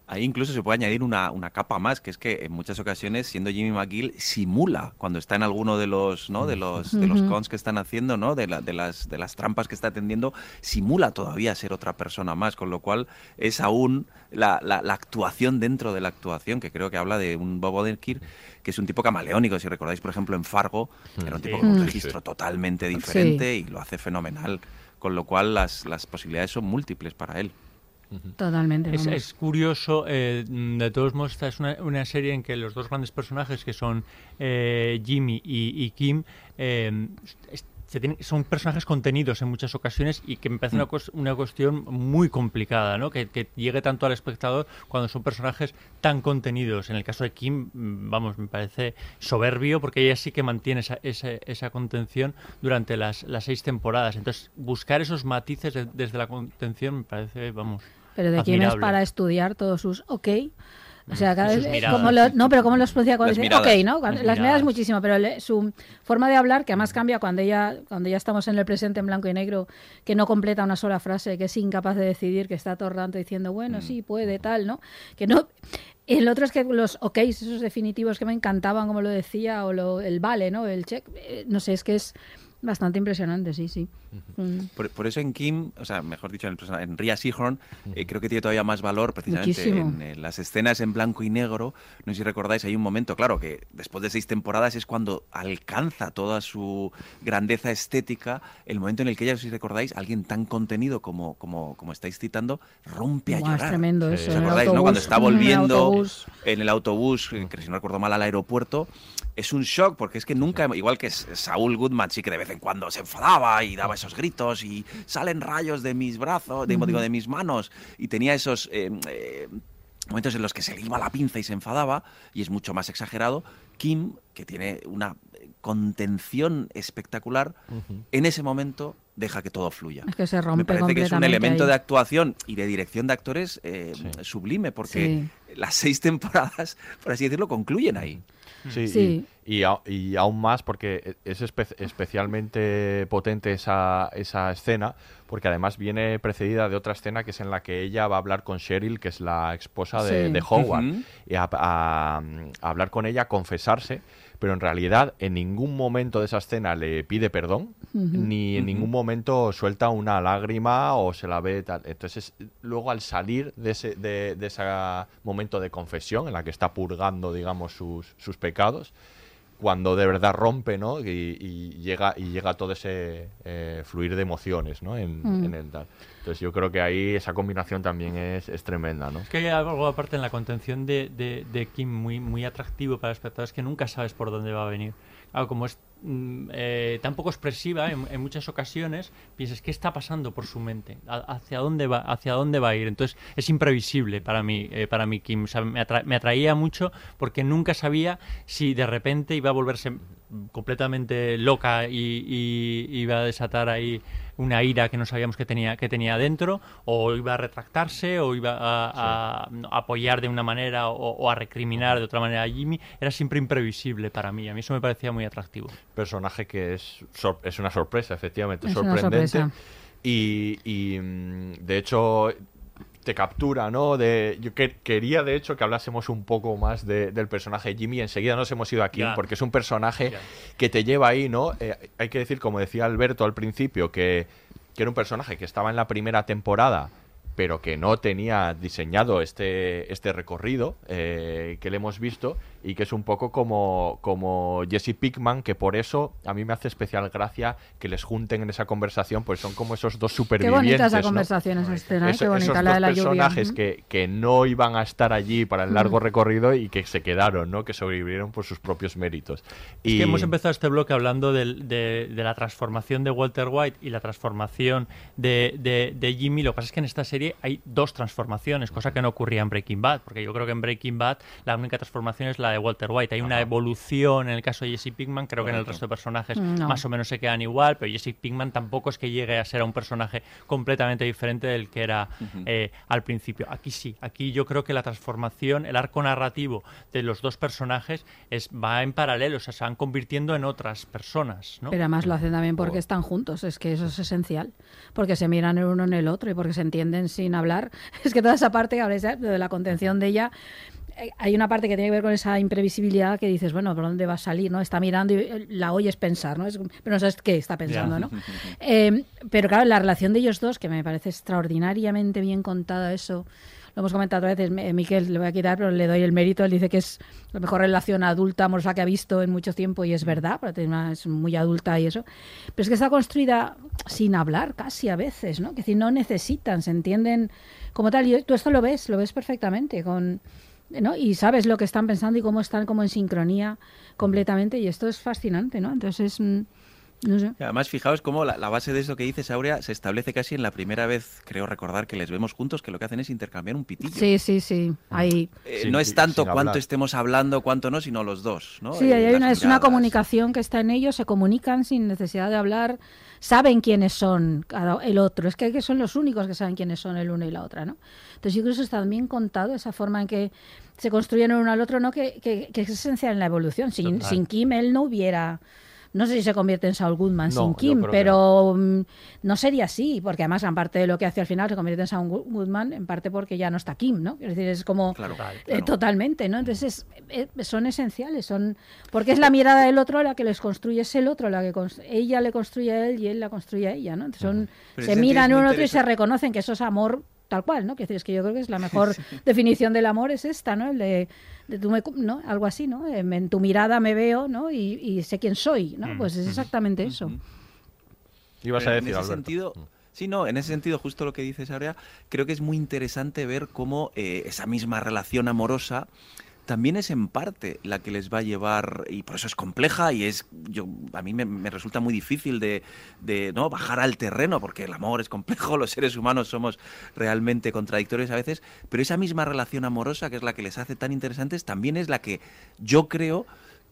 [SPEAKER 4] Ahí incluso se puede añadir una, una capa más, que es que en muchas ocasiones, siendo Jimmy McGill, simula cuando está en alguno de los, ¿no? de los, de los cons que están haciendo, ¿no? de, la- de, las, de las trampas que está atendiendo, simula todavía ser otra persona más, con lo cual es aún la, la- la actuación dentro de la actuación, que creo que habla de un Bob Odenkirk, que es un tipo camaleónico. Si recordáis, por ejemplo, en Fargo, era un tipo
[SPEAKER 3] Sí.
[SPEAKER 4] con un
[SPEAKER 2] Mm.
[SPEAKER 4] registro
[SPEAKER 1] Sí.
[SPEAKER 4] totalmente diferente y lo hace fenomenal. Con lo cual las, las posibilidades son múltiples para él.
[SPEAKER 2] Totalmente.
[SPEAKER 3] Es, curioso, eh, de todos modos, esta es una, una serie en que los dos grandes personajes, que son eh, Jimmy y, y Kim, eh, se tienen- son personajes contenidos en muchas ocasiones y que me parece una, cos- una cuestión muy complicada, ¿no? Que, que llegue tanto al espectador cuando son personajes tan contenidos. En el caso de Kim, mm, vamos, me parece soberbio porque ella sí que mantiene esa, esa, esa contención durante las, las seis temporadas. Entonces, buscar esos matices de- desde la contención me parece, vamos,
[SPEAKER 2] Pero de quién es para estudiar todos sus ok. O sea, cada
[SPEAKER 3] Sus
[SPEAKER 2] vez,
[SPEAKER 3] miradas.
[SPEAKER 2] como lo- no, pero cómo los pronuncia cuando
[SPEAKER 4] Las
[SPEAKER 2] dice
[SPEAKER 4] miradas.
[SPEAKER 2] ok, ¿no?
[SPEAKER 3] Las
[SPEAKER 2] las miradas muchísimo, pero le- su forma de hablar, que además cambia cuando ella, cuando ya estamos en el presente en blanco y negro, que no completa una sola frase, que es incapaz de decidir, que está todo el rato diciendo, bueno, sí, puede, tal, ¿no? Que no. El otro es que los ok, esos definitivos que me encantaban, como lo decía, o lo- el vale, ¿no? El check, eh, no sé, es que es bastante impresionante, sí, sí. Mm.
[SPEAKER 4] Por, por eso en Kim, o sea, mejor dicho, en, el en Ria Seahorn, eh, creo que tiene todavía más valor precisamente
[SPEAKER 2] Muchísimo.
[SPEAKER 4] en, eh, las escenas en blanco y negro. No sé si recordáis, hay un momento, claro, que después de seis temporadas es cuando alcanza toda su grandeza estética, el momento en el que ella, si recordáis, alguien tan contenido como, como, como estáis citando, rompe a
[SPEAKER 2] Buah, es
[SPEAKER 4] llorar.
[SPEAKER 2] tremendo
[SPEAKER 1] Sí.
[SPEAKER 2] eso.
[SPEAKER 4] ¿Os acordáis, no? Cuando
[SPEAKER 2] autobús,
[SPEAKER 4] está volviendo (laughs)
[SPEAKER 2] autobús.
[SPEAKER 4] En el autobús, eh, que si no recuerdo mal, al aeropuerto, es un shock, porque es que nunca, igual que Saúl Goodman, sí que de vez en cuando se enfadaba y daba esos gritos y salen rayos de mis brazos, de, digo, de mis manos, y tenía esos eh, eh, momentos en los que se le iba la pinza y se enfadaba, y es mucho más exagerado. Kim, que tiene una contención espectacular, en ese momento deja que todo fluya.
[SPEAKER 2] Es que se rompe
[SPEAKER 4] Me parece que es un elemento
[SPEAKER 2] ahí.
[SPEAKER 4] de actuación y de dirección de actores eh, sublime, porque las seis (laughs) temporadas, por así decirlo, concluyen ahí.
[SPEAKER 1] Sí,
[SPEAKER 2] Sí.
[SPEAKER 1] Y, y a- y aún más porque es espe- especialmente potente esa, esa escena, porque además viene precedida de otra escena que es en la que ella va a hablar con Cheryl, que es la esposa de,
[SPEAKER 2] Sí.
[SPEAKER 1] de Howard, y a, a- a hablar con ella, a confesarse, pero en realidad en ningún momento de esa escena le pide perdón, ni en ningún momento suelta una lágrima o se la ve tal. Entonces, luego al salir de ese, de, de ese momento de confesión en la que está purgando, digamos, sus, sus pecados, cuando de verdad rompe, ¿no? Y, y llega y llega todo ese eh, fluir de emociones, ¿no? En,
[SPEAKER 3] Mm.
[SPEAKER 1] en el tal. Entonces yo creo que ahí esa combinación también es, es tremenda, ¿no?
[SPEAKER 3] Es que hay algo aparte en la contención de, de, de Kim muy, muy atractivo para el espectador, es que nunca sabes por dónde va a venir. Claro, como es eh, tan poco expresiva en, muchas ocasiones, piensas, ¿qué está pasando por su mente? ¿A- ¿Hacia dónde va, hacia dónde va a ir? Entonces es imprevisible para mí, eh, para mí Kim. Me, atra- me atraía mucho porque nunca sabía si de repente iba a volverse completamente loca y, y iba a desatar ahí una ira que no sabíamos que tenía que tenía dentro o iba a retractarse o iba a, a- a apoyar de una manera o, o a recriminar de otra manera a Jimmy era siempre imprevisible para mí a mí eso me parecía muy atractivo
[SPEAKER 1] personaje que es, sor- es una sorpresa, efectivamente,
[SPEAKER 3] Es una
[SPEAKER 1] sorprendente.
[SPEAKER 3] sorpresa.
[SPEAKER 1] Y, y, mm, de hecho te captura, ¿no? De, yo que- quería, de hecho, que hablásemos un poco más de- del personaje de Jimmy. Enseguida nos hemos ido aquí, porque es un personaje que te lleva ahí, ¿no? Eh, hay que decir, como decía Alberto al principio, que, que era un personaje que estaba en la primera temporada pero que no tenía diseñado este, este recorrido eh, que le hemos visto y que es un poco como, como Jesse Pickman, que por eso a mí me hace especial gracia que les junten en esa conversación, pues son como esos dos
[SPEAKER 2] Qué
[SPEAKER 1] supervivientes.
[SPEAKER 2] bonita esa
[SPEAKER 1] ¿no?
[SPEAKER 2] conversación, esa escena, ¿eh?
[SPEAKER 1] Eso-
[SPEAKER 2] qué bonita
[SPEAKER 1] esos
[SPEAKER 2] la
[SPEAKER 1] dos
[SPEAKER 2] de la lluvia.
[SPEAKER 1] personajes
[SPEAKER 2] Ujú.
[SPEAKER 1] que, que no iban a estar allí para el largo recorrido y que se quedaron, ¿no? que sobrevivieron por sus propios méritos.
[SPEAKER 3] Es
[SPEAKER 1] Y
[SPEAKER 3] que hemos empezado este bloque hablando del- de, de la transformación de Walter White y la transformación de, de- de Jimmy. Lo que pasa es que en esta serie hay dos transformaciones, cosa que no ocurría en Breaking Bad, porque yo creo que en Breaking Bad la única transformación es la de Walter White. Hay una evolución en el caso de Jesse Pinkman, creo que en el resto de personajes
[SPEAKER 2] No.
[SPEAKER 3] más o menos se quedan igual, pero Jesse Pinkman tampoco es que llegue a ser un personaje completamente diferente del que era eh, al principio. Aquí sí, aquí yo creo que la transformación, el arco narrativo de los dos personajes es, va en paralelo, o sea, se van convirtiendo en otras personas, ¿no?
[SPEAKER 2] Pero además lo hacen también porque están juntos, es que eso es esencial. Porque se miran el uno en el otro y porque se entienden sin hablar. (laughs) Es que toda esa parte que habláis de la contención de ella, eh, hay una parte que tiene que ver con esa imprevisibilidad que dices, bueno, ¿por dónde va a salir? ¿no? Está mirando y eh, la oyes pensar, ¿no? Es- pero no sabes qué está pensando, ¿no? (laughs) Eh, pero claro, la relación de ellos dos, que me parece extraordinariamente bien contada eso, lo hemos comentado a veces, Miquel, le voy a quitar, pero le doy el mérito, él dice que es la mejor relación adulta amorosa que ha visto en mucho tiempo y es verdad, es muy adulta y eso, pero es que está construida sin hablar casi a veces, ¿no? Que decir, no necesitan, se entienden como tal, y tú esto lo ves, lo ves perfectamente con... ¿no? Y sabes lo que están pensando y cómo están como en sincronía completamente y esto es fascinante, ¿no? Entonces, mm, no sé.
[SPEAKER 4] Y además, fijaos cómo la, la base de eso que dices, Aurea, se establece casi en la primera vez, creo recordar, que les vemos juntos, que lo que hacen es intercambiar un pitillo.
[SPEAKER 2] Sí, sí, sí. Ahí.
[SPEAKER 4] Eh,
[SPEAKER 1] Sin-
[SPEAKER 4] no es tanto cuánto
[SPEAKER 1] hablar.
[SPEAKER 4] estuna hablando, cuánto no, sino los dos, ¿no?
[SPEAKER 2] Sí,
[SPEAKER 4] Eh,
[SPEAKER 2] ahí hay una, es una comunicación que está en ellos, se comunican sin necesidad de hablar, saben quiénes son cada, el otro, es que, que son los únicos que saben quiénes son el uno y la otra, ¿no? Entonces yo creo que eso está bien contado, esa forma en que se construyen uno al otro, ¿no? Que, que- que es esencial en la evolución. Sin,
[SPEAKER 3] Total.
[SPEAKER 2] sin Kim él no hubiera... No sé si se convierte en Saul Goodman
[SPEAKER 1] No,
[SPEAKER 2] sin Kim, pero mm, no sería así, porque además, en parte de lo que hace al final, se convierte en Saul Goodman, en parte porque ya no está Kim, ¿no? Es decir, es como
[SPEAKER 4] Claro,
[SPEAKER 2] eh,
[SPEAKER 4] claro.
[SPEAKER 2] totalmente, ¿no? Entonces es- eh, son esenciales, son porque es la mirada del otro la que les construye, es el otro la que ella le construye a él y él la construye a ella, ¿no? Entonces son,
[SPEAKER 4] Pero
[SPEAKER 2] se miran uno otro y se reconocen que eso es amor tal cual, ¿no? Que es que yo creo que es la mejor (laughs) definición del amor es esta, ¿no? El de, de me ¿no? Algo así, ¿no? En tu mirada me veo, ¿no? Y, y sé quién soy, ¿no?
[SPEAKER 1] Mm,
[SPEAKER 2] Pues es
[SPEAKER 1] mm,
[SPEAKER 2] exactamente eso.
[SPEAKER 1] Ibas a
[SPEAKER 4] Pero en
[SPEAKER 1] decir,
[SPEAKER 4] ese
[SPEAKER 1] Alberto.
[SPEAKER 4] sentido, sí, no, en ese sentido, justo lo que dices ahora, creo que es muy interesante ver cómo eh, esa misma relación amorosa también es en parte la que les va a llevar, y por eso es compleja y es, yo, a mí me, me resulta muy difícil de, de, ¿no? bajar al terreno, porque el amor es complejo, (laughs) los seres humanos somos realmente contradictorios a veces, pero esa misma relación amorosa, que es la que les hace tan interesantes, también es la que yo creo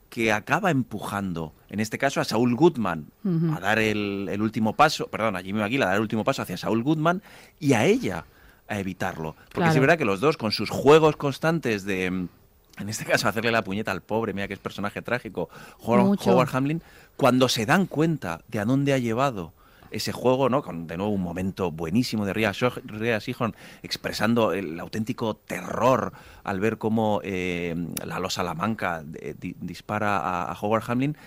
[SPEAKER 4] que acaba empujando, en este caso a Saúl Goodman, a dar el, el último paso, perdón, a Jimmy McGill a dar el último paso hacia Saúl Goodman y a ella a evitarlo. Porque
[SPEAKER 2] Claro.
[SPEAKER 4] es verdad que los dos, con sus juegos constantes de, en este caso, hacerle la puñeta al pobre, mira que es personaje trágico, Howard, Hamlin, cuando se dan cuenta de a dónde ha llevado ese juego, ¿no? Con de nuevo un momento buenísimo de Rhea Seehorn expresando el auténtico terror al ver cómo eh, la Lo Salamanca eh, di- dispara a, a Howard Hamlin.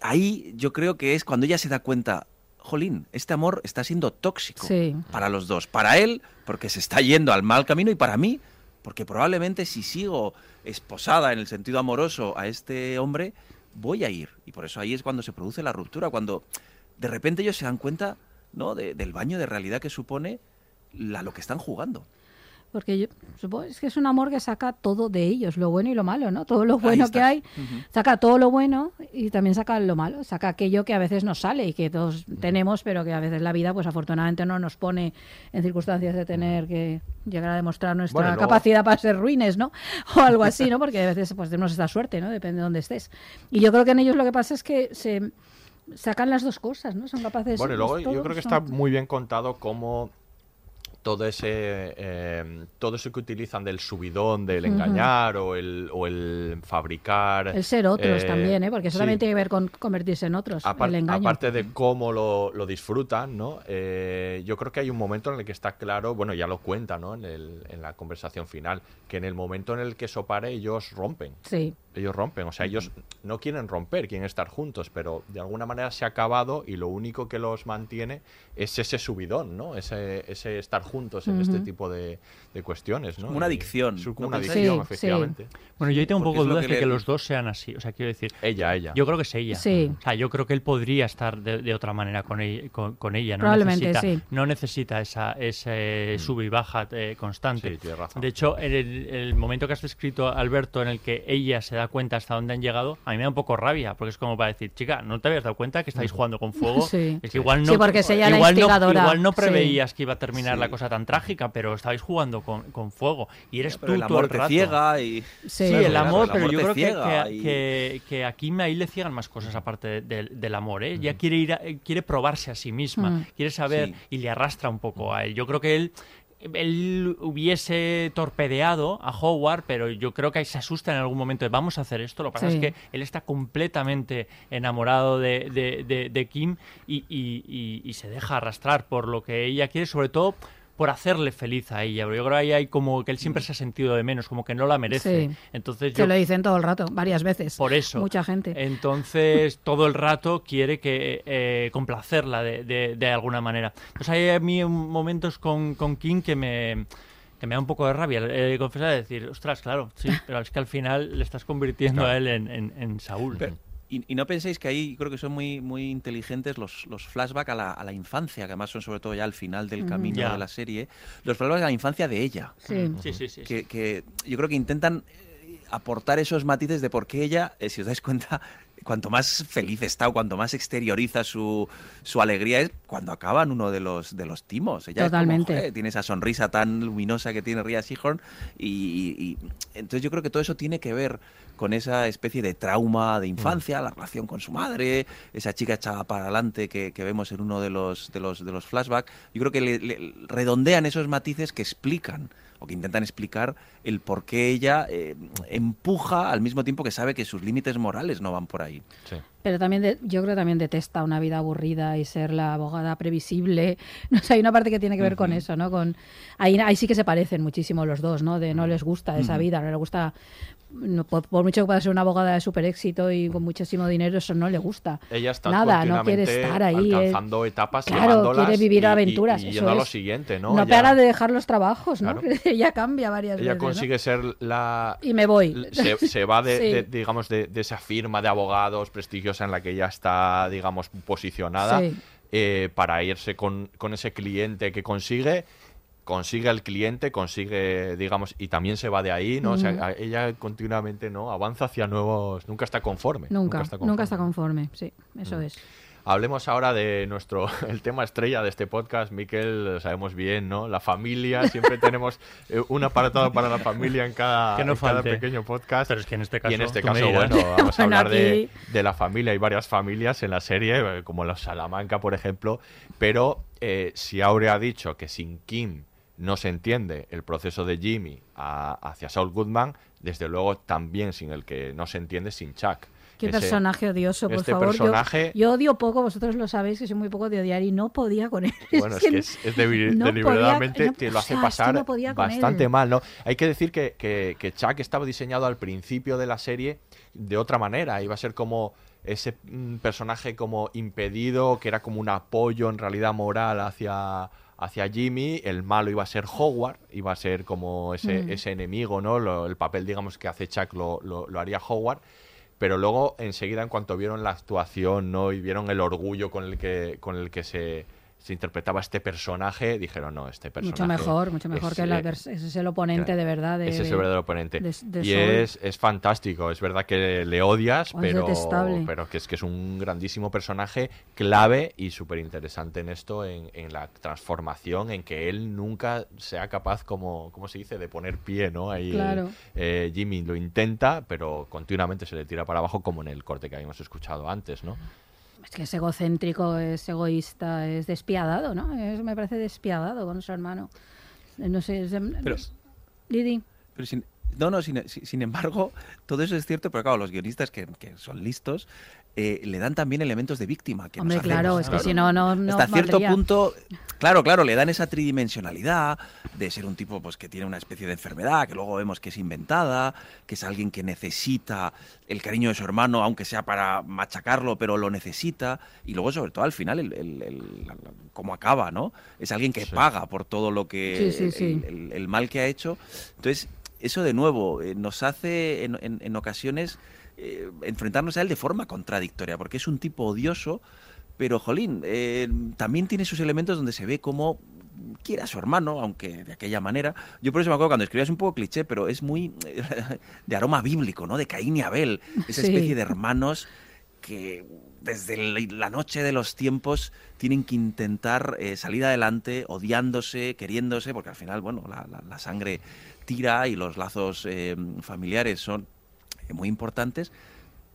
[SPEAKER 4] Ahí yo creo que es cuando ella se da cuenta, jolín, este amor está siendo tóxico
[SPEAKER 2] Sí.
[SPEAKER 4] para los dos. Para él, porque se está yendo al mal camino, y para mí, porque probablemente si sigo esposada en el sentido amoroso a este hombre, voy a ir. Y por eso ahí es cuando se produce la ruptura, cuando de repente ellos se dan cuenta ¿no? de- del baño de realidad que supone la, lo que están jugando.
[SPEAKER 2] Porque yo supongo es que es un amor que saca todo de ellos, lo bueno y lo malo, ¿no? Todo lo bueno que hay, saca todo lo bueno y también saca lo malo, saca aquello que a veces nos sale y que todos tenemos, pero que a veces la vida, pues afortunadamente no nos pone en circunstancias de tener que llegar a demostrar nuestra
[SPEAKER 1] Bueno, y luego-
[SPEAKER 2] capacidad para ser ruines, ¿no? (laughs) O algo así, ¿no? Porque a veces pues tenemos esta suerte, ¿no? Depende de dónde estés. Y yo creo que en ellos lo que pasa es que se sacan las dos cosas, ¿no? Son capaces
[SPEAKER 1] Bueno, y luego yo creo que está muy bien contado cómo todo ese eh, todo eso que utilizan del subidón, del engañar o el, o el fabricar.
[SPEAKER 2] el ser otros
[SPEAKER 1] eh,
[SPEAKER 2] también, ¿eh? Porque eso también tiene que ver con convertirse en otros,
[SPEAKER 1] Apar-
[SPEAKER 2] el engaño.
[SPEAKER 1] Aparte de cómo lo, lo disfrutan, ¿no? Eh, yo creo que hay un momento en el que está claro, bueno, ya lo cuenta, ¿no? En, el- en la conversación final, que en el momento en el que eso pare, ellos rompen.
[SPEAKER 2] Sí.
[SPEAKER 1] Ellos rompen, o sea, ellos no quieren romper, quieren estar juntos, pero de alguna manera se ha acabado y lo único que los mantiene es ese subidón, ¿no? Ese, ese estar juntos en este tipo de, de cuestiones, ¿no?
[SPEAKER 4] Una adicción,
[SPEAKER 1] es como
[SPEAKER 4] ¿no
[SPEAKER 1] una adicción,
[SPEAKER 4] Sí, sí.
[SPEAKER 1] efectivamente.
[SPEAKER 3] Bueno, yo ahí tengo un poco dudas
[SPEAKER 4] que
[SPEAKER 3] de que
[SPEAKER 4] le-
[SPEAKER 3] los dos sean así. O sea, quiero decir.
[SPEAKER 1] Ella, ella.
[SPEAKER 3] Yo creo que es ella.
[SPEAKER 2] Sí.
[SPEAKER 3] O sea, yo creo que él podría estar de, de otra manera con ella. Con, con ella. No
[SPEAKER 2] Probablemente,
[SPEAKER 3] necesita,
[SPEAKER 2] sí.
[SPEAKER 3] No necesita esa, ese sub y baja eh, constante.
[SPEAKER 1] Sí, tienes razón.
[SPEAKER 3] De hecho, en el, el momento que has descrito, Alberto, en el que ella se da cuenta hasta dónde han llegado, a mí me da un poco rabia, porque es como para decir, chica, ¿no te habías dado cuenta que estáis jugando con fuego? (laughs)
[SPEAKER 2] Sí.
[SPEAKER 3] Es que igual no,
[SPEAKER 2] Sí, porque es ella la
[SPEAKER 3] no, igual no
[SPEAKER 2] Sí.
[SPEAKER 3] preveías que iba a terminar
[SPEAKER 4] Sí.
[SPEAKER 3] la cosa tan trágica, pero estabais jugando con, con fuego. Y eres
[SPEAKER 4] Pero
[SPEAKER 3] tú
[SPEAKER 4] el
[SPEAKER 3] todo
[SPEAKER 4] amor
[SPEAKER 3] el
[SPEAKER 4] te
[SPEAKER 3] rato.
[SPEAKER 4] ciega y...
[SPEAKER 2] Sí.
[SPEAKER 4] Claro,
[SPEAKER 3] el
[SPEAKER 4] claro,
[SPEAKER 3] amor,
[SPEAKER 4] el
[SPEAKER 3] pero yo
[SPEAKER 4] te
[SPEAKER 3] creo que, que,
[SPEAKER 4] y-
[SPEAKER 3] que, que a Kim ahí le ciegan más cosas aparte de- de- del amor. ¿eh? Ella quiere, ir a- eh, quiere probarse a sí misma,
[SPEAKER 2] Mm.
[SPEAKER 3] quiere saber
[SPEAKER 4] Sí.
[SPEAKER 3] y le arrastra un poco a él. Yo creo que él él hubiese torpedeado a Howard, pero yo creo que ahí se asusta en algún momento de vamos a hacer esto. Lo que pasa
[SPEAKER 2] Sí.
[SPEAKER 3] es que él está completamente enamorado de, de- de- de Kim y, y- y- y se deja arrastrar por lo que ella quiere, sobre todo por hacerle feliz a ella. Pero yo creo que ahí hay como que él siempre se ha sentido de menos, como que no la merece.
[SPEAKER 2] Sí.
[SPEAKER 3] Entonces
[SPEAKER 2] Se
[SPEAKER 3] yo
[SPEAKER 2] lo dicen todo el rato, varias veces.
[SPEAKER 3] por eso.
[SPEAKER 2] Mucha gente.
[SPEAKER 3] Entonces, (laughs) todo el rato quiere que eh, complacerla de, de- de alguna manera. Entonces, hay a mí momentos con, con King que me, que me da un poco de rabia. Eh, confesar de decir, ostras, claro, sí, (laughs) pero es que al final le estás convirtiendo a él en, en- en Saúl.
[SPEAKER 4] Pero- y, y no penséis que ahí creo que son muy, muy inteligentes los, los flashbacks a la, a la infancia, que además son sobre todo ya al final del camino de la serie. Los flashbacks a la infancia de ella.
[SPEAKER 2] Sí.
[SPEAKER 3] sí, sí, sí.
[SPEAKER 4] que, que yo creo que intentan eh, aportar esos matices de por qué ella, eh, si os dais cuenta, cuanto más feliz está o cuanto más exterioriza su, su alegría es cuando acaba en uno de los, de los timos. Ella es como,
[SPEAKER 2] Totalmente.
[SPEAKER 4] joder, tiene esa sonrisa tan luminosa que tiene Ria Seahorn y, y- entonces yo creo que todo eso tiene que ver con esa especie de trauma de infancia, la relación con su madre, esa chica echada para adelante que, que vemos en uno de los, de los, de los flashbacks. Yo creo que le- le redondean esos matices que explican o que intentan explicar el por qué ella eh, empuja al mismo tiempo que sabe que sus límites morales no van por ahí.
[SPEAKER 1] Sí.
[SPEAKER 2] Pero también de- yo creo que también detesta una vida aburrida y ser la abogada previsible. (laughs) No sé, hay una parte que tiene que ver con eso, ¿no? Con ahí, ahí sí que se parecen muchísimo los dos, ¿no? De no les gusta esa vida, no les gusta no, por, por mucho que pueda ser una abogada de super éxito y con muchísimo dinero, eso no le gusta.
[SPEAKER 1] Ella está
[SPEAKER 2] Nada, no quiere estar ahí. eh.
[SPEAKER 1] alcanzando etapas,
[SPEAKER 2] Claro, quiere vivir
[SPEAKER 1] y- y-
[SPEAKER 2] aventuras.
[SPEAKER 1] y,
[SPEAKER 2] eso
[SPEAKER 1] yendo a lo siguiente, ¿no?
[SPEAKER 2] No
[SPEAKER 1] Ella-
[SPEAKER 2] para de dejar los trabajos, ¿no?
[SPEAKER 1] Claro. (laughs)
[SPEAKER 2] Ella cambia varias
[SPEAKER 1] Ella
[SPEAKER 2] veces. ¿no?
[SPEAKER 1] consigue ser la...
[SPEAKER 2] Y me voy.
[SPEAKER 1] Se, se va de, (laughs)
[SPEAKER 2] Sí.
[SPEAKER 1] de- digamos, de, de esa firma de abogados en la que ella está, digamos, posicionada
[SPEAKER 2] Sí.
[SPEAKER 1] eh, para irse con, con ese cliente que consigue consigue el cliente, consigue, digamos, y también se va de ahí, ¿no? O sea, ella continuamente, ¿no? Avanza hacia nuevos... Nunca está conforme.
[SPEAKER 2] Nunca,
[SPEAKER 1] está
[SPEAKER 2] nunca está
[SPEAKER 1] conforme.
[SPEAKER 2] conforme, sí, eso
[SPEAKER 1] Mm.
[SPEAKER 2] es.
[SPEAKER 1] Hablemos ahora de nuestro (laughs) el tema estrella de este podcast, Miquel, lo sabemos bien, ¿no? La familia, siempre tenemos eh, un apartado para la familia en cada,
[SPEAKER 3] Que no
[SPEAKER 1] en cada
[SPEAKER 3] falte.
[SPEAKER 1] pequeño podcast.
[SPEAKER 3] Pero es que en este caso.
[SPEAKER 1] y en este caso, bueno, vamos a
[SPEAKER 2] Bueno, (laughs)
[SPEAKER 1] hablar de,
[SPEAKER 2] aquí-
[SPEAKER 1] de la familia. Hay varias familias en la serie, eh, como los Salamanca, por ejemplo. Pero eh, si Aurea ha dicho que sin Kim no se entiende el proceso de Jimmy a- hacia Saul Goodman, desde luego también sin el que no se entiende sin Chuck.
[SPEAKER 2] Qué
[SPEAKER 1] Ese-
[SPEAKER 2] personaje odioso, por
[SPEAKER 1] este
[SPEAKER 2] favor. Yo-
[SPEAKER 1] personaje-
[SPEAKER 2] Yo, odio poco, vosotros lo sabéis, que soy muy poco de odiar y no podía con él. (laughs)
[SPEAKER 1] Bueno, es que es,
[SPEAKER 2] no
[SPEAKER 1] deliberadamente
[SPEAKER 2] podía-
[SPEAKER 1] te
[SPEAKER 2] no-
[SPEAKER 1] lo
[SPEAKER 2] o
[SPEAKER 1] hace
[SPEAKER 2] sea, es que
[SPEAKER 1] pasar
[SPEAKER 2] no
[SPEAKER 1] bastante mal, ¿no? Hay que decir que, que, que Chuck estaba diseñado al principio de la serie de otra manera. Iba a ser como ese mm, personaje como impedido, que era como un apoyo en realidad moral hacia, hacia Jimmy. El malo iba a ser Howard, iba a ser como ese,
[SPEAKER 9] Mm.
[SPEAKER 1] ese enemigo, ¿no? Lo- el papel, digamos, que hace Chuck lo, lo- lo haría Howard. Pero luego, enseguida, en cuanto vieron la actuación, ¿no? Y vieron el orgullo con el que, con el que se, se interpretaba este personaje, dijeron, no, este personaje...
[SPEAKER 2] Mucho mejor, mucho mejor
[SPEAKER 1] es,
[SPEAKER 2] que la
[SPEAKER 1] eh,
[SPEAKER 2] ese es el oponente de verdad. De,
[SPEAKER 1] ese es el verdadero oponente.
[SPEAKER 2] de- de
[SPEAKER 1] y es, es fantástico. Es verdad que le odias, pero, pero que es que es un grandísimo personaje clave y súper interesante en esto, en, en la transformación, en que él nunca sea capaz, como, como se dice, de poner pie, ¿no? Ahí el-
[SPEAKER 2] Claro.
[SPEAKER 1] eh, Jimmy lo intenta, pero continuamente se le tira para abajo, como en el corte que habíamos escuchado antes, ¿no?
[SPEAKER 2] Es que es egocéntrico, es egoísta, es despiadado, ¿no? Es- me parece despiadado con su hermano. Eh, No sé, es de-
[SPEAKER 4] Pero-
[SPEAKER 2] Didi.
[SPEAKER 4] Pero sin, no, no, sin, sin- sin embargo, todo eso es cierto, pero claro, los guionistas que, que son listos eh, le dan también elementos de víctima. Que
[SPEAKER 2] Hombre,
[SPEAKER 4] nos hacemos,
[SPEAKER 2] claro, es que si no, no, no
[SPEAKER 4] Hasta cierto
[SPEAKER 2] valdría.
[SPEAKER 4] punto, claro, claro, le dan esa tridimensionalidad de ser un tipo pues, que tiene una especie de enfermedad, que luego vemos que es inventada, que es alguien que necesita el cariño de su hermano, aunque sea para machacarlo, pero lo necesita. Y luego, sobre todo, al final, el, el- el- cómo acaba, ¿no? Es alguien que
[SPEAKER 9] Sí.
[SPEAKER 4] paga por todo lo que...
[SPEAKER 2] Sí, sí,
[SPEAKER 4] el-
[SPEAKER 2] sí.
[SPEAKER 4] el- el mal que ha hecho. Entonces, eso de nuevo eh, nos hace en, en- en ocasiones eh, enfrentarnos a él de forma contradictoria, porque es un tipo odioso, pero jolín, eh, también tiene sus elementos donde se ve como quiere a su hermano, aunque de aquella manera. Yo por eso me acuerdo cuando escribías un poco cliché, pero es muy eh, (laughs) de aroma bíblico, ¿no? De Caín y Abel, esa
[SPEAKER 2] Sí.
[SPEAKER 4] especie de hermanos que desde la noche de los tiempos tienen que intentar eh, salir adelante, odiándose, queriéndose, porque al final, bueno, la, la- la sangre tira y los lazos eh, familiares son muy importantes,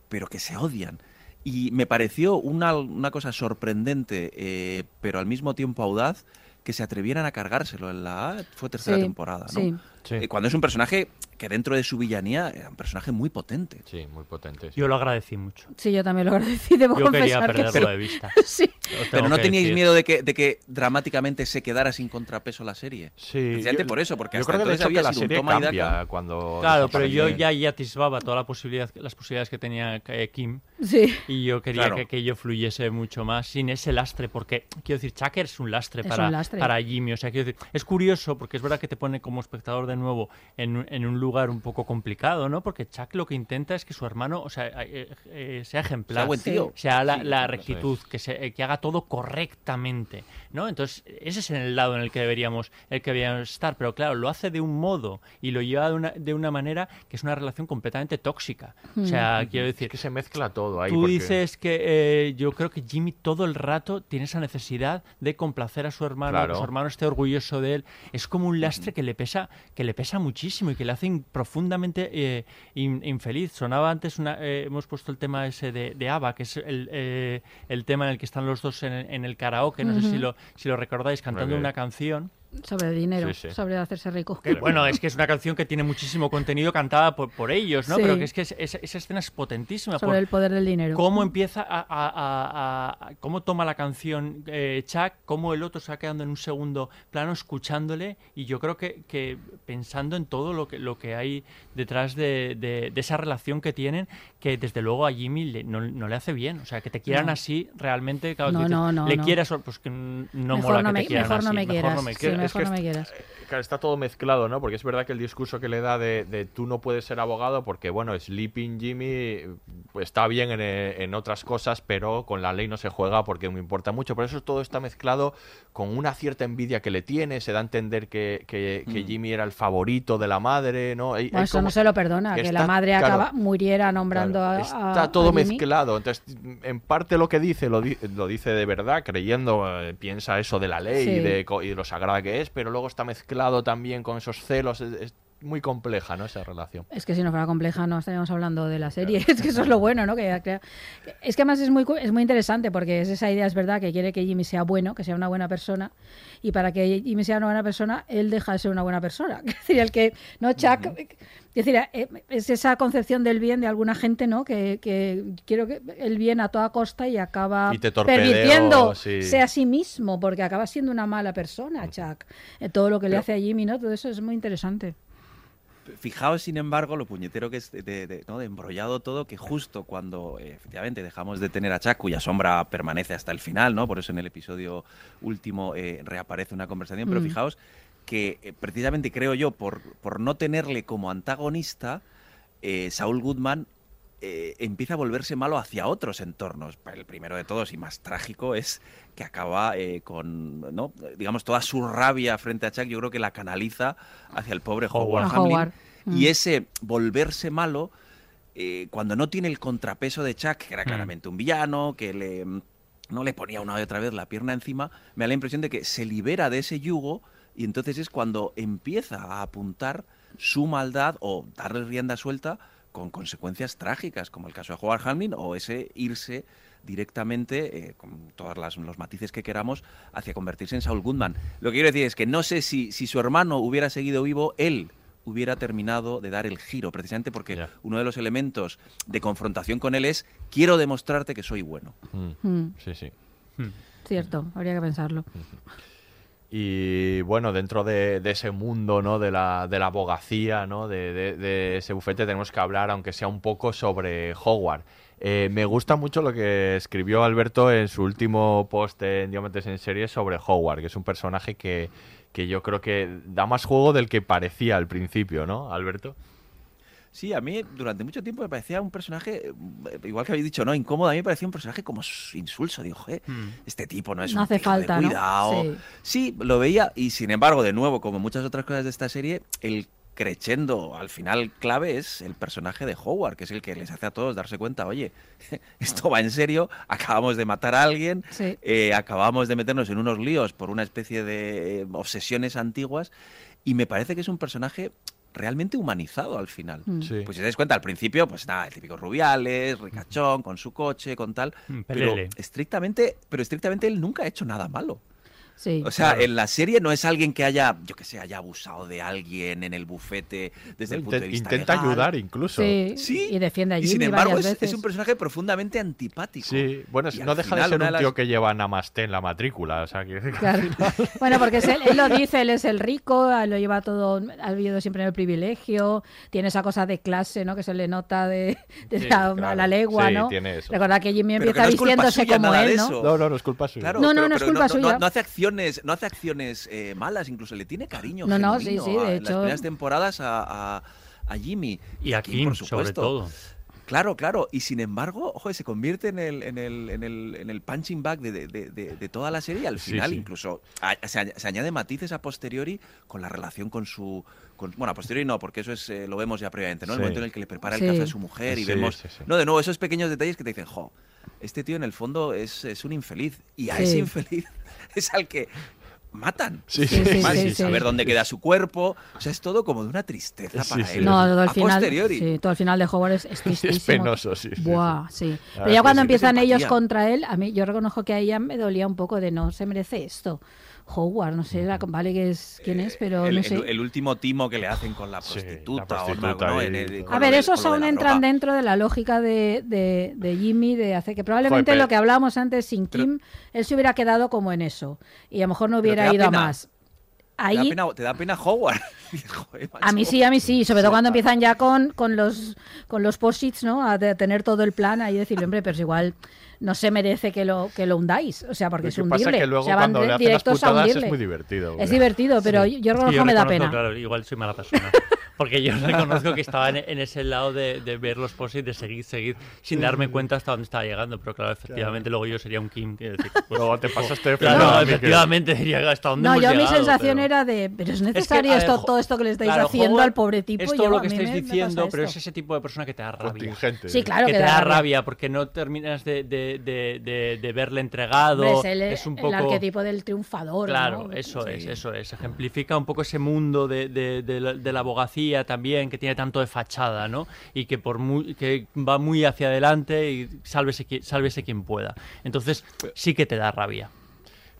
[SPEAKER 4] pero que se odian. Y me pareció una, una cosa sorprendente, eh, pero al mismo tiempo audaz, que se atrevieran a cargárselo en la fue tercera
[SPEAKER 2] Sí,
[SPEAKER 4] temporada, ¿no?
[SPEAKER 2] sí.
[SPEAKER 4] Eh, cuando es un personaje que dentro de su villanía era un personaje muy potente.
[SPEAKER 1] Sí, muy potente.
[SPEAKER 3] Yo lo agradecí mucho.
[SPEAKER 2] Sí, yo también lo agradecí, debo
[SPEAKER 3] Yo quería
[SPEAKER 2] confesar que
[SPEAKER 3] perderlo
[SPEAKER 2] sí.
[SPEAKER 3] de vista. (laughs)
[SPEAKER 2] sí.
[SPEAKER 4] Pero no teníais
[SPEAKER 3] decir.
[SPEAKER 4] miedo de que, de que dramáticamente se quedara sin contrapeso la serie.
[SPEAKER 1] Sí.
[SPEAKER 4] Precisamente
[SPEAKER 1] yo-
[SPEAKER 4] por eso, porque
[SPEAKER 1] yo
[SPEAKER 4] hasta
[SPEAKER 1] creo que de
[SPEAKER 4] entonces
[SPEAKER 1] hecho que
[SPEAKER 4] había
[SPEAKER 1] la
[SPEAKER 4] sido un
[SPEAKER 1] serie
[SPEAKER 4] toma y daca.
[SPEAKER 1] cambia cuando
[SPEAKER 3] Claro, pero yo ya, ya atisbaba toda la posibilidad, las posibilidades que tenía eh, Kim.
[SPEAKER 2] Sí.
[SPEAKER 3] Y yo quería
[SPEAKER 4] Claro.
[SPEAKER 3] que aquello fluyese mucho más sin ese lastre, porque quiero decir, Chucker es un lastre,
[SPEAKER 2] Es
[SPEAKER 3] para,
[SPEAKER 2] un lastre.
[SPEAKER 3] para Jimmy. O sea, quiero decir, es curioso porque es verdad que te pone como espectador de nuevo en, un- en un lugar un poco complicado, ¿no? Porque Chuck lo que intenta es que su hermano, o sea, eh, eh, sea ejemplar,
[SPEAKER 4] Sea buen tío.
[SPEAKER 3] sea la,
[SPEAKER 4] Sí,
[SPEAKER 3] la rectitud, que, se, eh, que haga todo correctamente, ¿no? Entonces, ese es el lado en el que deberíamos, el que deberíamos estar, pero claro, lo hace de un modo y lo lleva de una, de una manera que es una relación completamente tóxica. O sea, quiero decir,
[SPEAKER 1] Es que se mezcla todo ahí.
[SPEAKER 3] Tú
[SPEAKER 1] porque-
[SPEAKER 3] dices que eh, yo creo que Jimmy todo el rato tiene esa necesidad de complacer a su hermano,
[SPEAKER 1] Claro.
[SPEAKER 3] que su hermano esté orgulloso de él. Es como un lastre que le pesa, que le pesa muchísimo y que le hace in- profundamente eh, in- infeliz. Sonaba antes una, eh, hemos puesto el tema ese de, de ABBA, que es el, eh, el tema en el que están los dos en, en el karaoke. No sé si lo, si lo recordáis cantando una canción.
[SPEAKER 2] Sobre dinero,
[SPEAKER 1] Sí, sí.
[SPEAKER 2] sobre hacerse rico.
[SPEAKER 3] Que, bueno, es que es una canción que tiene muchísimo contenido cantada por, por ellos, ¿no?
[SPEAKER 2] Sí.
[SPEAKER 3] Pero que es que es- esa, esa escena es potentísima.
[SPEAKER 2] Sobre
[SPEAKER 3] por-
[SPEAKER 2] el poder del dinero.
[SPEAKER 3] cómo empieza a, a- a- a- cómo toma la canción eh, Chuck, cómo el otro se va quedando en un segundo plano escuchándole y yo creo que, que pensando en todo lo que, lo que hay detrás de, de- de esa relación que tienen, que desde luego a Jimmy le- no, no le hace bien, o sea, que te quieran
[SPEAKER 2] No.
[SPEAKER 3] así realmente, claro,
[SPEAKER 2] No,
[SPEAKER 3] dices,
[SPEAKER 2] no, no,
[SPEAKER 3] le
[SPEAKER 2] no.
[SPEAKER 3] quieras, pues que no
[SPEAKER 2] Mejor
[SPEAKER 3] mola
[SPEAKER 2] no
[SPEAKER 3] que
[SPEAKER 2] me-
[SPEAKER 3] te quieran
[SPEAKER 2] mejor no
[SPEAKER 3] así,
[SPEAKER 2] me
[SPEAKER 3] mejor
[SPEAKER 2] quieras.
[SPEAKER 3] no me
[SPEAKER 2] Sí,
[SPEAKER 3] quieras.
[SPEAKER 1] Que
[SPEAKER 2] no me
[SPEAKER 1] es-
[SPEAKER 2] quieras.
[SPEAKER 1] Claro, está todo mezclado, ¿no? Porque es verdad que el discurso que le da de, de tú no puedes ser abogado porque, bueno, Sleeping Jimmy pues, está bien en, eh, en otras cosas, pero con la ley no se juega porque me importa mucho. Por eso todo está mezclado con una cierta envidia que le tiene. Se da a entender que, que- que Jimmy era el favorito de la madre, ¿no? Hay-
[SPEAKER 2] Bueno,
[SPEAKER 1] hay
[SPEAKER 2] eso
[SPEAKER 1] como-
[SPEAKER 2] no se lo perdona, que, la
[SPEAKER 1] está-
[SPEAKER 2] madre
[SPEAKER 1] claro,
[SPEAKER 2] acaba muriera nombrando
[SPEAKER 1] Claro,
[SPEAKER 2] a- a,
[SPEAKER 1] Está todo
[SPEAKER 2] a Jimmy.
[SPEAKER 1] mezclado. Entonces, en parte lo que dice lo, di- lo dice de verdad, creyendo, eh, piensa eso de la ley y, de, y de lo sagrada que es, pero luego está mezclado también con esos celos. es- es- muy compleja, ¿no? Esa relación.
[SPEAKER 2] Es que si no fuera compleja no estaríamos hablando de la serie. (laughs) Es que eso es lo bueno, ¿no? Que, que- es que además es muy, es muy interesante porque es esa idea, es verdad, que quiere que Jimmy sea bueno, que sea una buena persona. Y para que Jimmy sea una buena persona, él deja de ser una buena persona. (laughs) Es decir, el que, no, Chuck... Es decir, eh, es esa concepción del bien de alguna gente, ¿no? Que, que quiero que el bien a toda costa y acaba
[SPEAKER 1] Y te torpedeo,
[SPEAKER 2] pervirtiéndose
[SPEAKER 1] sí.
[SPEAKER 2] a sí mismo porque acaba siendo una mala persona, Chuck. Eh, todo lo que le hace a Jimmy, ¿no? Todo eso es muy interesante.
[SPEAKER 4] Fijaos, sin embargo, lo puñetero que es de, de- ¿no? de embrollado todo, que justo cuando eh, efectivamente dejamos de tener a Chuck, cuya sombra permanece hasta el final, ¿no? Por eso en el episodio último eh, reaparece una conversación, pero
[SPEAKER 9] Mm.
[SPEAKER 4] fijaos que eh, precisamente creo yo, por, por no tenerle como antagonista, eh, Saul Goodman eh, empieza a volverse malo hacia otros entornos. El primero de todos y más trágico es que acaba eh, con, ¿no? digamos, toda su rabia frente a Chuck, yo creo que la canaliza hacia el pobre Howard,
[SPEAKER 2] A
[SPEAKER 4] Hamlin.
[SPEAKER 2] Howard. Mm.
[SPEAKER 4] Y ese volverse malo, eh, cuando no tiene el contrapeso de Chuck, que era claramente un villano, que le, no le ponía una y otra vez la pierna encima, me da la impresión de que se libera de ese yugo y entonces es cuando empieza a apuntar su maldad o darle rienda suelta con consecuencias trágicas, como el caso de Howard Hamlin, o ese irse directamente, eh, con todos las- los matices que queramos, hacia convertirse en Saul Goodman. Lo que quiero decir es que no sé si, si su hermano hubiera seguido vivo, él hubiera terminado de dar el giro, precisamente porque uno de los elementos de confrontación con él es quiero demostrarte que soy bueno.
[SPEAKER 2] Mm.
[SPEAKER 1] Sí, sí.
[SPEAKER 2] Cierto, habría que pensarlo.
[SPEAKER 1] Y bueno, dentro de, ese mundo, ¿no? De la, de la abogacía, ¿no? De ese bufete tenemos que hablar, aunque sea un poco, sobre Howard. Eh, me gusta mucho lo que escribió Alberto en su último post en Diamantes en Serie sobre Howard, que es un personaje que, que yo creo que da más juego del que parecía al principio, ¿no, Alberto?
[SPEAKER 4] Sí, a mí durante mucho tiempo me parecía un personaje, eh, igual que habéis dicho, no, incómodo, a mí me parecía un personaje como insulso. Digo, "Joder, este tipo no es
[SPEAKER 2] No
[SPEAKER 4] un
[SPEAKER 2] hace
[SPEAKER 4] tío de
[SPEAKER 2] falta, ¿no?
[SPEAKER 4] cuidado.
[SPEAKER 2] Sí.
[SPEAKER 4] Sí, lo veía y sin embargo, de nuevo, como muchas otras cosas de esta serie, el crescendo al final clave es el personaje de Howard, que es el que les hace a todos darse cuenta, oye, (laughs) esto va en serio, acabamos de matar a alguien,
[SPEAKER 2] Sí.
[SPEAKER 4] eh, acabamos de meternos en unos líos por una especie de eh, obsesiones antiguas y me parece que es un personaje realmente humanizado al final.
[SPEAKER 2] Mm.
[SPEAKER 1] Sí.
[SPEAKER 4] Pues si te das cuenta, al principio, pues nada, el típico Rubiales, ricachón, con su coche, con tal.
[SPEAKER 3] Mm,
[SPEAKER 4] Pero estrictamente, pero estrictamente él nunca ha hecho nada malo.
[SPEAKER 2] Sí.
[SPEAKER 4] O sea,
[SPEAKER 3] Claro.
[SPEAKER 4] en la serie no es alguien que haya, yo que sé, haya abusado de alguien en el bufete desde el punto de vista
[SPEAKER 1] intenta
[SPEAKER 4] legal.
[SPEAKER 1] ayudar incluso.
[SPEAKER 2] Sí,
[SPEAKER 4] Sí,
[SPEAKER 2] y defiende a
[SPEAKER 4] Y
[SPEAKER 2] Jimmy
[SPEAKER 4] sin embargo es,
[SPEAKER 2] veces.
[SPEAKER 4] es un personaje profundamente antipático.
[SPEAKER 1] Sí, bueno,
[SPEAKER 4] Y
[SPEAKER 1] no deja de ser un tío que lleva Namaste en la matrícula, o sea, que... (laughs)
[SPEAKER 2] Claro. (laughs) Bueno, porque es él, él lo dice, él es el rico, lo lleva todo, ha vivido siempre en el privilegio, tiene esa cosa de clase, ¿no? Que se le nota de, de
[SPEAKER 1] Sí,
[SPEAKER 2] la, a
[SPEAKER 1] claro.
[SPEAKER 2] la legua,
[SPEAKER 1] Sí,
[SPEAKER 2] ¿no?
[SPEAKER 1] tiene eso.
[SPEAKER 2] Recordad que Jimmy
[SPEAKER 4] Pero que
[SPEAKER 2] empieza
[SPEAKER 4] no es culpa
[SPEAKER 2] vistiéndose
[SPEAKER 4] suya
[SPEAKER 2] como él. ¿no?
[SPEAKER 1] No, no, no es culpa suya.
[SPEAKER 4] Claro,
[SPEAKER 2] No, no,
[SPEAKER 4] pero-
[SPEAKER 2] no es culpa suya.
[SPEAKER 4] no hace acciones, no hace acciones eh, malas, incluso le tiene cariño.
[SPEAKER 2] No, no, sí, sí, de
[SPEAKER 4] a- En
[SPEAKER 2] hecho-
[SPEAKER 4] las primeras temporadas a, a- a Jimmy.
[SPEAKER 3] Y a
[SPEAKER 4] Kim,
[SPEAKER 3] Kim,
[SPEAKER 4] por
[SPEAKER 3] sobre
[SPEAKER 4] supuesto.
[SPEAKER 3] todo.
[SPEAKER 4] Claro, claro. Y sin embargo, ojo, se convierte en el, en el, en el, en el punching bag de, de- de- toda la serie. Al
[SPEAKER 1] Sí,
[SPEAKER 4] final,
[SPEAKER 1] sí.
[SPEAKER 4] incluso a- se, añ- se añade matices a posteriori con la relación con su. con- bueno, a posteriori no, porque eso es, eh, lo vemos ya previamente, ¿no? El
[SPEAKER 1] Sí.
[SPEAKER 4] momento en el que le prepara
[SPEAKER 2] Sí.
[SPEAKER 4] el café a su mujer y
[SPEAKER 1] Sí,
[SPEAKER 4] vemos.
[SPEAKER 1] sí, sí.
[SPEAKER 4] No, de nuevo, esos pequeños detalles que te dicen, jo, este tío en el fondo es, es un infeliz. Y a
[SPEAKER 2] Sí.
[SPEAKER 4] ese infeliz (laughs) es al que matan.
[SPEAKER 1] Sí,
[SPEAKER 2] Sí, sí,
[SPEAKER 4] saber dónde queda su cuerpo. O sea, es todo como de una tristeza
[SPEAKER 1] Sí,
[SPEAKER 4] para
[SPEAKER 1] sí.
[SPEAKER 4] él.
[SPEAKER 2] No, todo el
[SPEAKER 4] a
[SPEAKER 2] final,
[SPEAKER 4] posteriori.
[SPEAKER 2] sí, todo el final de Howard es, (laughs) es tristísimo.
[SPEAKER 1] penoso, sí,
[SPEAKER 2] Buah, sí. Pero ya cuando empiezan
[SPEAKER 4] Es
[SPEAKER 2] ellos contra él, a mí yo reconozco que ahí ya me dolía un poco de no se merece esto. Howard, no sé, la- vale que es quién es, pero
[SPEAKER 4] el,
[SPEAKER 2] no sé.
[SPEAKER 4] el último timo que le hacen con la
[SPEAKER 1] Sí,
[SPEAKER 4] prostituta.
[SPEAKER 1] la
[SPEAKER 4] o
[SPEAKER 1] prostituta
[SPEAKER 4] no, ¿no?
[SPEAKER 1] y-
[SPEAKER 4] En el- con
[SPEAKER 2] A ver, esos aún entran dentro de la lógica de, de, de Jimmy, de hacer que probablemente
[SPEAKER 1] Joder,
[SPEAKER 2] lo que hablábamos antes sin
[SPEAKER 4] pero-
[SPEAKER 2] Kim, él se hubiera quedado como en eso. Y a lo mejor no hubiera ido a más.
[SPEAKER 4] Te da,
[SPEAKER 2] Ahí,
[SPEAKER 4] pena, te da pena Howard. (laughs) Joder,
[SPEAKER 2] a mí sí, a mí sí, sobre todo cuando empiezan ya con, con los con los posits, ¿no? A tener todo el plan ahí y decirle, hombre, pero es igual no se merece que lo que lo hundáis, o sea, porque
[SPEAKER 1] Lo
[SPEAKER 2] es
[SPEAKER 1] que
[SPEAKER 2] hundirle.
[SPEAKER 1] pasa es que luego
[SPEAKER 2] o sea,
[SPEAKER 1] cuando le
[SPEAKER 2] de-
[SPEAKER 1] hacen las putadas es muy divertido.
[SPEAKER 2] Es
[SPEAKER 1] porque-
[SPEAKER 2] divertido, pero yo, yo
[SPEAKER 3] Es que
[SPEAKER 2] reconozco me da pena.
[SPEAKER 3] Claro, igual soy mala persona. (laughs) Porque yo (laughs) reconozco que estaba en, en ese lado de, de ver los posits, de seguir, seguir, sin darme cuenta hasta dónde estaba llegando. Pero claro, efectivamente, luego yo sería un Kim. quiero decir, pues,
[SPEAKER 1] Luego te pasaste de
[SPEAKER 3] claro,
[SPEAKER 1] Miquel.
[SPEAKER 3] efectivamente, diría hasta dónde
[SPEAKER 2] No,
[SPEAKER 3] hemos
[SPEAKER 2] yo mi sensación
[SPEAKER 3] pero-
[SPEAKER 2] era de, pero es
[SPEAKER 3] Es que,
[SPEAKER 2] necesario
[SPEAKER 3] ver,
[SPEAKER 2] esto, todo esto que le estáis
[SPEAKER 3] claro,
[SPEAKER 2] haciendo al pobre tipo.
[SPEAKER 3] Es
[SPEAKER 2] Yo-
[SPEAKER 3] todo lo
[SPEAKER 2] a
[SPEAKER 3] que estáis
[SPEAKER 2] me- me pasa
[SPEAKER 3] diciendo, pero es ese tipo de persona que te da rabia.
[SPEAKER 1] Contingente.
[SPEAKER 2] Sí, claro
[SPEAKER 3] que,
[SPEAKER 2] que
[SPEAKER 3] te
[SPEAKER 2] da
[SPEAKER 3] da
[SPEAKER 2] rabia.
[SPEAKER 3] rabia porque no terminas de, de, de, de, de verle entregado.
[SPEAKER 2] Es el,
[SPEAKER 3] es un
[SPEAKER 2] el
[SPEAKER 3] poco.
[SPEAKER 2] arquetipo del triunfador.
[SPEAKER 3] Claro,
[SPEAKER 2] ¿no?
[SPEAKER 3] eso
[SPEAKER 2] Sí.
[SPEAKER 3] es, eso es. Ejemplifica un poco ese mundo de la abogacía También, que tiene tanto de fachada, ¿no? Y que por que va muy hacia adelante y sálvese, sálvese quien pueda. Entonces sí que te da rabia.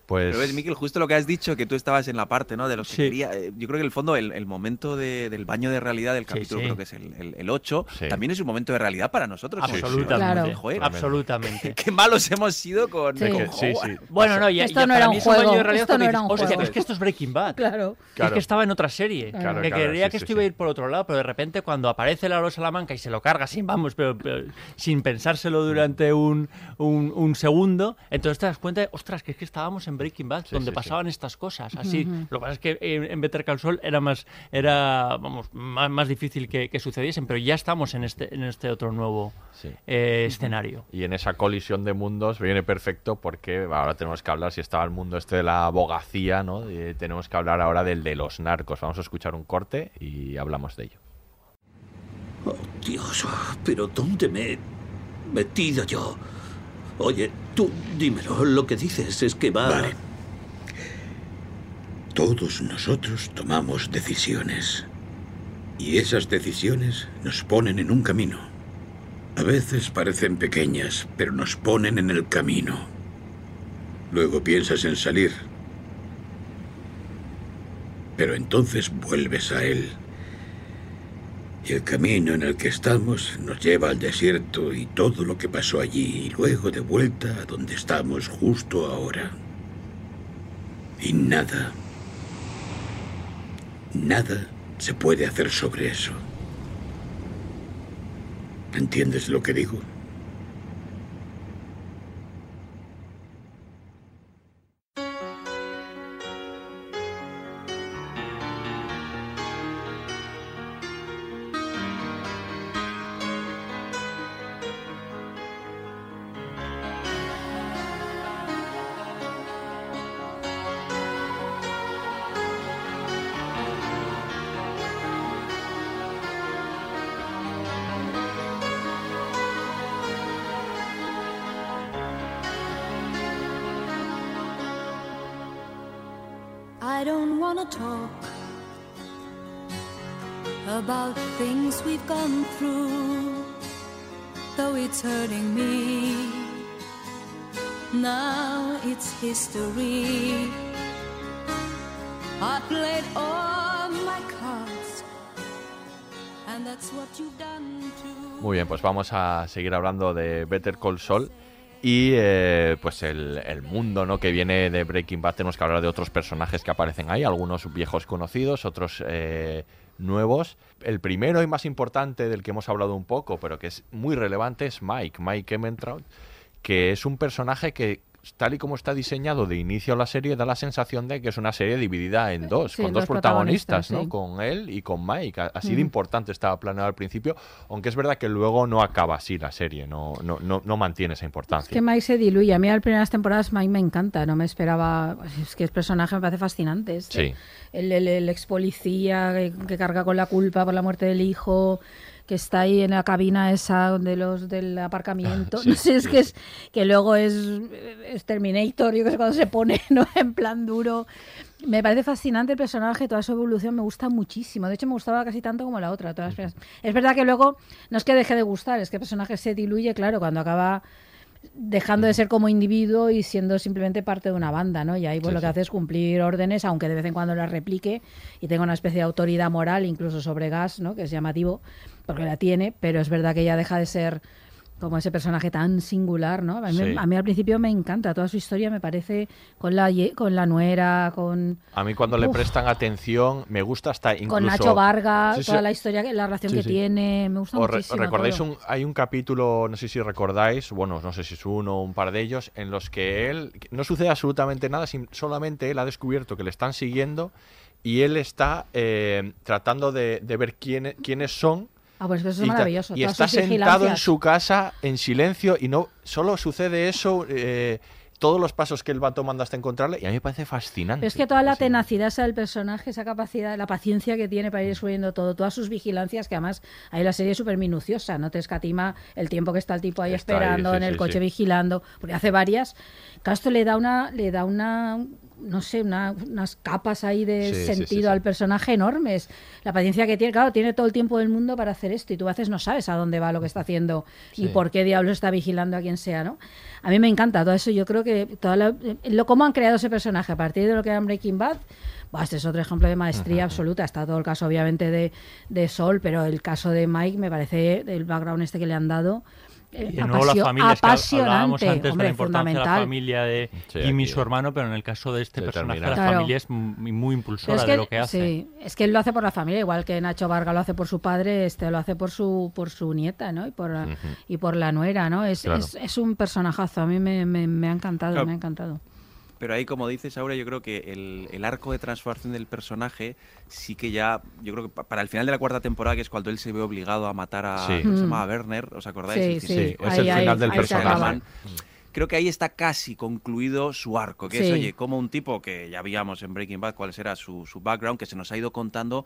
[SPEAKER 1] Pues
[SPEAKER 4] Pero ves, Miquel, justo lo que has dicho, que tú estabas en la parte, ¿no? De los que
[SPEAKER 3] Sí.
[SPEAKER 4] quería. eh, Yo creo que en el fondo el, el momento de- del baño de realidad del capítulo,
[SPEAKER 3] sí.
[SPEAKER 4] creo que es el, el, el 8,
[SPEAKER 1] Sí.
[SPEAKER 4] también es un momento de realidad para nosotros.
[SPEAKER 3] Absolutamente.
[SPEAKER 2] Claro.
[SPEAKER 4] Joder,
[SPEAKER 3] Absolutamente.
[SPEAKER 4] qué malos hemos sido con,
[SPEAKER 2] Sí.
[SPEAKER 4] con
[SPEAKER 1] sí,
[SPEAKER 4] Howard.
[SPEAKER 1] sí.
[SPEAKER 3] Bueno, no, ya,
[SPEAKER 2] Esto
[SPEAKER 3] ya
[SPEAKER 2] no
[SPEAKER 3] para
[SPEAKER 2] era
[SPEAKER 3] mí
[SPEAKER 2] un
[SPEAKER 3] es un baño
[SPEAKER 2] juego,
[SPEAKER 3] de realidad
[SPEAKER 2] esto no era
[SPEAKER 3] dices,
[SPEAKER 2] un
[SPEAKER 3] "Hostia,
[SPEAKER 2] juego".
[SPEAKER 3] es que esto es Breaking Bad.
[SPEAKER 2] Claro.
[SPEAKER 3] Es
[SPEAKER 1] Claro.
[SPEAKER 3] que estaba en otra serie.
[SPEAKER 1] Claro,
[SPEAKER 3] que
[SPEAKER 1] claro,
[SPEAKER 3] creía
[SPEAKER 1] sí,
[SPEAKER 3] que
[SPEAKER 1] sí,
[SPEAKER 3] esto iba a
[SPEAKER 1] sí.
[SPEAKER 3] ir por otro lado, pero de repente cuando aparece la Salamanca y se lo carga sin, vamos, pero, pero sin pensárselo durante un, un, un segundo, entonces te das cuenta de, ostras, que es que estábamos en Breaking Bad,
[SPEAKER 1] Sí,
[SPEAKER 3] donde
[SPEAKER 1] sí,
[SPEAKER 3] pasaban estas cosas, así. Lo que pasa es que en, en Better Call Saul era más, era, vamos, más, más difícil que, que sucediesen, pero ya estamos en este, en este otro nuevo
[SPEAKER 1] Sí.
[SPEAKER 3] eh, escenario.
[SPEAKER 1] Y en esa colisión de mundos viene perfecto porque ahora tenemos que hablar, si estaba el mundo este de la abogacía, ¿no? Y tenemos que hablar ahora del de los narcos. Vamos a escuchar un corte y hablamos de ello.
[SPEAKER 7] Oh, Dios, pero ¿dónde me he metido yo? Oye, tú dímelo, lo que dices es que va...
[SPEAKER 8] Vale. Todos nosotros tomamos decisiones. Y esas decisiones nos ponen en un camino. A veces parecen pequeñas, pero nos ponen en el camino. Luego piensas en salir. Pero entonces vuelves a él. Y el camino en el que estamos nos lleva al desierto y todo lo que pasó allí, y luego de vuelta a donde estamos justo ahora. Y nada, nada se puede hacer sobre eso. ¿Entiendes lo que digo?
[SPEAKER 1] Vamos a seguir hablando de Better Call Saul y eh, pues el, mundo ¿no? que viene de Breaking Bad. Tenemos que hablar de otros personajes que aparecen ahí, algunos viejos conocidos, otros eh, nuevos. El primero y más importante del que hemos hablado un poco, pero que es muy relevante, es Mike, Mike Ementrout, que es un personaje que tal y como está diseñado de inicio la serie, da la sensación de que es una serie dividida en dos,
[SPEAKER 2] Sí,
[SPEAKER 1] con
[SPEAKER 2] dos
[SPEAKER 1] dos protagonistas,
[SPEAKER 2] protagonistas,
[SPEAKER 1] ¿no?
[SPEAKER 2] sí.
[SPEAKER 1] Con él y con Mike. Así de
[SPEAKER 2] Ujú.
[SPEAKER 1] importante estaba planeado al principio, aunque es verdad que luego no acaba así la serie, no, no, no, no mantiene esa
[SPEAKER 2] Es
[SPEAKER 1] importancia.
[SPEAKER 2] que Mike se diluye. A mí las primeras temporadas Mike me encanta. No me esperaba. Es que el personaje me parece fascinante. este.
[SPEAKER 1] Sí.
[SPEAKER 2] El, el- el ex policía que, que carga con la culpa por la muerte del hijo, que está ahí en la cabina esa de los del aparcamiento.
[SPEAKER 1] Sí,
[SPEAKER 2] no sé, es
[SPEAKER 1] sí,
[SPEAKER 2] que es que luego es, es Terminator, yo que sé cuando se pone (laughs) ¿no? en plan duro. Me parece fascinante el personaje, toda su evolución me gusta muchísimo. De hecho, me gustaba casi tanto como la otra. Todas las. Es verdad que luego no es que deje de gustar, es que el personaje se diluye, claro, cuando acaba dejando de ser como individuo y siendo simplemente parte de una banda, ¿no? Y ahí pues
[SPEAKER 1] Sí,
[SPEAKER 2] lo que
[SPEAKER 1] sí.
[SPEAKER 2] hace es cumplir órdenes, aunque de vez en cuando las replique y tenga una especie de autoridad moral, incluso sobre Gas, ¿no? Que es llamativo, porque la tiene, pero es verdad que ya deja de ser como ese personaje tan singular, ¿no? A mí,
[SPEAKER 1] Sí.
[SPEAKER 2] a mí al principio me encanta, toda su historia me parece con la, con la nuera, con,
[SPEAKER 1] A mí cuando le prestan atención, me gusta hasta incluso...
[SPEAKER 2] con Nacho Vargas,
[SPEAKER 1] Sí, sí.
[SPEAKER 2] toda la historia, que- la relación que tiene, me gusta
[SPEAKER 1] ¿Os re-
[SPEAKER 2] muchísimo.
[SPEAKER 1] recordáis un, hay un capítulo, no sé si recordáis, bueno, no sé si es uno o un par de ellos, en los que él no sucede absolutamente nada, sin- solamente él ha descubierto que le están siguiendo y él está eh, tratando de, de ver quién, quiénes son.
[SPEAKER 2] Ah, pues eso es
[SPEAKER 1] y
[SPEAKER 2] maravilloso.
[SPEAKER 1] Y está sentado en su casa en silencio y no solo sucede eso, eh, todos los pasos que él va tomando hasta encontrarle y a mí me parece fascinante.
[SPEAKER 2] Pero es que toda la tenacidad esa del personaje, esa capacidad, la paciencia que tiene para ir descubriendo todo, todas sus vigilancias, que además ahí la serie es súper minuciosa, no te escatima el tiempo que está el tipo ahí
[SPEAKER 1] Está ahí,
[SPEAKER 2] esperando,
[SPEAKER 1] sí,
[SPEAKER 2] en el
[SPEAKER 1] sí,
[SPEAKER 2] coche
[SPEAKER 1] sí.
[SPEAKER 2] vigilando, porque hace varias. Esto le da una, le da una no sé, una- unas capas ahí de
[SPEAKER 1] Sí, sí, sí,
[SPEAKER 2] sentido
[SPEAKER 1] sí.
[SPEAKER 2] al personaje enormes. La paciencia que tiene, claro, tiene todo el tiempo del mundo para hacer esto y tú a veces no sabes a dónde va lo que está haciendo y por qué diablos está vigilando a quien sea, ¿no? A mí me encanta todo eso. Yo creo que toda la- lo cómo han creado ese personaje a partir de lo que era Breaking Bad. buah, este es otro ejemplo de maestría absoluta. Está todo el caso, obviamente, de, de Sol, pero el caso de Mike me parece el background este que le han dado. Eh,
[SPEAKER 3] Y de nuevo la familia, es que
[SPEAKER 2] apasionante,
[SPEAKER 3] antes de
[SPEAKER 2] hombre,
[SPEAKER 3] la importancia de la
[SPEAKER 2] fundamental.
[SPEAKER 3] familia de
[SPEAKER 1] Sí,
[SPEAKER 3] Jimmy y su hermano, pero en el caso de este personaje la
[SPEAKER 2] Claro.
[SPEAKER 3] familia es muy, impulsora
[SPEAKER 2] es que
[SPEAKER 3] de lo que hace.
[SPEAKER 2] Sí, es que él lo hace por la familia, igual que Nacho Varga lo hace por su padre, este lo hace por su por su nieta, ¿no? Y por, y por la nuera, ¿no? Es,
[SPEAKER 4] Claro.
[SPEAKER 2] es, es un personajazo, a mí me, me, me ha encantado,
[SPEAKER 4] Claro.
[SPEAKER 2] me ha encantado.
[SPEAKER 4] Pero ahí, como dices, Aura, yo creo que el, el arco de transformación del personaje sí que ya, yo creo que pa- para el final de la cuarta temporada, que es cuando él se ve obligado a matar a,
[SPEAKER 1] Sí.
[SPEAKER 4] ¿cómo se
[SPEAKER 2] Mm.
[SPEAKER 4] llamaba? Werner, ¿os acordáis?
[SPEAKER 2] Sí,
[SPEAKER 4] El
[SPEAKER 2] sí.
[SPEAKER 1] Sí, es el
[SPEAKER 2] ahí-
[SPEAKER 1] final del
[SPEAKER 2] ahí
[SPEAKER 1] personaje.
[SPEAKER 4] Creo que ahí está casi concluido su arco, que es,
[SPEAKER 2] Sí.
[SPEAKER 4] oye, como un tipo que ya veíamos en Breaking Bad cuál era su, su background, que se nos ha ido contando,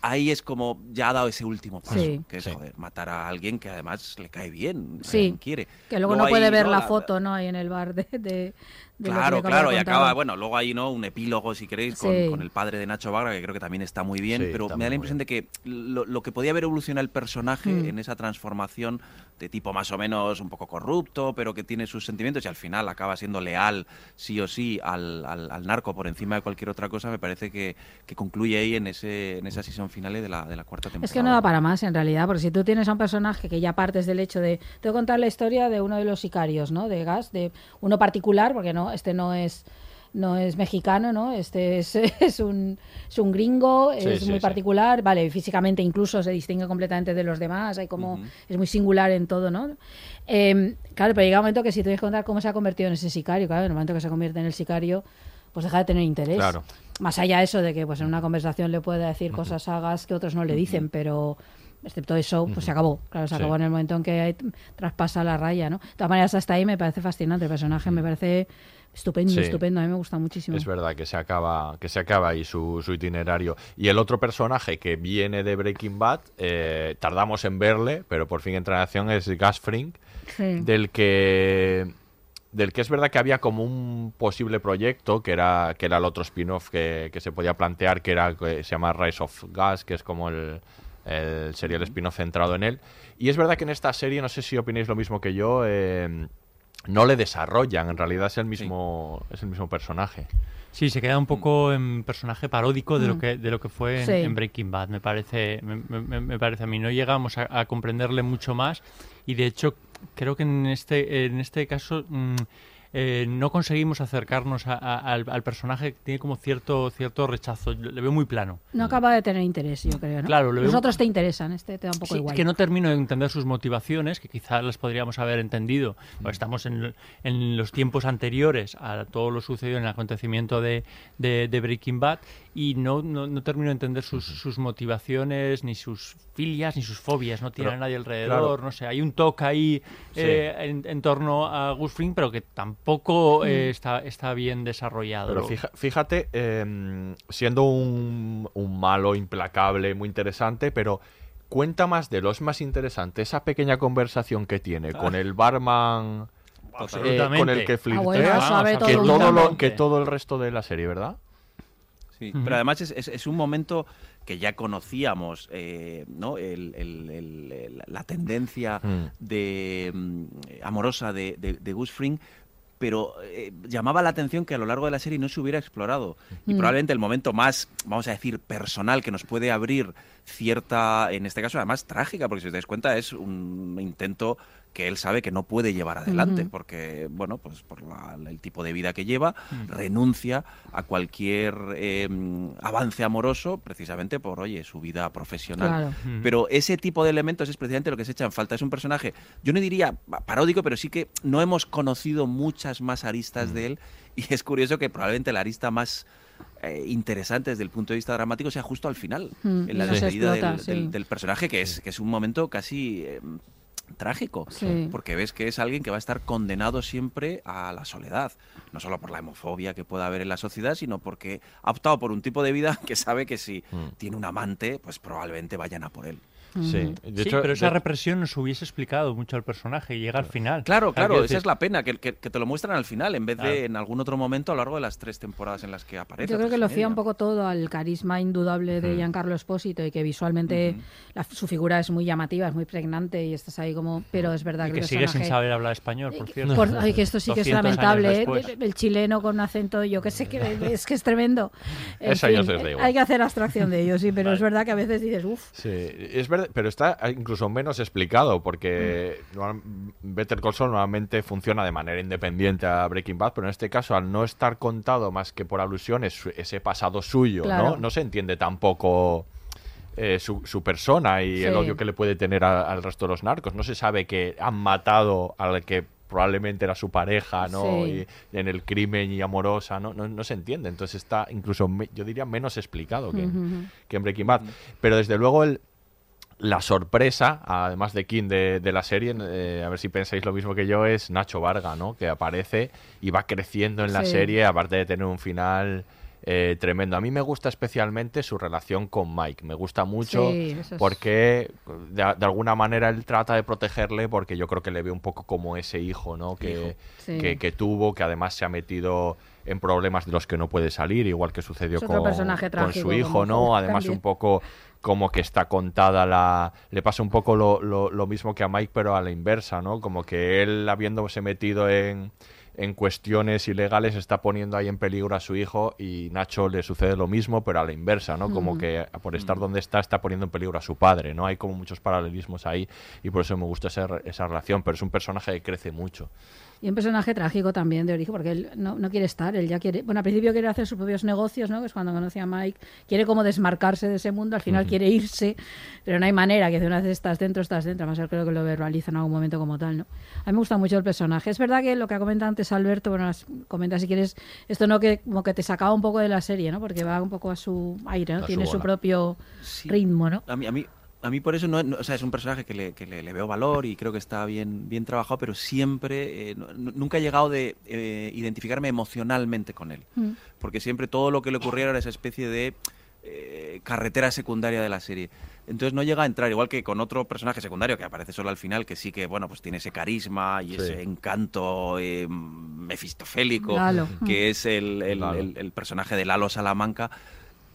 [SPEAKER 4] ahí es como ya ha dado ese último paso,
[SPEAKER 2] Sí.
[SPEAKER 4] que es,
[SPEAKER 1] Sí.
[SPEAKER 4] joder, matar a alguien que además le cae bien, a
[SPEAKER 2] Sí,
[SPEAKER 4] quiere.
[SPEAKER 2] Que luego no puede
[SPEAKER 4] ahí,
[SPEAKER 2] ver
[SPEAKER 4] ¿no?
[SPEAKER 2] la foto, ¿no? Ahí en el bar de... de- de
[SPEAKER 4] Claro, claro, y acaba, bueno, luego hay ¿no? un epílogo, si queréis, con,
[SPEAKER 2] Sí.
[SPEAKER 4] con el padre de Nacho Varga, que creo que también está muy bien,
[SPEAKER 1] Sí,
[SPEAKER 4] pero me da la impresión de que lo, lo que podía haber evolucionado el personaje
[SPEAKER 2] Mm.
[SPEAKER 4] en esa transformación de tipo más o menos un poco corrupto, pero que tiene sus sentimientos y al final acaba siendo leal, sí o sí, al, al- al narco por encima de cualquier otra cosa, me parece que, que concluye ahí en, ese, en esa season finale de la, de la cuarta temporada.
[SPEAKER 2] Es que no da para más en realidad, porque si tú tienes a un personaje que ya partes del hecho de... Te voy a contar la historia de uno de los sicarios, ¿no? De gas, de uno particular, porque no, este no es no es mexicano, ¿no? Este es, (laughs) es, un, es un gringo,
[SPEAKER 1] Sí,
[SPEAKER 2] es
[SPEAKER 1] sí,
[SPEAKER 2] muy
[SPEAKER 1] sí.
[SPEAKER 2] particular, vale, físicamente incluso se distingue completamente de los demás, hay como, es muy singular en todo, ¿no? Eh, claro, pero llega un momento que si tienes que contar cómo se ha convertido en ese sicario, claro, en el momento que se convierte en el sicario, pues deja de tener interés.
[SPEAKER 1] Claro.
[SPEAKER 2] Más allá de eso de que pues en una conversación le puede decir cosas hagas que otros no le dicen, pero excepto eso, pues se acabó. Claro, se
[SPEAKER 1] Sí.
[SPEAKER 2] acabó en el momento en que hay- traspasa la raya, ¿no? De todas maneras, hasta ahí me parece fascinante. El personaje me parece estupendo,
[SPEAKER 1] Sí.
[SPEAKER 2] estupendo. A mí me gusta muchísimo.
[SPEAKER 1] Es verdad que se acaba, que se acaba ahí su, su itinerario. Y el otro personaje que viene de Breaking Bad, eh, tardamos en verle, pero por fin entra en acción, es Gus Fring,
[SPEAKER 2] Sí.
[SPEAKER 1] del que del que es verdad que había como un posible proyecto que era que era el otro spin-off que, que se podía plantear que era que se llama Rise of Gas que es como el, el sería el spin-off centrado en él y es verdad que en esta serie no sé si opináis lo mismo que yo eh, no le desarrollan en realidad es el mismo es el mismo personaje
[SPEAKER 3] Sí, se queda un poco en personaje paródico de lo
[SPEAKER 2] Mm.
[SPEAKER 3] que de lo que fue en,
[SPEAKER 2] Sí.
[SPEAKER 3] en Breaking Bad, me parece, me, me- me parece a mí. No llegamos a, a comprenderle mucho más y de hecho creo que en este en este caso mm, eh, no conseguimos acercarnos a- a- al, al personaje que tiene como cierto cierto rechazo. Le veo muy plano.
[SPEAKER 2] No acaba de tener interés, yo creo, ¿no?
[SPEAKER 3] Claro, lo
[SPEAKER 2] Los
[SPEAKER 3] veo-
[SPEAKER 2] otros te interesan, este te da un poco
[SPEAKER 3] Sí,
[SPEAKER 2] igual.
[SPEAKER 3] es que no termino de entender sus motivaciones, que quizás las podríamos haber entendido.
[SPEAKER 2] Mm.
[SPEAKER 3] Estamos en, en los tiempos anteriores a todo lo sucedido en el acontecimiento de, de- de Breaking Bad y no, no, no termino de entender sus, sus motivaciones, ni sus filias, ni sus fobias. No tiene
[SPEAKER 1] Pero,
[SPEAKER 3] a nadie alrededor,
[SPEAKER 1] claro.
[SPEAKER 3] no sé. Hay un toque ahí
[SPEAKER 1] Sí.
[SPEAKER 3] eh, en, en torno a Gus Fring, pero que tampoco
[SPEAKER 2] Mm.
[SPEAKER 3] eh, está, está bien desarrollado.
[SPEAKER 1] Pero fija- fíjate, eh, siendo un, un malo implacable, muy interesante, pero cuenta más de los más interesante esa pequeña conversación que tiene con el barman eh,
[SPEAKER 3] Absolutamente.
[SPEAKER 1] con el que flirtea
[SPEAKER 2] Ah, bueno, sabe
[SPEAKER 1] que,
[SPEAKER 2] todo
[SPEAKER 1] lo, que todo el resto de la serie, ¿verdad?
[SPEAKER 4] Sí, pero además es, es- es un momento que ya conocíamos, eh, ¿no? El- el- el- el- la tendencia
[SPEAKER 1] Mm.
[SPEAKER 4] de mm, amorosa de, de, de Gus Fring, pero eh, llamaba la atención que a lo largo de la serie no se hubiera explorado. Y
[SPEAKER 2] Mm.
[SPEAKER 4] probablemente el momento más, vamos a decir, personal que nos puede abrir cierta, en este caso además trágica, porque si os dais cuenta es un intento que él sabe que no puede llevar adelante, porque, bueno, pues por la- el tipo de vida que lleva, renuncia a cualquier eh, avance amoroso precisamente por, oye, su vida profesional.
[SPEAKER 2] Claro.
[SPEAKER 3] Mm.
[SPEAKER 4] Pero ese tipo de elementos es precisamente lo que se echa en falta. Es un personaje, yo no diría pa- paródico, pero sí que no hemos conocido muchas más aristas de él. (laughs) Y es curioso que probablemente la arista más eh, interesante desde el punto de vista dramático sea justo al final,
[SPEAKER 2] Mm,
[SPEAKER 4] en la despedida del,
[SPEAKER 2] explota,
[SPEAKER 4] del-
[SPEAKER 2] sí.
[SPEAKER 4] del personaje, que es, que es un momento casi eh, trágico.
[SPEAKER 2] Sí.
[SPEAKER 4] Porque ves que es alguien que va a estar condenado siempre a la soledad. No solo por la homofobia que pueda haber en la sociedad, sino porque ha optado por un tipo de vida (laughs) que sabe que si
[SPEAKER 1] Mm.
[SPEAKER 4] tiene un amante, pues probablemente vayan a por él.
[SPEAKER 1] Sí, de
[SPEAKER 3] Sí,
[SPEAKER 1] hecho,
[SPEAKER 3] pero esa
[SPEAKER 1] de-
[SPEAKER 3] represión nos hubiese explicado mucho al personaje y llega al final.
[SPEAKER 4] Claro, claro, esa es la pena, que, que- que te lo muestran al final, en vez de en algún otro momento a lo largo de las tres temporadas en las que aparece.
[SPEAKER 2] Yo creo que lo fía un poco todo al carisma indudable de
[SPEAKER 4] Ujú.
[SPEAKER 2] Giancarlo Espósito y que visualmente la- su figura es muy llamativa, es muy pregnante y estás ahí como... Pero es verdad
[SPEAKER 3] Y
[SPEAKER 2] que,
[SPEAKER 3] que sigue sin saber hablar español, por cierto.
[SPEAKER 2] Por- ay, que esto sí que es
[SPEAKER 3] 200 años
[SPEAKER 2] lamentable, ¿eh? El, chileno con acento, yo que sé que es que es tremendo. (laughs) En
[SPEAKER 1] Eso igual.
[SPEAKER 2] hay que hacer abstracción de ellos, sí, pero es verdad que a veces dices, uff.
[SPEAKER 1] Sí, es verdad, pero está incluso menos explicado porque Better Call Saul normalmente funciona de manera independiente a Breaking Bad, pero en este caso al no estar contado más que por alusiones ese pasado suyo,
[SPEAKER 2] Claro.
[SPEAKER 1] ¿no? No se entiende tampoco eh, su, su persona y el odio que le puede tener a- al resto de los narcos. No se sabe que han matado al que probablemente era su pareja, ¿no?
[SPEAKER 2] Sí.
[SPEAKER 1] Y en el crimen y amorosa, ¿no? No, no se entiende. Entonces está incluso, me- yo diría, menos explicado que, que en Breaking Bad. Pero desde luego el, la sorpresa, además de King de, de la serie, eh, a ver si pensáis lo mismo que yo, es Nacho Varga, ¿no? Que aparece y va creciendo en la
[SPEAKER 2] Sí.
[SPEAKER 1] serie, aparte de tener un final eh, tremendo. A mí me gusta especialmente su relación con Mike. Me gusta mucho
[SPEAKER 2] Sí, eso es-
[SPEAKER 1] porque de, de alguna manera él trata de protegerle porque yo creo que le ve un poco como ese hijo, ¿no? Que,
[SPEAKER 2] Hijo. Sí.
[SPEAKER 1] que, que tuvo, que además se ha metido en problemas de los que no puede salir, igual que sucedió con, su hijo, ¿no? Además
[SPEAKER 2] también.
[SPEAKER 1] un poco como que está contada la... Le pasa un poco lo, lo- lo mismo que a Mike, pero a la inversa, ¿no? Como que él, habiéndose metido en, en cuestiones ilegales, está poniendo ahí en peligro a su hijo y Nacho le sucede lo mismo, pero a la inversa, ¿no? Como que por estar donde está, está poniendo en peligro a su padre, ¿no? Hay como muchos paralelismos ahí y por eso me gusta esa, esa relación, pero es un personaje que crece mucho.
[SPEAKER 2] Y un personaje trágico también de origen, porque él no, no quiere estar, él ya quiere, bueno, al principio quiere hacer sus propios negocios, ¿no? Que es cuando conoce a Mike, quiere como desmarcarse de ese mundo, al final
[SPEAKER 1] Ujú.
[SPEAKER 2] quiere irse, pero no hay manera, que de una vez estás dentro, estás dentro, además creo que lo verbaliza en algún momento como tal, ¿no? A mí me gusta mucho el personaje. Es verdad que lo que ha comentado antes Alberto, bueno, comenta si quieres, esto no que como que te sacaba un poco de la serie, ¿no? Porque va un poco a su aire, ¿no?
[SPEAKER 4] A su
[SPEAKER 2] Tiene su
[SPEAKER 4] bola.
[SPEAKER 2] propio ritmo, ¿no?
[SPEAKER 4] A mí, a mí, a mí por eso no, no- o sea, es un personaje que, le, que le, le veo valor y creo que está bien, bien trabajado, pero siempre, eh, no- nunca he llegado de eh, identificarme emocionalmente con él.
[SPEAKER 2] Mm.
[SPEAKER 4] Porque siempre todo lo que le ocurriera era esa especie de eh, carretera secundaria de la serie. Entonces no llega a entrar, igual que con otro personaje secundario que aparece solo al final, que sí que, bueno, pues tiene ese carisma y
[SPEAKER 1] Sí.
[SPEAKER 4] ese encanto eh, mefistofélico,
[SPEAKER 2] Lalo.
[SPEAKER 4] que es el, el-
[SPEAKER 1] Lalo.
[SPEAKER 4] el- el personaje de Lalo Salamanca,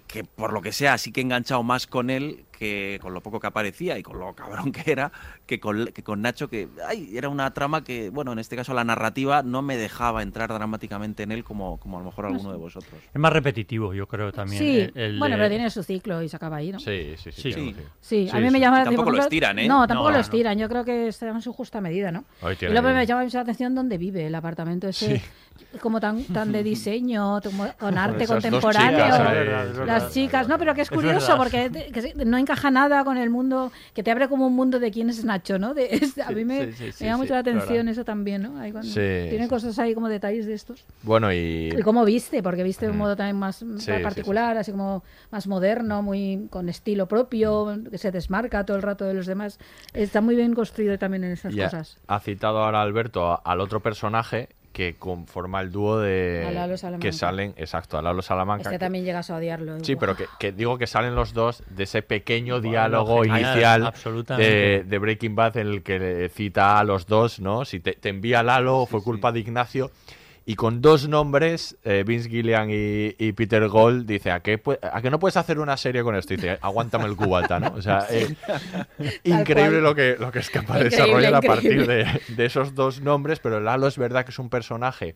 [SPEAKER 4] que por lo que sea sí que he enganchado más con él que con lo poco que aparecía y con lo cabrón que era que con, que con Nacho que ay, era una trama que bueno en este caso la narrativa no me dejaba entrar dramáticamente en él como, como a lo mejor alguno de vosotros
[SPEAKER 3] Es más repetitivo, yo creo también.
[SPEAKER 2] Sí,
[SPEAKER 3] el- el
[SPEAKER 2] bueno, pero tiene su ciclo y se acaba ahí, ¿no?
[SPEAKER 1] Sí, sí, sí.
[SPEAKER 3] Sí.
[SPEAKER 1] claro,
[SPEAKER 4] Sí.
[SPEAKER 2] Sí, a
[SPEAKER 1] Sí,
[SPEAKER 2] mí me
[SPEAKER 1] sí.
[SPEAKER 2] llama la
[SPEAKER 4] Tampoco
[SPEAKER 2] por
[SPEAKER 4] lo estiran, ¿eh?
[SPEAKER 2] No, tampoco
[SPEAKER 3] No,
[SPEAKER 2] lo
[SPEAKER 3] no.
[SPEAKER 2] estiran. Yo creo que está en su justa medida, ¿no? Y luego me llama mucho la atención dónde vive el apartamento ese, como tan, tan de diseño, (laughs) como- con arte contemporáneo.
[SPEAKER 1] chicas
[SPEAKER 3] verdad, verdad.
[SPEAKER 2] Las chicas, no, pero que es curioso porque no encaja nada con el mundo, que te abre como un mundo de quién es Nacho, ¿no? De- (laughs) es- a mí me,
[SPEAKER 3] sí, sí,
[SPEAKER 2] me
[SPEAKER 3] sí,
[SPEAKER 2] llama mucho la atención eso también, ¿no? Ahí cuando- tiene cosas ahí como detalles de estos.
[SPEAKER 1] Bueno, y...
[SPEAKER 2] Y cómo viste, porque viste de un modo también más particular, así como más moderno, muy con estilo propio, que se desmarca todo el rato de los demás. Está muy bien construido también en esas cosas.
[SPEAKER 1] Ha citado ahora Alberto al otro personaje que conforma el dúo de
[SPEAKER 2] A Lalo Salamanca.
[SPEAKER 1] que salen, exacto, a Lalo Salamanca.
[SPEAKER 2] Este
[SPEAKER 1] que-
[SPEAKER 2] también llegas a odiarlo.
[SPEAKER 1] Sí, pero que, que digo que salen los dos de ese pequeño diálogo
[SPEAKER 3] genial,
[SPEAKER 1] inicial
[SPEAKER 3] absolutamente.
[SPEAKER 1] de, de Breaking Bad en el que le cita a los dos, ¿no? Si te, te envía Lalo, fue culpa de Ignacio. Y con dos nombres, eh, Vince Gillian y, y Peter Gold, dice, ¿a qué, ¿a qué no puedes hacer una serie con esto? Y dice, aguántame el cubata, ¿no? O sea, (laughs) eh, increíble lo que, lo que es capaz de desarrollar a partir de, de esos dos nombres, pero Lalo es verdad que es un personaje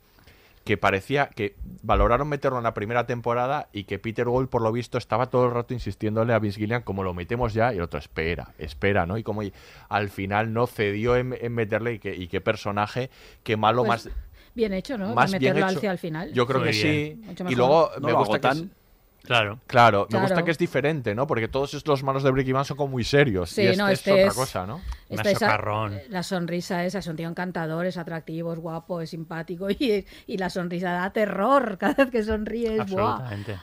[SPEAKER 1] que parecía que valoraron meterlo en la primera temporada y que Peter Gold, por lo visto, estaba todo el rato insistiéndole a Vince Gillian como lo metemos ya y el otro espera, espera, ¿no? Y como y al final no cedió en, en meterle y, que, y qué personaje, qué malo
[SPEAKER 2] Pues,
[SPEAKER 1] más...
[SPEAKER 2] Bien hecho, ¿no?
[SPEAKER 1] más bien
[SPEAKER 2] meterlo
[SPEAKER 1] hecho.
[SPEAKER 2] hacia el final.
[SPEAKER 1] Yo creo
[SPEAKER 3] Muy
[SPEAKER 1] que
[SPEAKER 3] bien.
[SPEAKER 1] sí.
[SPEAKER 2] Mucho
[SPEAKER 1] Y luego
[SPEAKER 4] No
[SPEAKER 1] me gusta que es-
[SPEAKER 3] Claro.
[SPEAKER 1] Claro, me
[SPEAKER 2] Claro.
[SPEAKER 1] gusta que es diferente, ¿no? Porque todos los malos de Breaking Bad son como muy serios.
[SPEAKER 2] Sí,
[SPEAKER 1] y este,
[SPEAKER 2] no,
[SPEAKER 1] es
[SPEAKER 2] este
[SPEAKER 1] otra
[SPEAKER 2] es-
[SPEAKER 1] cosa, ¿no?
[SPEAKER 2] Esta- esa-
[SPEAKER 3] socarrón.
[SPEAKER 2] la sonrisa esa, es un tío encantador, es atractivo, es guapo, es simpático (laughs) y, y la sonrisa da terror (laughs) cada vez que sonríe. Es,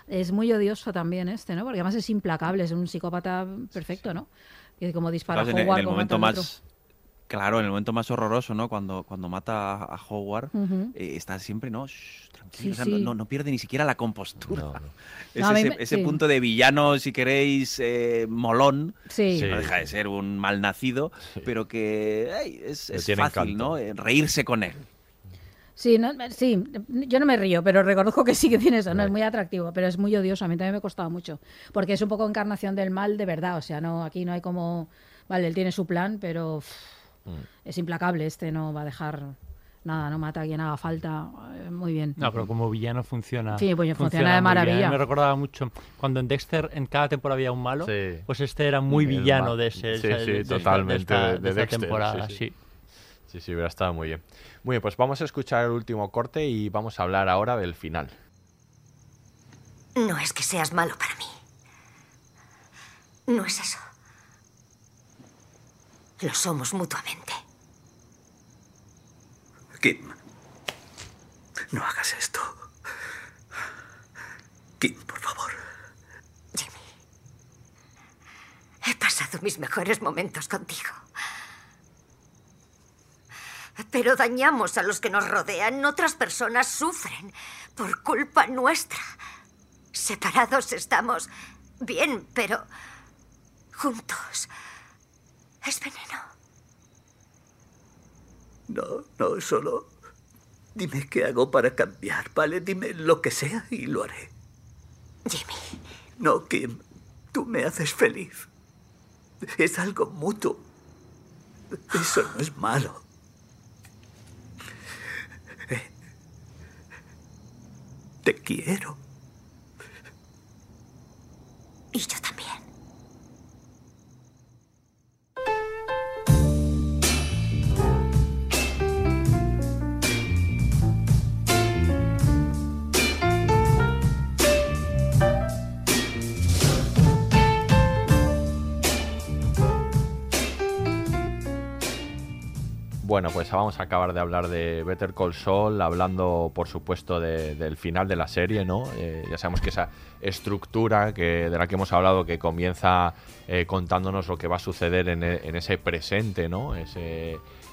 [SPEAKER 2] es muy odioso también este, ¿no? Porque además es implacable, es un psicópata perfecto, ¿no? Y como dispara
[SPEAKER 4] Claro, en, el- en momento más Claro, en el momento más horroroso, ¿no? Cuando, cuando mata a, a Howard, eh, está siempre, ¿no? Shh, tranquilo,
[SPEAKER 2] Sí,
[SPEAKER 4] o sea,
[SPEAKER 2] sí.
[SPEAKER 4] no, pierde ni siquiera la compostura.
[SPEAKER 2] No, (laughs)
[SPEAKER 4] ese,
[SPEAKER 2] me-
[SPEAKER 4] ese
[SPEAKER 2] sí.
[SPEAKER 4] punto de villano, si queréis, eh, molón.
[SPEAKER 2] Sí.
[SPEAKER 4] que No deja de ser un mal nacido, pero que es, fácil,
[SPEAKER 1] encanto.
[SPEAKER 4] ¿no? Eh, Reírse con él.
[SPEAKER 2] Sí, no, sí, yo no me río, pero reconozco que sí que tiene eso, no es muy atractivo, pero es muy odioso, a mí también me ha costado mucho, porque es un poco encarnación del mal de verdad, o sea, no aquí no hay como, vale, él tiene su plan, pero uff, es implacable, este no va a dejar nada, no mata a quien haga falta, eh, muy bien.
[SPEAKER 3] No, pero como villano funciona.
[SPEAKER 2] Sí, pues funciona de
[SPEAKER 3] muy bien.
[SPEAKER 2] maravilla.
[SPEAKER 3] Me recordaba mucho cuando en Dexter en cada temporada había un malo,
[SPEAKER 1] Sí.
[SPEAKER 3] pues este era muy
[SPEAKER 1] El
[SPEAKER 3] villano de ese.
[SPEAKER 1] Sí, sí,
[SPEAKER 3] de esta-
[SPEAKER 1] totalmente.
[SPEAKER 3] de esta,
[SPEAKER 1] de,
[SPEAKER 3] de esta
[SPEAKER 1] Dexter,
[SPEAKER 3] temporada,
[SPEAKER 1] sí,
[SPEAKER 3] sí.
[SPEAKER 1] sí. Sí, sí, hubiera estado muy bien. Muy bien, pues vamos a escuchar el último corte y vamos a hablar ahora del final.
[SPEAKER 10] No es que seas malo para mí. No es eso. Lo somos mutuamente.
[SPEAKER 7] Kim, no hagas esto. Kim, por favor.
[SPEAKER 10] He pasado mis mejores momentos contigo. Pero dañamos a los que nos rodean. Otras personas sufren por culpa nuestra. Separados estamos bien, pero juntos es veneno.
[SPEAKER 7] No, no, solo dime qué hago para cambiar, ¿vale? Dime lo que sea y lo haré.
[SPEAKER 10] Jimmy.
[SPEAKER 7] No, Kim, tú me haces feliz. Es algo mutuo. Eso no es malo. Eh, Te quiero.
[SPEAKER 10] Y yo también.
[SPEAKER 1] Bueno, pues vamos a acabar de hablar de Better Call Saul, hablando, por supuesto, de- del final de la serie, ¿no? Eh, ya sabemos que esa estructura que, de la que hemos hablado, que comienza eh, contándonos lo que va a suceder en, e- ese presente, ¿no? Em,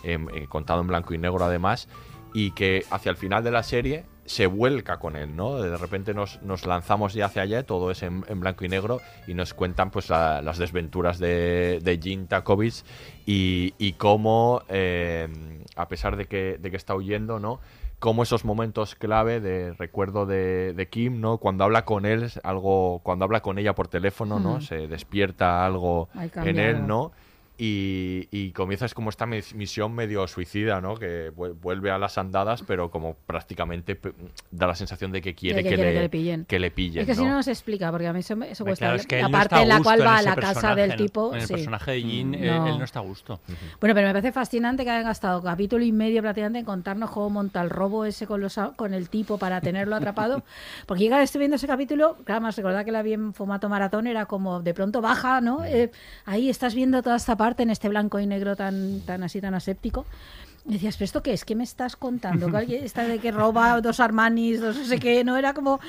[SPEAKER 1] eh, contado en blanco y negro, además, y que hacia el final de la serie se vuelca con él, ¿no? De repente nos, nos lanzamos ya hacia allá, todo es en, en blanco y negro, y nos cuentan pues la- las desventuras de, de Jin Takovich y, y cómo, eh, a pesar de que, de que está huyendo, ¿no? Cómo esos momentos clave de recuerdo de, de Kim, ¿no? Cuando habla con él, algo, cuando habla con ella por teléfono, ¿no?
[SPEAKER 2] Mm.
[SPEAKER 1] Se despierta algo en él, ¿no? Y, y comienzas como esta mis- misión medio suicida, ¿no? Que vuel- vuelve a las andadas, pero como prácticamente da la sensación de que quiere,
[SPEAKER 2] que
[SPEAKER 1] que,
[SPEAKER 2] quiere
[SPEAKER 1] le,
[SPEAKER 2] que le pillen.
[SPEAKER 1] que le pillen,
[SPEAKER 2] Es que si
[SPEAKER 1] ¿no?
[SPEAKER 2] no nos explica, porque a mí eso, me- eso cuesta.
[SPEAKER 3] claro, es que él
[SPEAKER 2] la
[SPEAKER 3] no
[SPEAKER 2] parte
[SPEAKER 3] a
[SPEAKER 2] en la cual va a la casa del
[SPEAKER 3] ¿no?
[SPEAKER 2] tipo.
[SPEAKER 3] En el
[SPEAKER 2] sí.
[SPEAKER 3] personaje de Jin, él-
[SPEAKER 2] No.
[SPEAKER 3] él no está a gusto.
[SPEAKER 2] Bueno, pero me parece fascinante que hayan gastado capítulo y medio prácticamente en contarnos cómo monta el robo ese con, los, con el tipo para tenerlo atrapado. (laughs) Porque vez estoy viendo ese capítulo, claro, más recordad que la vi en formato maratón, era como de pronto baja, ¿no? Eh, ahí estás viendo toda esta parte en este blanco y negro tan, tan así, tan aséptico. Y decías, ¿pero esto qué es? ¿Qué me estás contando? ¿Que alguien está de que roba dos Armanis, dos no sé qué? No era como,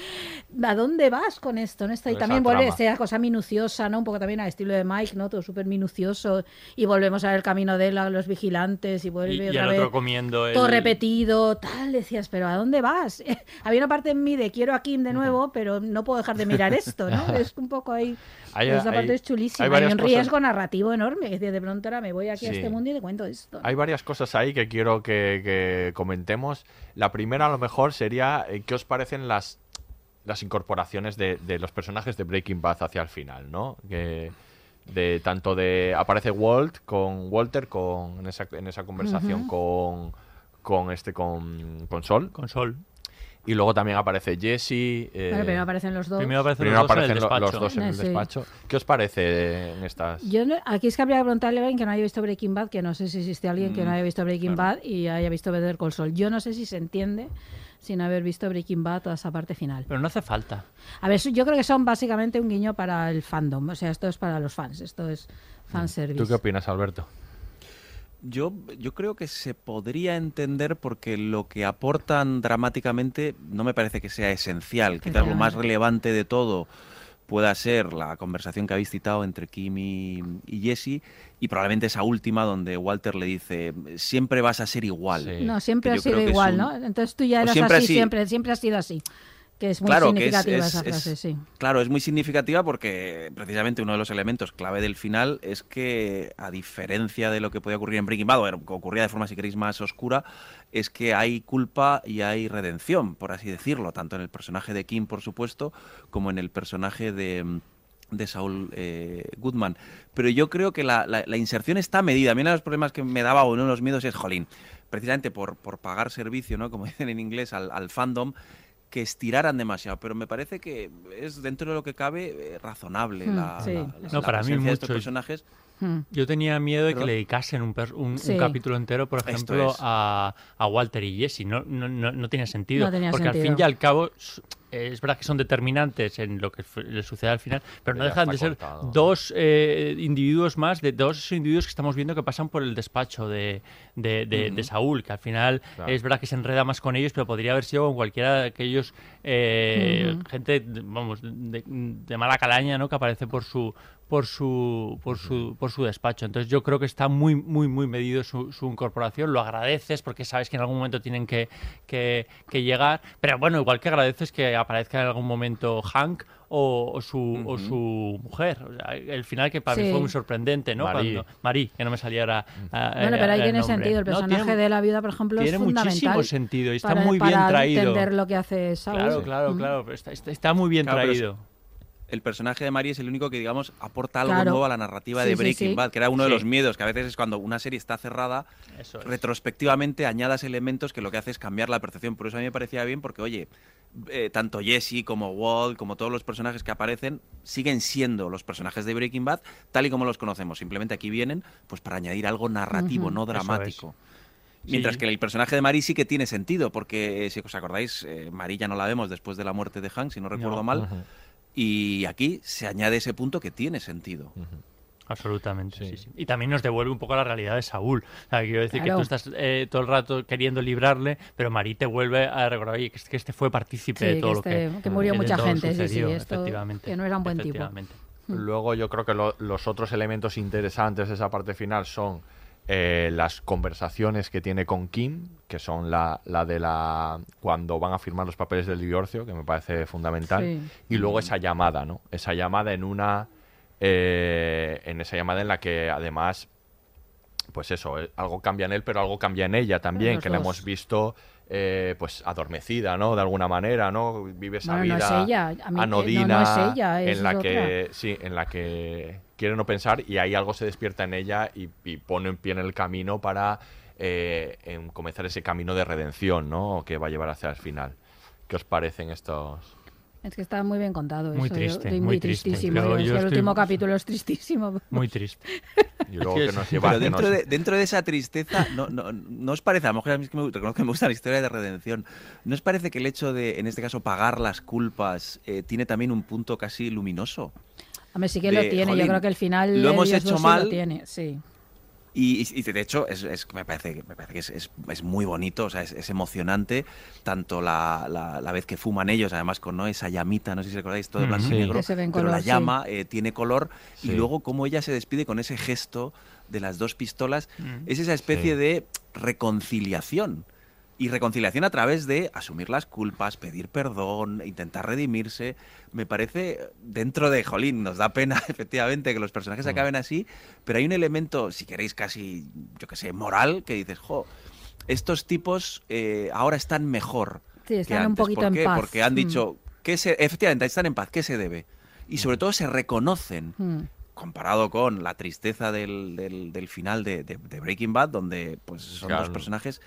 [SPEAKER 2] ¿a dónde vas con esto? ¿no? Está, y también
[SPEAKER 1] esa
[SPEAKER 2] vuelve
[SPEAKER 1] trama.
[SPEAKER 2] esa cosa minuciosa, ¿no? Un poco también al estilo de Mike, ¿no? Todo súper minucioso. Y volvemos a ver el camino de él, a los vigilantes, y vuelve
[SPEAKER 3] Y, y
[SPEAKER 2] otra
[SPEAKER 3] el
[SPEAKER 2] vez.
[SPEAKER 3] otro comiendo el...
[SPEAKER 2] Todo repetido, tal, decías, pero ¿a dónde vas? (laughs) Había una parte en mí de quiero a Kim de nuevo, pero no puedo dejar de mirar esto, ¿no? (laughs) Es un poco ahí.
[SPEAKER 1] Hay-
[SPEAKER 2] esa parte
[SPEAKER 1] hay-
[SPEAKER 2] es chulísima.
[SPEAKER 1] hay
[SPEAKER 2] un
[SPEAKER 1] cosas-
[SPEAKER 2] riesgo narrativo enorme. Que de pronto ahora me voy aquí a este mundo y te cuento esto.
[SPEAKER 1] Hay varias cosas ahí que quiero que, que comentemos. La primera, a lo mejor, sería eh, qué os parecen las, las incorporaciones de, de los personajes de Breaking Bad hacia el final, ¿no? Que de tanto de aparece Walt con Walter con en esa, en esa conversación con con este con, con Sol
[SPEAKER 3] con Sol
[SPEAKER 1] y luego también aparece Jesse eh,
[SPEAKER 2] Vale, primero aparecen los dos.
[SPEAKER 3] Primero aparecen
[SPEAKER 1] primero
[SPEAKER 3] los dos en el
[SPEAKER 1] aparecen los
[SPEAKER 3] despacho.
[SPEAKER 1] dos en el
[SPEAKER 2] Sí.
[SPEAKER 1] despacho ¿qué os parece en estas
[SPEAKER 2] Yo no- aquí es que habría que preguntarle a alguien que no haya visto Breaking Bad, que no sé si existe alguien que no
[SPEAKER 1] Mm,
[SPEAKER 2] haya visto Breaking
[SPEAKER 1] claro.
[SPEAKER 2] Bad y haya visto Better Call Saul. Yo no sé si se entiende sin haber visto Breaking Bad toda esa parte final.
[SPEAKER 3] Pero no hace falta.
[SPEAKER 2] A ver, yo creo que son básicamente un guiño para el fandom. O sea, esto es para los fans. Esto es fanservice.
[SPEAKER 1] ¿tú qué opinas Alberto?
[SPEAKER 4] Yo, yo creo que se podría entender porque lo que aportan dramáticamente no me parece que sea esencial. Quizás lo más relevante de todo pueda ser la conversación que habéis citado entre Kim y, y Jesse y probablemente esa última donde Walter le dice siempre vas a ser igual.
[SPEAKER 2] No, siempre ha sido igual,
[SPEAKER 4] un-
[SPEAKER 2] ¿no? Entonces tú ya eras
[SPEAKER 4] siempre
[SPEAKER 2] así,
[SPEAKER 4] así.
[SPEAKER 2] siempre, siempre has sido así. Que es muy
[SPEAKER 4] Claro, que es-
[SPEAKER 2] significativa
[SPEAKER 4] es-
[SPEAKER 2] esa
[SPEAKER 4] es-
[SPEAKER 2] frase, sí.
[SPEAKER 4] Claro, es muy significativa porque precisamente uno de los elementos clave del final es que, a diferencia de lo que podía ocurrir en Breaking Bad, o ocurría de forma, si queréis, más oscura, es que hay culpa y hay redención, por así decirlo, tanto en el personaje de Kim, por supuesto, como en el personaje de de Saul eh, Goodman. Pero yo creo que la, la- la inserción está medida. A mí uno de los problemas que me daba o uno de los miedos es, jolín, precisamente por, por pagar servicio, ¿no? como (laughs) dicen en inglés, al, al fandom, que estiraran demasiado. Pero me parece que es, dentro de lo que cabe, eh, razonable
[SPEAKER 3] Hmm,
[SPEAKER 4] la,
[SPEAKER 3] sí.
[SPEAKER 4] la-
[SPEAKER 3] No,
[SPEAKER 4] la
[SPEAKER 3] para mí
[SPEAKER 4] de estos
[SPEAKER 3] mucho.
[SPEAKER 4] personajes.
[SPEAKER 2] Hmm.
[SPEAKER 3] Yo tenía miedo de que le dedicasen un, un- un capítulo entero, por ejemplo,
[SPEAKER 4] es.
[SPEAKER 3] a, a Walter y Jesse. No, no, no, no tenía sentido.
[SPEAKER 2] No tenía
[SPEAKER 3] porque al fin y al cabo es verdad que son determinantes en lo que le sucede al final, pero no dejan de ser
[SPEAKER 1] contado.
[SPEAKER 3] dos eh, individuos más, de dos individuos que estamos viendo que pasan por el despacho de, de, de- de
[SPEAKER 1] Ujú.
[SPEAKER 3] Saúl, que al final
[SPEAKER 1] Claro.
[SPEAKER 3] es verdad que se enreda más con ellos, pero podría haber sido con cualquiera de aquellos eh,
[SPEAKER 2] Ujú.
[SPEAKER 3] gente, de- vamos, de, de mala calaña, ¿no? Que aparece por su por su por su por su despacho. Entonces yo creo que está muy muy muy medido su, su incorporación. Lo agradeces porque sabes que en algún momento tienen que, que, que llegar. Pero bueno, igual que agradeces que aparezca en algún momento Hank o, o su o su mujer. O sea, el final que para mí
[SPEAKER 2] Sí.
[SPEAKER 3] fue muy sorprendente, ¿no?
[SPEAKER 1] Marí.
[SPEAKER 3] Cuando Marí, que no me saliera. ah,
[SPEAKER 2] Bueno,
[SPEAKER 3] eh,
[SPEAKER 2] pero ahí
[SPEAKER 3] el
[SPEAKER 2] tiene
[SPEAKER 3] nombre.
[SPEAKER 2] sentido. El
[SPEAKER 3] No,
[SPEAKER 2] personaje
[SPEAKER 3] tiene-
[SPEAKER 2] de la viuda, por ejemplo,
[SPEAKER 3] tiene
[SPEAKER 2] es fundamental.
[SPEAKER 3] muchísimo sentido y está
[SPEAKER 2] para-
[SPEAKER 3] muy bien
[SPEAKER 2] para
[SPEAKER 3] traído.
[SPEAKER 2] entender lo que hace Saúl.
[SPEAKER 3] Claro, claro,
[SPEAKER 2] Mm.
[SPEAKER 3] claro. pero Está, está- está muy bien
[SPEAKER 4] Claro, pero es-
[SPEAKER 3] traído.
[SPEAKER 4] El personaje de Mari es el único que, digamos, aporta algo
[SPEAKER 2] Claro.
[SPEAKER 4] nuevo a la narrativa
[SPEAKER 2] Sí,
[SPEAKER 4] de Breaking
[SPEAKER 2] sí.
[SPEAKER 4] Bad, que era uno de los miedos, que a veces es cuando una serie está cerrada,
[SPEAKER 3] Eso es.
[SPEAKER 4] retrospectivamente añadas elementos que lo que hace es cambiar la percepción. Por eso a mí me parecía bien, porque, oye, eh, tanto Jesse como Walt, como todos los personajes que aparecen, siguen siendo los personajes de Breaking Bad tal y como los conocemos. Simplemente aquí vienen pues para añadir algo narrativo, no dramático. Mientras
[SPEAKER 3] Sí.
[SPEAKER 4] que el personaje de Mari sí que tiene sentido, porque eh, si os acordáis, eh, Mari ya no la vemos después de la muerte de Hank, si no recuerdo
[SPEAKER 3] No.
[SPEAKER 4] mal. Y aquí se añade ese punto que tiene sentido.
[SPEAKER 3] Absolutamente, sí.
[SPEAKER 1] Sí.
[SPEAKER 3] sí. Y también nos devuelve un poco a la realidad de Saúl. O sea, quiero decir
[SPEAKER 2] Claro.
[SPEAKER 3] que tú estás eh, todo el rato queriendo librarle, pero Marí te vuelve a recordar oye, que este, que este fue partícipe
[SPEAKER 2] Sí,
[SPEAKER 3] de
[SPEAKER 2] que
[SPEAKER 3] todo
[SPEAKER 2] este-
[SPEAKER 3] lo que
[SPEAKER 2] que murió mucha gente, sí, sí,
[SPEAKER 3] sucedió,
[SPEAKER 2] esto-
[SPEAKER 3] efectivamente,
[SPEAKER 2] que no era un buen tipo.
[SPEAKER 3] efectivamente.
[SPEAKER 1] Luego yo creo que lo- los otros elementos interesantes de esa parte final son eh, las conversaciones que tiene con Kim, que son la, la de la cuando van a firmar los papeles del divorcio, que me parece fundamental,
[SPEAKER 2] Sí.
[SPEAKER 1] y luego esa llamada, ¿no? Esa llamada en una eh, en esa llamada en la que además pues eso, eh, algo cambia en él, pero algo cambia en ella también,
[SPEAKER 2] Los
[SPEAKER 1] que la hemos visto eh, pues adormecida, ¿no? De alguna manera, ¿no? Vive esa
[SPEAKER 2] no
[SPEAKER 1] vida
[SPEAKER 2] es ella, a mí- no, no
[SPEAKER 1] anodina
[SPEAKER 2] es ella, es
[SPEAKER 1] en la
[SPEAKER 2] otra.
[SPEAKER 1] que sí, en la que quiere no pensar y ahí algo se despierta en ella y, y pone en pie en el camino para eh, en comenzar ese camino de redención, ¿no? Que va a llevar hacia el final. ¿Qué os parecen estos?
[SPEAKER 2] Es que está muy bien contado.
[SPEAKER 3] Muy
[SPEAKER 2] eso, yo
[SPEAKER 3] triste,
[SPEAKER 2] estoy
[SPEAKER 3] muy triste.
[SPEAKER 2] tristísimo.
[SPEAKER 3] Yo-
[SPEAKER 2] Yo- es
[SPEAKER 3] yo
[SPEAKER 2] que el
[SPEAKER 3] estoy-
[SPEAKER 2] último capítulo es tristísimo.
[SPEAKER 3] Muy triste. (laughs)
[SPEAKER 1] Y luego
[SPEAKER 3] Es que
[SPEAKER 1] que
[SPEAKER 3] es-
[SPEAKER 1] nos lleva
[SPEAKER 4] Pero
[SPEAKER 1] que
[SPEAKER 4] dentro,
[SPEAKER 1] nos-
[SPEAKER 4] de, dentro de esa tristeza, no, no, ¿no os parece? A lo mejor a mí es que me, reconozco que me gusta la historia de redención. ¿No os parece que el hecho de, en este caso, pagar las culpas eh, tiene también un punto casi luminoso?
[SPEAKER 2] A ver, sí que
[SPEAKER 4] de,
[SPEAKER 2] lo tiene.
[SPEAKER 4] jolín,
[SPEAKER 2] yo creo que el final
[SPEAKER 4] lo hemos
[SPEAKER 2] Dios
[SPEAKER 4] hecho
[SPEAKER 2] sí
[SPEAKER 4] mal,
[SPEAKER 2] lo tiene, sí.
[SPEAKER 4] Y, y- de hecho, es, es- me parece, que- me parece que es, es- es muy bonito, o sea, es, es emocionante, tanto la, la- la vez que fuman ellos, además con ¿no? esa llamita, no sé si recordáis, todo
[SPEAKER 3] Mm,
[SPEAKER 4] blanco y negro, pero
[SPEAKER 2] color,
[SPEAKER 4] la
[SPEAKER 2] sí.
[SPEAKER 4] llama eh, tiene color, y luego cómo ella se despide con ese gesto de las dos pistolas,
[SPEAKER 3] Mm.
[SPEAKER 4] es esa especie
[SPEAKER 1] Sí.
[SPEAKER 4] de reconciliación. Y reconciliación a través de asumir las culpas, pedir perdón, intentar redimirse. Me parece, dentro de Jolín, nos da pena (laughs) efectivamente que los personajes
[SPEAKER 1] Mm.
[SPEAKER 4] acaben así, pero hay un elemento, si queréis, casi, yo qué sé, moral, que dices, jo, estos tipos eh, ahora están mejor.
[SPEAKER 2] Sí,
[SPEAKER 4] que
[SPEAKER 2] están un poquito
[SPEAKER 4] ¿Por
[SPEAKER 2] en paz.
[SPEAKER 4] Porque han
[SPEAKER 2] Mm.
[SPEAKER 4] dicho, que se, efectivamente, están en paz, ¿qué se debe? Y sobre todo se reconocen
[SPEAKER 2] Mm.
[SPEAKER 4] comparado con la tristeza del, del- del final de, de- de Breaking Bad, donde pues son dos personajes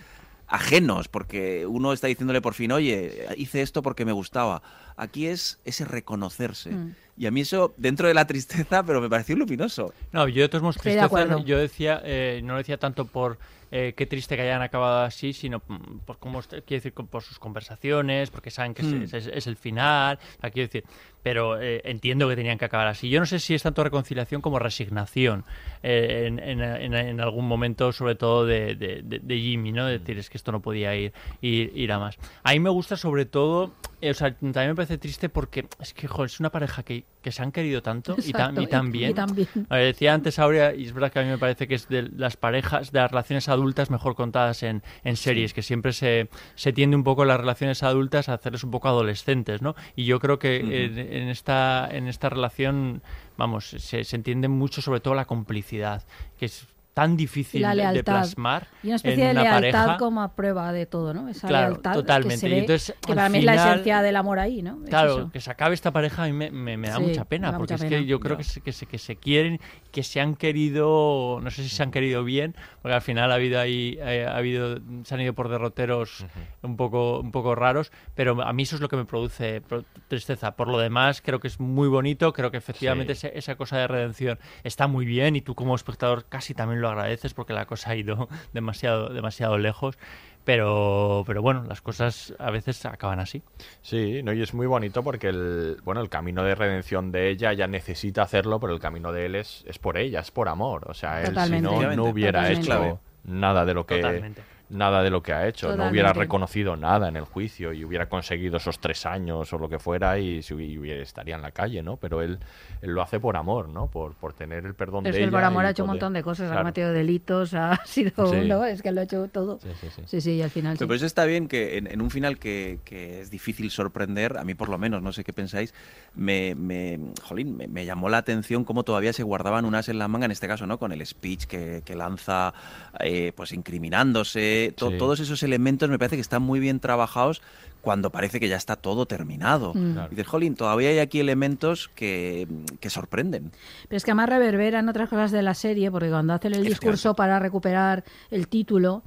[SPEAKER 4] ajenos, porque uno está diciéndole por fin, oye, hice esto porque me gustaba. Aquí es ese reconocerse.
[SPEAKER 2] Mm.
[SPEAKER 4] Y a mí eso, dentro de la tristeza, pero me pareció luminoso.
[SPEAKER 3] No, yo de todos modos
[SPEAKER 2] de
[SPEAKER 3] tristeza, yo decía, eh, no lo decía tanto por eh, qué triste que hayan acabado así, sino mm, por cómo, est- quiero decir, por sus conversaciones, porque saben que es-
[SPEAKER 4] Hmm.
[SPEAKER 3] es, es- es el final, o sea, quiero decir, pero eh, entiendo que tenían que acabar así. Yo no sé si es tanto reconciliación como resignación eh, en, en- en- en algún momento, sobre todo de, de- de- de Jimmy, ¿no? De decir, es que esto no podía ir, ir, ir a más. A mí me gusta sobre todo, eh, o sea, también me parece triste porque es que, es una pareja que, que se han querido tanto y, tan,
[SPEAKER 2] Exacto,
[SPEAKER 3] y tan
[SPEAKER 2] y-
[SPEAKER 3] bien.
[SPEAKER 2] y tan bien.
[SPEAKER 3] A ver, decía antes Aurea, y es verdad que a mí me parece que es de las parejas, de las relaciones adultas mejor contadas en, en series, que siempre se, se tiende un poco las relaciones adultas a hacerles un poco adolescentes, ¿no? Y yo creo que en esta, en esta relación, vamos, se, se entiende mucho sobre todo la complicidad, que es tan difícil
[SPEAKER 2] la
[SPEAKER 3] de- plasmar
[SPEAKER 2] Y una especie
[SPEAKER 3] en
[SPEAKER 2] de
[SPEAKER 3] una
[SPEAKER 2] lealtad
[SPEAKER 3] pareja.
[SPEAKER 2] como a prueba de todo, ¿no? Esa
[SPEAKER 3] Claro,
[SPEAKER 2] lealtad
[SPEAKER 3] totalmente.
[SPEAKER 2] que se
[SPEAKER 3] Y
[SPEAKER 2] ve,
[SPEAKER 3] entonces,
[SPEAKER 2] que para mí es la esencia del amor ahí, ¿no? Es
[SPEAKER 3] Claro,
[SPEAKER 2] eso.
[SPEAKER 3] que se acabe esta pareja a mí me, me- me da
[SPEAKER 2] Sí,
[SPEAKER 3] mucha pena,
[SPEAKER 2] da
[SPEAKER 3] porque
[SPEAKER 2] mucha
[SPEAKER 3] es
[SPEAKER 2] pena.
[SPEAKER 3] que yo creo que se, que, se, que se quieren, que se han querido, no sé si se han querido bien, porque al final ha habido ahí, eh, ha habido, se han ido por derroteros un poco, un poco raros, pero a mí eso es lo que me produce pro- tristeza. Por lo demás, creo que es muy bonito, creo que efectivamente ese- esa cosa de redención está muy bien y tú como espectador casi también lo agradeces porque la cosa ha ido (laughs) demasiado, demasiado lejos. Pero, pero bueno, las cosas a veces acaban así.
[SPEAKER 1] Sí, no, y es muy bonito porque el, bueno, el camino de redención de ella ya necesita hacerlo, pero el camino de él es, es por ella, es por amor. O sea, él si no, no hubiera
[SPEAKER 2] totalmente.
[SPEAKER 1] hecho nada de lo que
[SPEAKER 3] Totalmente.
[SPEAKER 1] Nada de lo que ha hecho, no hubiera
[SPEAKER 2] Totalmente.
[SPEAKER 1] reconocido nada en el juicio y hubiera conseguido esos tres años o lo que fuera y, y hubiera- estaría en la calle, ¿no? Pero él, él lo hace por amor, ¿no? Por, por tener el perdón
[SPEAKER 2] Pero
[SPEAKER 1] de
[SPEAKER 2] es que el
[SPEAKER 1] ella
[SPEAKER 2] por amor ha hecho un montón de cosas, ha
[SPEAKER 1] Claro.
[SPEAKER 2] cometido delitos, ha (laughs) sido,
[SPEAKER 1] Sí.
[SPEAKER 2] ¿no? Es que lo ha hecho todo.
[SPEAKER 1] Sí, sí, sí.
[SPEAKER 2] Sí, sí, y al final.
[SPEAKER 4] Pero por eso está bien que en, en un final que, que es difícil sorprender, a mí por lo menos, no sé qué pensáis, me, me, jolín, me, me llamó la atención cómo todavía se guardaban unas en la manga, en este caso, ¿no? Con el speech que, que lanza, eh, pues incriminándose, to-
[SPEAKER 1] Sí.
[SPEAKER 4] todos esos elementos me parece que están muy bien trabajados cuando parece que ya está todo terminado.
[SPEAKER 2] Mm.
[SPEAKER 1] Claro.
[SPEAKER 4] Y dices, jolín, todavía hay aquí elementos que, que sorprenden.
[SPEAKER 2] Pero es que además reverberan otras cosas de la serie, porque cuando hacen el discurso para recuperar el título,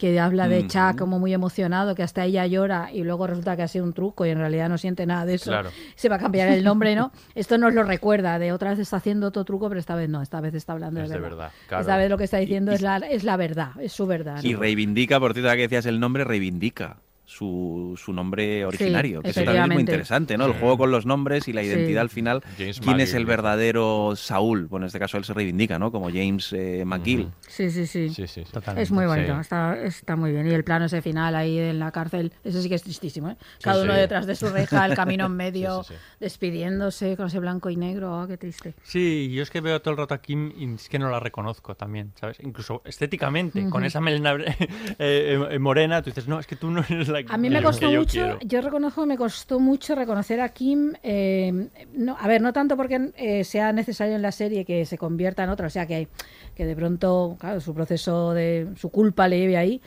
[SPEAKER 2] que habla de
[SPEAKER 4] Ujú.
[SPEAKER 2] Chuck como muy emocionado, que hasta ella llora y luego resulta que ha sido un truco y en realidad no siente nada de eso,
[SPEAKER 1] Claro.
[SPEAKER 2] se va a cambiar el nombre, ¿no? (laughs) Esto nos lo recuerda, de otra vez está haciendo otro truco, pero esta vez no, esta vez está hablando
[SPEAKER 1] Es
[SPEAKER 2] de verdad.
[SPEAKER 1] verdad, claro.
[SPEAKER 2] Esta vez lo que está diciendo
[SPEAKER 4] Y-
[SPEAKER 2] es, la, es la verdad, es su verdad.
[SPEAKER 4] Y reivindica, por cierto, que decías el nombre, reivindica su, su nombre originario, que eso también es muy interesante, ¿no? El juego con los nombres y la
[SPEAKER 2] Sí.
[SPEAKER 4] identidad al final.
[SPEAKER 1] James
[SPEAKER 4] ¿Quién es el verdadero Saúl? Bueno, en este caso él se reivindica, ¿no? Como James eh, McGill.
[SPEAKER 2] Sí, sí, sí.
[SPEAKER 1] Sí, sí, sí.
[SPEAKER 3] Totalmente.
[SPEAKER 2] Es muy bonito,
[SPEAKER 1] Sí.
[SPEAKER 2] está, está muy bien. Y el plano ese final ahí en la cárcel, ese sí que es tristísimo, ¿eh? Cada
[SPEAKER 1] Sí,
[SPEAKER 2] uno
[SPEAKER 1] sí.
[SPEAKER 2] detrás de su reja, el camino en medio, (laughs)
[SPEAKER 1] Sí, sí, sí.
[SPEAKER 2] despidiéndose con ese blanco y negro, ah, qué triste.
[SPEAKER 3] Sí, yo es que veo todo el rato a Kim y es que no la reconozco también, ¿sabes? Incluso estéticamente, con esa melena (laughs) eh, eh, morena, tú dices, no, es que tú no eres la
[SPEAKER 2] A mí me costó
[SPEAKER 3] yo
[SPEAKER 2] mucho,
[SPEAKER 3] quiero".
[SPEAKER 2] yo reconozco que me costó mucho reconocer a Kim, eh, no, a ver, no tanto porque eh, sea necesario en la serie que se convierta en otra, o sea, que, que de pronto, claro, su proceso de su culpa le lleve ahí.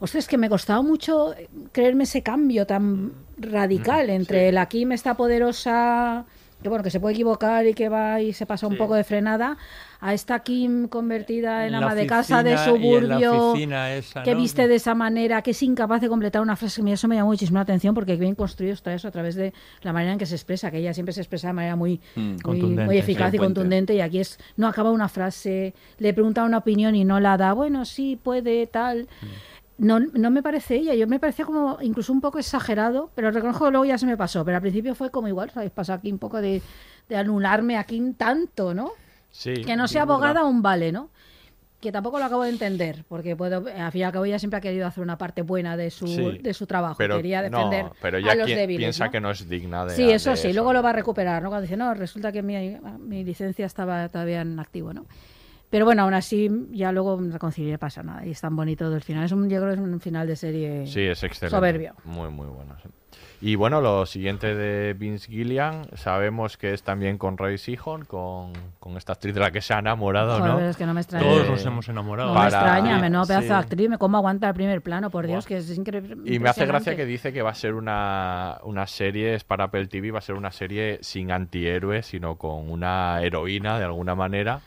[SPEAKER 2] Ostras, es que me costaba mucho creerme ese cambio tan radical entre la Kim esta poderosa, que bueno, que se puede equivocar y que va y se pasa un
[SPEAKER 3] Sí.
[SPEAKER 2] poco de frenada, a esta Kim convertida en,
[SPEAKER 3] En la
[SPEAKER 2] ama de casa de suburbio, que
[SPEAKER 3] ¿no?
[SPEAKER 2] viste de esa manera, que es incapaz de completar una frase, que a mí eso me llamó muchísimo la atención porque bien construido está eso a través de la manera en que se expresa, que ella siempre se expresa de manera muy,
[SPEAKER 4] Mm.
[SPEAKER 2] muy, eficaz y contundente y aquí es, no acaba una frase, le pregunta una opinión y no la da, bueno, sí, puede, tal. No, no me parece ella, yo me parecía como incluso un poco exagerado, pero reconozco que luego ya se me pasó, pero al principio fue como igual, ¿sabes? Pasó aquí un poco de, de anularme aquí tanto, ¿no?
[SPEAKER 1] Sí,
[SPEAKER 2] Que no sea abogada aún vale, ¿no? Que tampoco lo acabo de entender, porque puedo, al fin y al cabo ella siempre ha querido hacer una parte buena de su,
[SPEAKER 1] Sí,
[SPEAKER 2] de su trabajo,
[SPEAKER 1] pero
[SPEAKER 2] quería
[SPEAKER 1] no,
[SPEAKER 2] defender
[SPEAKER 1] pero ya
[SPEAKER 2] a los
[SPEAKER 1] quien
[SPEAKER 2] débiles.
[SPEAKER 1] piensa
[SPEAKER 2] ¿no?
[SPEAKER 1] que no es digna de
[SPEAKER 2] Sí, eso
[SPEAKER 1] de
[SPEAKER 2] sí, luego lo va a recuperar, ¿no? Cuando dice, no, resulta que mi, mi licencia estaba todavía en activo, ¿no? Pero bueno, aún así, ya luego reconcilié, pasa nada. Y es tan bonito el final. Es un, yo creo que es un final de serie
[SPEAKER 1] Sí, es excelente.
[SPEAKER 2] soberbio.
[SPEAKER 1] Muy, muy bueno. sí. Y bueno, lo siguiente de Vince Gillian, sabemos que es también con Ray Sihon, con, con esta actriz de la que se ha enamorado,
[SPEAKER 2] Joder,
[SPEAKER 1] ¿no?
[SPEAKER 2] es que no me extraña.
[SPEAKER 3] Todos nos hemos enamorado.
[SPEAKER 2] No me
[SPEAKER 1] para-
[SPEAKER 2] extraña, menudo pedazo de actriz, me cómo aguanta el primer plano, por Dios, que es increíble.
[SPEAKER 1] Y me hace gracia que dice que va a ser una, una serie, es para Apple TV, va a ser una serie sin antihéroes, sino con una heroína de alguna manera.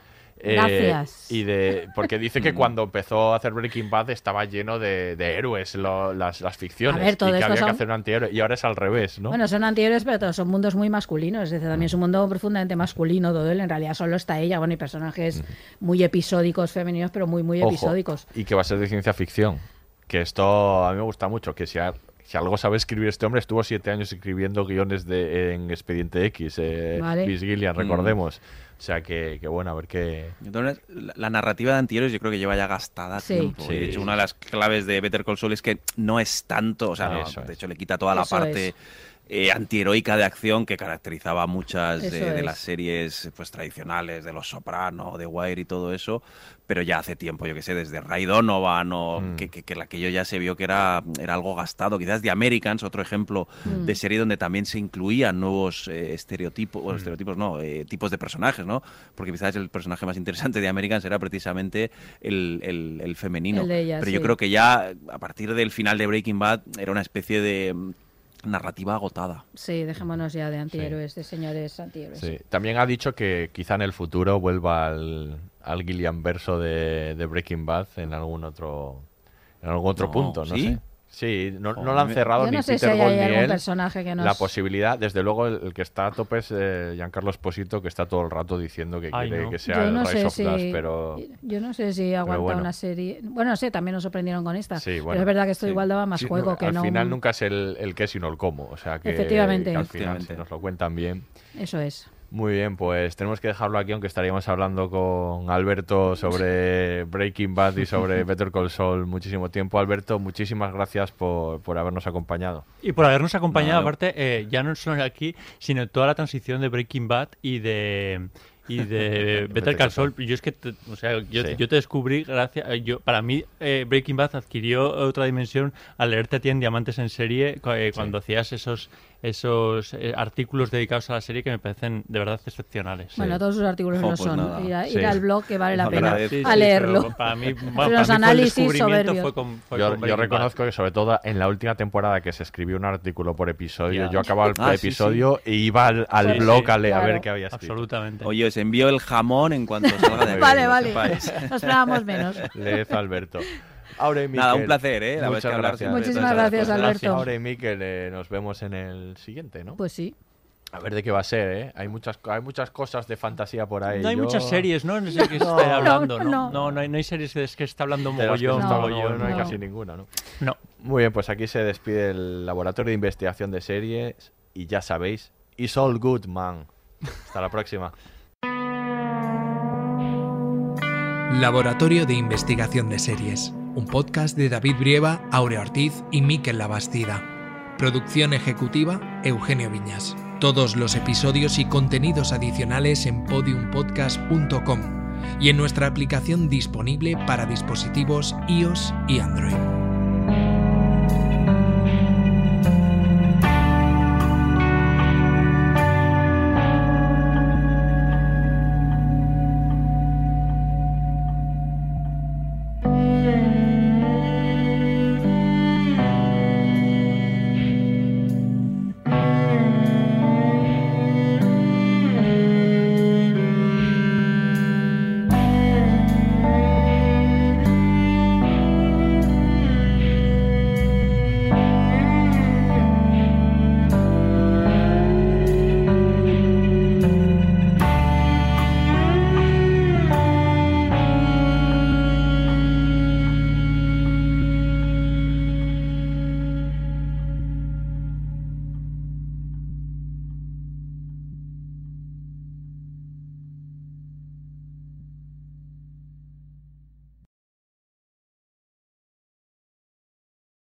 [SPEAKER 1] Eh,
[SPEAKER 2] Gracias.
[SPEAKER 1] y de, porque dice que (laughs) cuando empezó a hacer Breaking Bad estaba lleno de, de héroes lo- las, las ficciones.
[SPEAKER 2] A ver, todo
[SPEAKER 1] y que había
[SPEAKER 2] son-
[SPEAKER 1] que hacer un antihéroe. Y ahora es al revés, ¿no?
[SPEAKER 2] Bueno, son antihéroes, pero todos son mundos muy masculinos. Es decir, también es un mundo profundamente masculino todo él. En realidad solo está ella. Bueno, y personajes muy episódicos femeninos, pero muy, muy
[SPEAKER 1] Ojo,
[SPEAKER 2] episódicos.
[SPEAKER 1] Y que va a ser de ciencia ficción. Que esto a mí me gusta mucho. Que si, si algo sabe escribir este hombre, estuvo siete años escribiendo guiones de, en Expediente X. Eh,
[SPEAKER 2] Vale.
[SPEAKER 1] Vince Gillian, recordemos. O sea que, que bueno, a ver qué.
[SPEAKER 4] Entonces, la, la narrativa de antihéroes yo creo que lleva ya gastada
[SPEAKER 2] Sí.
[SPEAKER 4] tiempo.
[SPEAKER 1] Sí.
[SPEAKER 4] Y de hecho, una de las claves de Better Call Saul es que no es tanto, o sea, no, de hecho le quita toda la
[SPEAKER 2] Eso
[SPEAKER 4] parte
[SPEAKER 2] es.
[SPEAKER 4] eh, antiheroica de acción que caracterizaba a muchas de, las series pues tradicionales, de Los Soprano, de Wire y todo eso, pero ya hace tiempo, yo que sé, desde Ray Donovan o
[SPEAKER 1] Mm.
[SPEAKER 4] que, que, que aquello ya se vio que era, era algo gastado. Quizás The Americans, otro ejemplo
[SPEAKER 2] Mm.
[SPEAKER 4] de serie donde también se incluían nuevos eh, estereotipos,
[SPEAKER 1] Mm.
[SPEAKER 4] bueno, estereotipos no, eh, tipos de personajes, ¿no? Porque quizás el personaje más interesante de Americans era precisamente el, el- el femenino.
[SPEAKER 2] El de ella,
[SPEAKER 4] Pero yo creo que ya a partir del final de Breaking Bad era una especie de mm, narrativa agotada.
[SPEAKER 2] Sí, dejémonos ya de antihéroes, de señores antihéroes.
[SPEAKER 1] Sí. También ha dicho que quizá en el futuro vuelva al, al Gillian verso de, de Breaking Bad en algún otro en algún otro
[SPEAKER 4] No,
[SPEAKER 1] punto, no
[SPEAKER 4] ¿sí?
[SPEAKER 1] sé. Sí, no, no lo han cerrado
[SPEAKER 2] Yo
[SPEAKER 1] ni
[SPEAKER 2] si
[SPEAKER 1] Peter
[SPEAKER 2] hay
[SPEAKER 1] Gold ni
[SPEAKER 2] algún
[SPEAKER 1] él.
[SPEAKER 2] personaje que nos...
[SPEAKER 1] La posibilidad, desde luego, el, el que está a tope es eh, Giancarlo Esposito, que está todo el rato diciendo que
[SPEAKER 3] Ay,
[SPEAKER 1] quiere
[SPEAKER 3] no.
[SPEAKER 1] que sea
[SPEAKER 2] Yo
[SPEAKER 1] el
[SPEAKER 2] no
[SPEAKER 1] Rise
[SPEAKER 2] sé
[SPEAKER 1] of Flash,
[SPEAKER 2] si-
[SPEAKER 1] pero
[SPEAKER 2] Yo no sé si aguanta
[SPEAKER 1] bueno.
[SPEAKER 2] una serie... Bueno, no sé, también nos sorprendieron con esta.
[SPEAKER 1] sí,
[SPEAKER 2] Pero
[SPEAKER 1] bueno.
[SPEAKER 2] es verdad que esto
[SPEAKER 1] sí.
[SPEAKER 2] igual daba más
[SPEAKER 1] Sí,
[SPEAKER 2] juego
[SPEAKER 1] no,
[SPEAKER 2] que
[SPEAKER 1] al
[SPEAKER 2] no...
[SPEAKER 1] final
[SPEAKER 2] un-
[SPEAKER 1] nunca es el, el qué, sino el cómo. O sea que,
[SPEAKER 2] Efectivamente.
[SPEAKER 1] que al final,
[SPEAKER 4] Efectivamente.
[SPEAKER 1] si nos lo cuentan bien.
[SPEAKER 2] Eso es.
[SPEAKER 1] Muy bien, pues tenemos que dejarlo aquí, aunque estaríamos hablando con Alberto sobre Breaking Bad y sobre (laughs) Better Call Saul muchísimo tiempo. Alberto, muchísimas gracias por, por habernos acompañado.
[SPEAKER 3] Y por habernos acompañado, aparte, eh, ya no solo aquí, sino en toda la transición de Breaking Bad y de y de (laughs) Better Call Saul. Yo es que, te- o sea, yo,
[SPEAKER 1] Sí.
[SPEAKER 3] yo te descubrí gracias. eh, Yo, para mí, eh, Breaking Bad adquirió otra dimensión al leerte a ti en Diamantes en serie eh, cuando hacías esos esos eh, artículos dedicados a la serie que me parecen de verdad excepcionales.
[SPEAKER 2] Bueno, todos sus artículos lo
[SPEAKER 4] pues
[SPEAKER 2] son. Ir, a- ir
[SPEAKER 1] Sí.
[SPEAKER 2] al blog que vale la pena.
[SPEAKER 3] Sí,
[SPEAKER 2] a leerlo.
[SPEAKER 3] Para mí, bueno, para
[SPEAKER 2] los
[SPEAKER 3] mí fue el
[SPEAKER 2] análisis
[SPEAKER 3] descubrimiento
[SPEAKER 2] soberbios.
[SPEAKER 3] fue con, fue
[SPEAKER 1] Yo,
[SPEAKER 3] con
[SPEAKER 1] yo
[SPEAKER 3] Breaking Bad.
[SPEAKER 1] reconozco que sobre todo en la última temporada que se escribió un artículo por episodio, yo acababa el
[SPEAKER 4] Ah, sí,
[SPEAKER 1] episodio e iba al, al
[SPEAKER 3] Sí,
[SPEAKER 1] blog
[SPEAKER 3] sí,
[SPEAKER 1] a, leer- a ver
[SPEAKER 2] claro.
[SPEAKER 1] qué había escrito.
[SPEAKER 3] Absolutamente.
[SPEAKER 4] Oye, os envío el jamón en cuanto salga de (laughs)
[SPEAKER 2] Vale, vale.
[SPEAKER 4] sepáis.
[SPEAKER 2] No esperábamos menos. (laughs)
[SPEAKER 1] Leed Alberto. Ahora y
[SPEAKER 4] Nada,
[SPEAKER 1] Miquel,
[SPEAKER 4] un placer, ¿eh? La
[SPEAKER 1] Muchas
[SPEAKER 4] que
[SPEAKER 1] gracias.
[SPEAKER 2] Muchísimas gracias. Alberto.
[SPEAKER 1] Ahora y Miquel, eh, nos vemos en el siguiente, ¿no?
[SPEAKER 2] Pues sí.
[SPEAKER 1] A ver de qué va a ser, ¿eh? Hay muchas, hay muchas cosas de fantasía por ahí.
[SPEAKER 3] No hay
[SPEAKER 1] Yo-
[SPEAKER 3] muchas series, ¿no? No sé (laughs) qué
[SPEAKER 1] No,
[SPEAKER 3] está hablando,
[SPEAKER 2] no,
[SPEAKER 3] ¿no?
[SPEAKER 2] no.
[SPEAKER 3] No, no, hay, no hay series de las que está hablando
[SPEAKER 1] de las que
[SPEAKER 3] mogollón,
[SPEAKER 1] No, hay
[SPEAKER 2] no.
[SPEAKER 1] casi ninguna, ¿no?
[SPEAKER 3] No.
[SPEAKER 1] Muy bien, pues aquí se despide el Laboratorio de Investigación de Series y ya sabéis, it's all good, man. Hasta la próxima.
[SPEAKER 6] Laboratorio de Investigación de Series, un podcast de David Brieva, Aurea Ortiz y Miquel Labastida. Producción ejecutiva, Eugenio Viñas. Todos los episodios y contenidos adicionales en podiumpodcast.com y en nuestra aplicación disponible para dispositivos iOS y Android.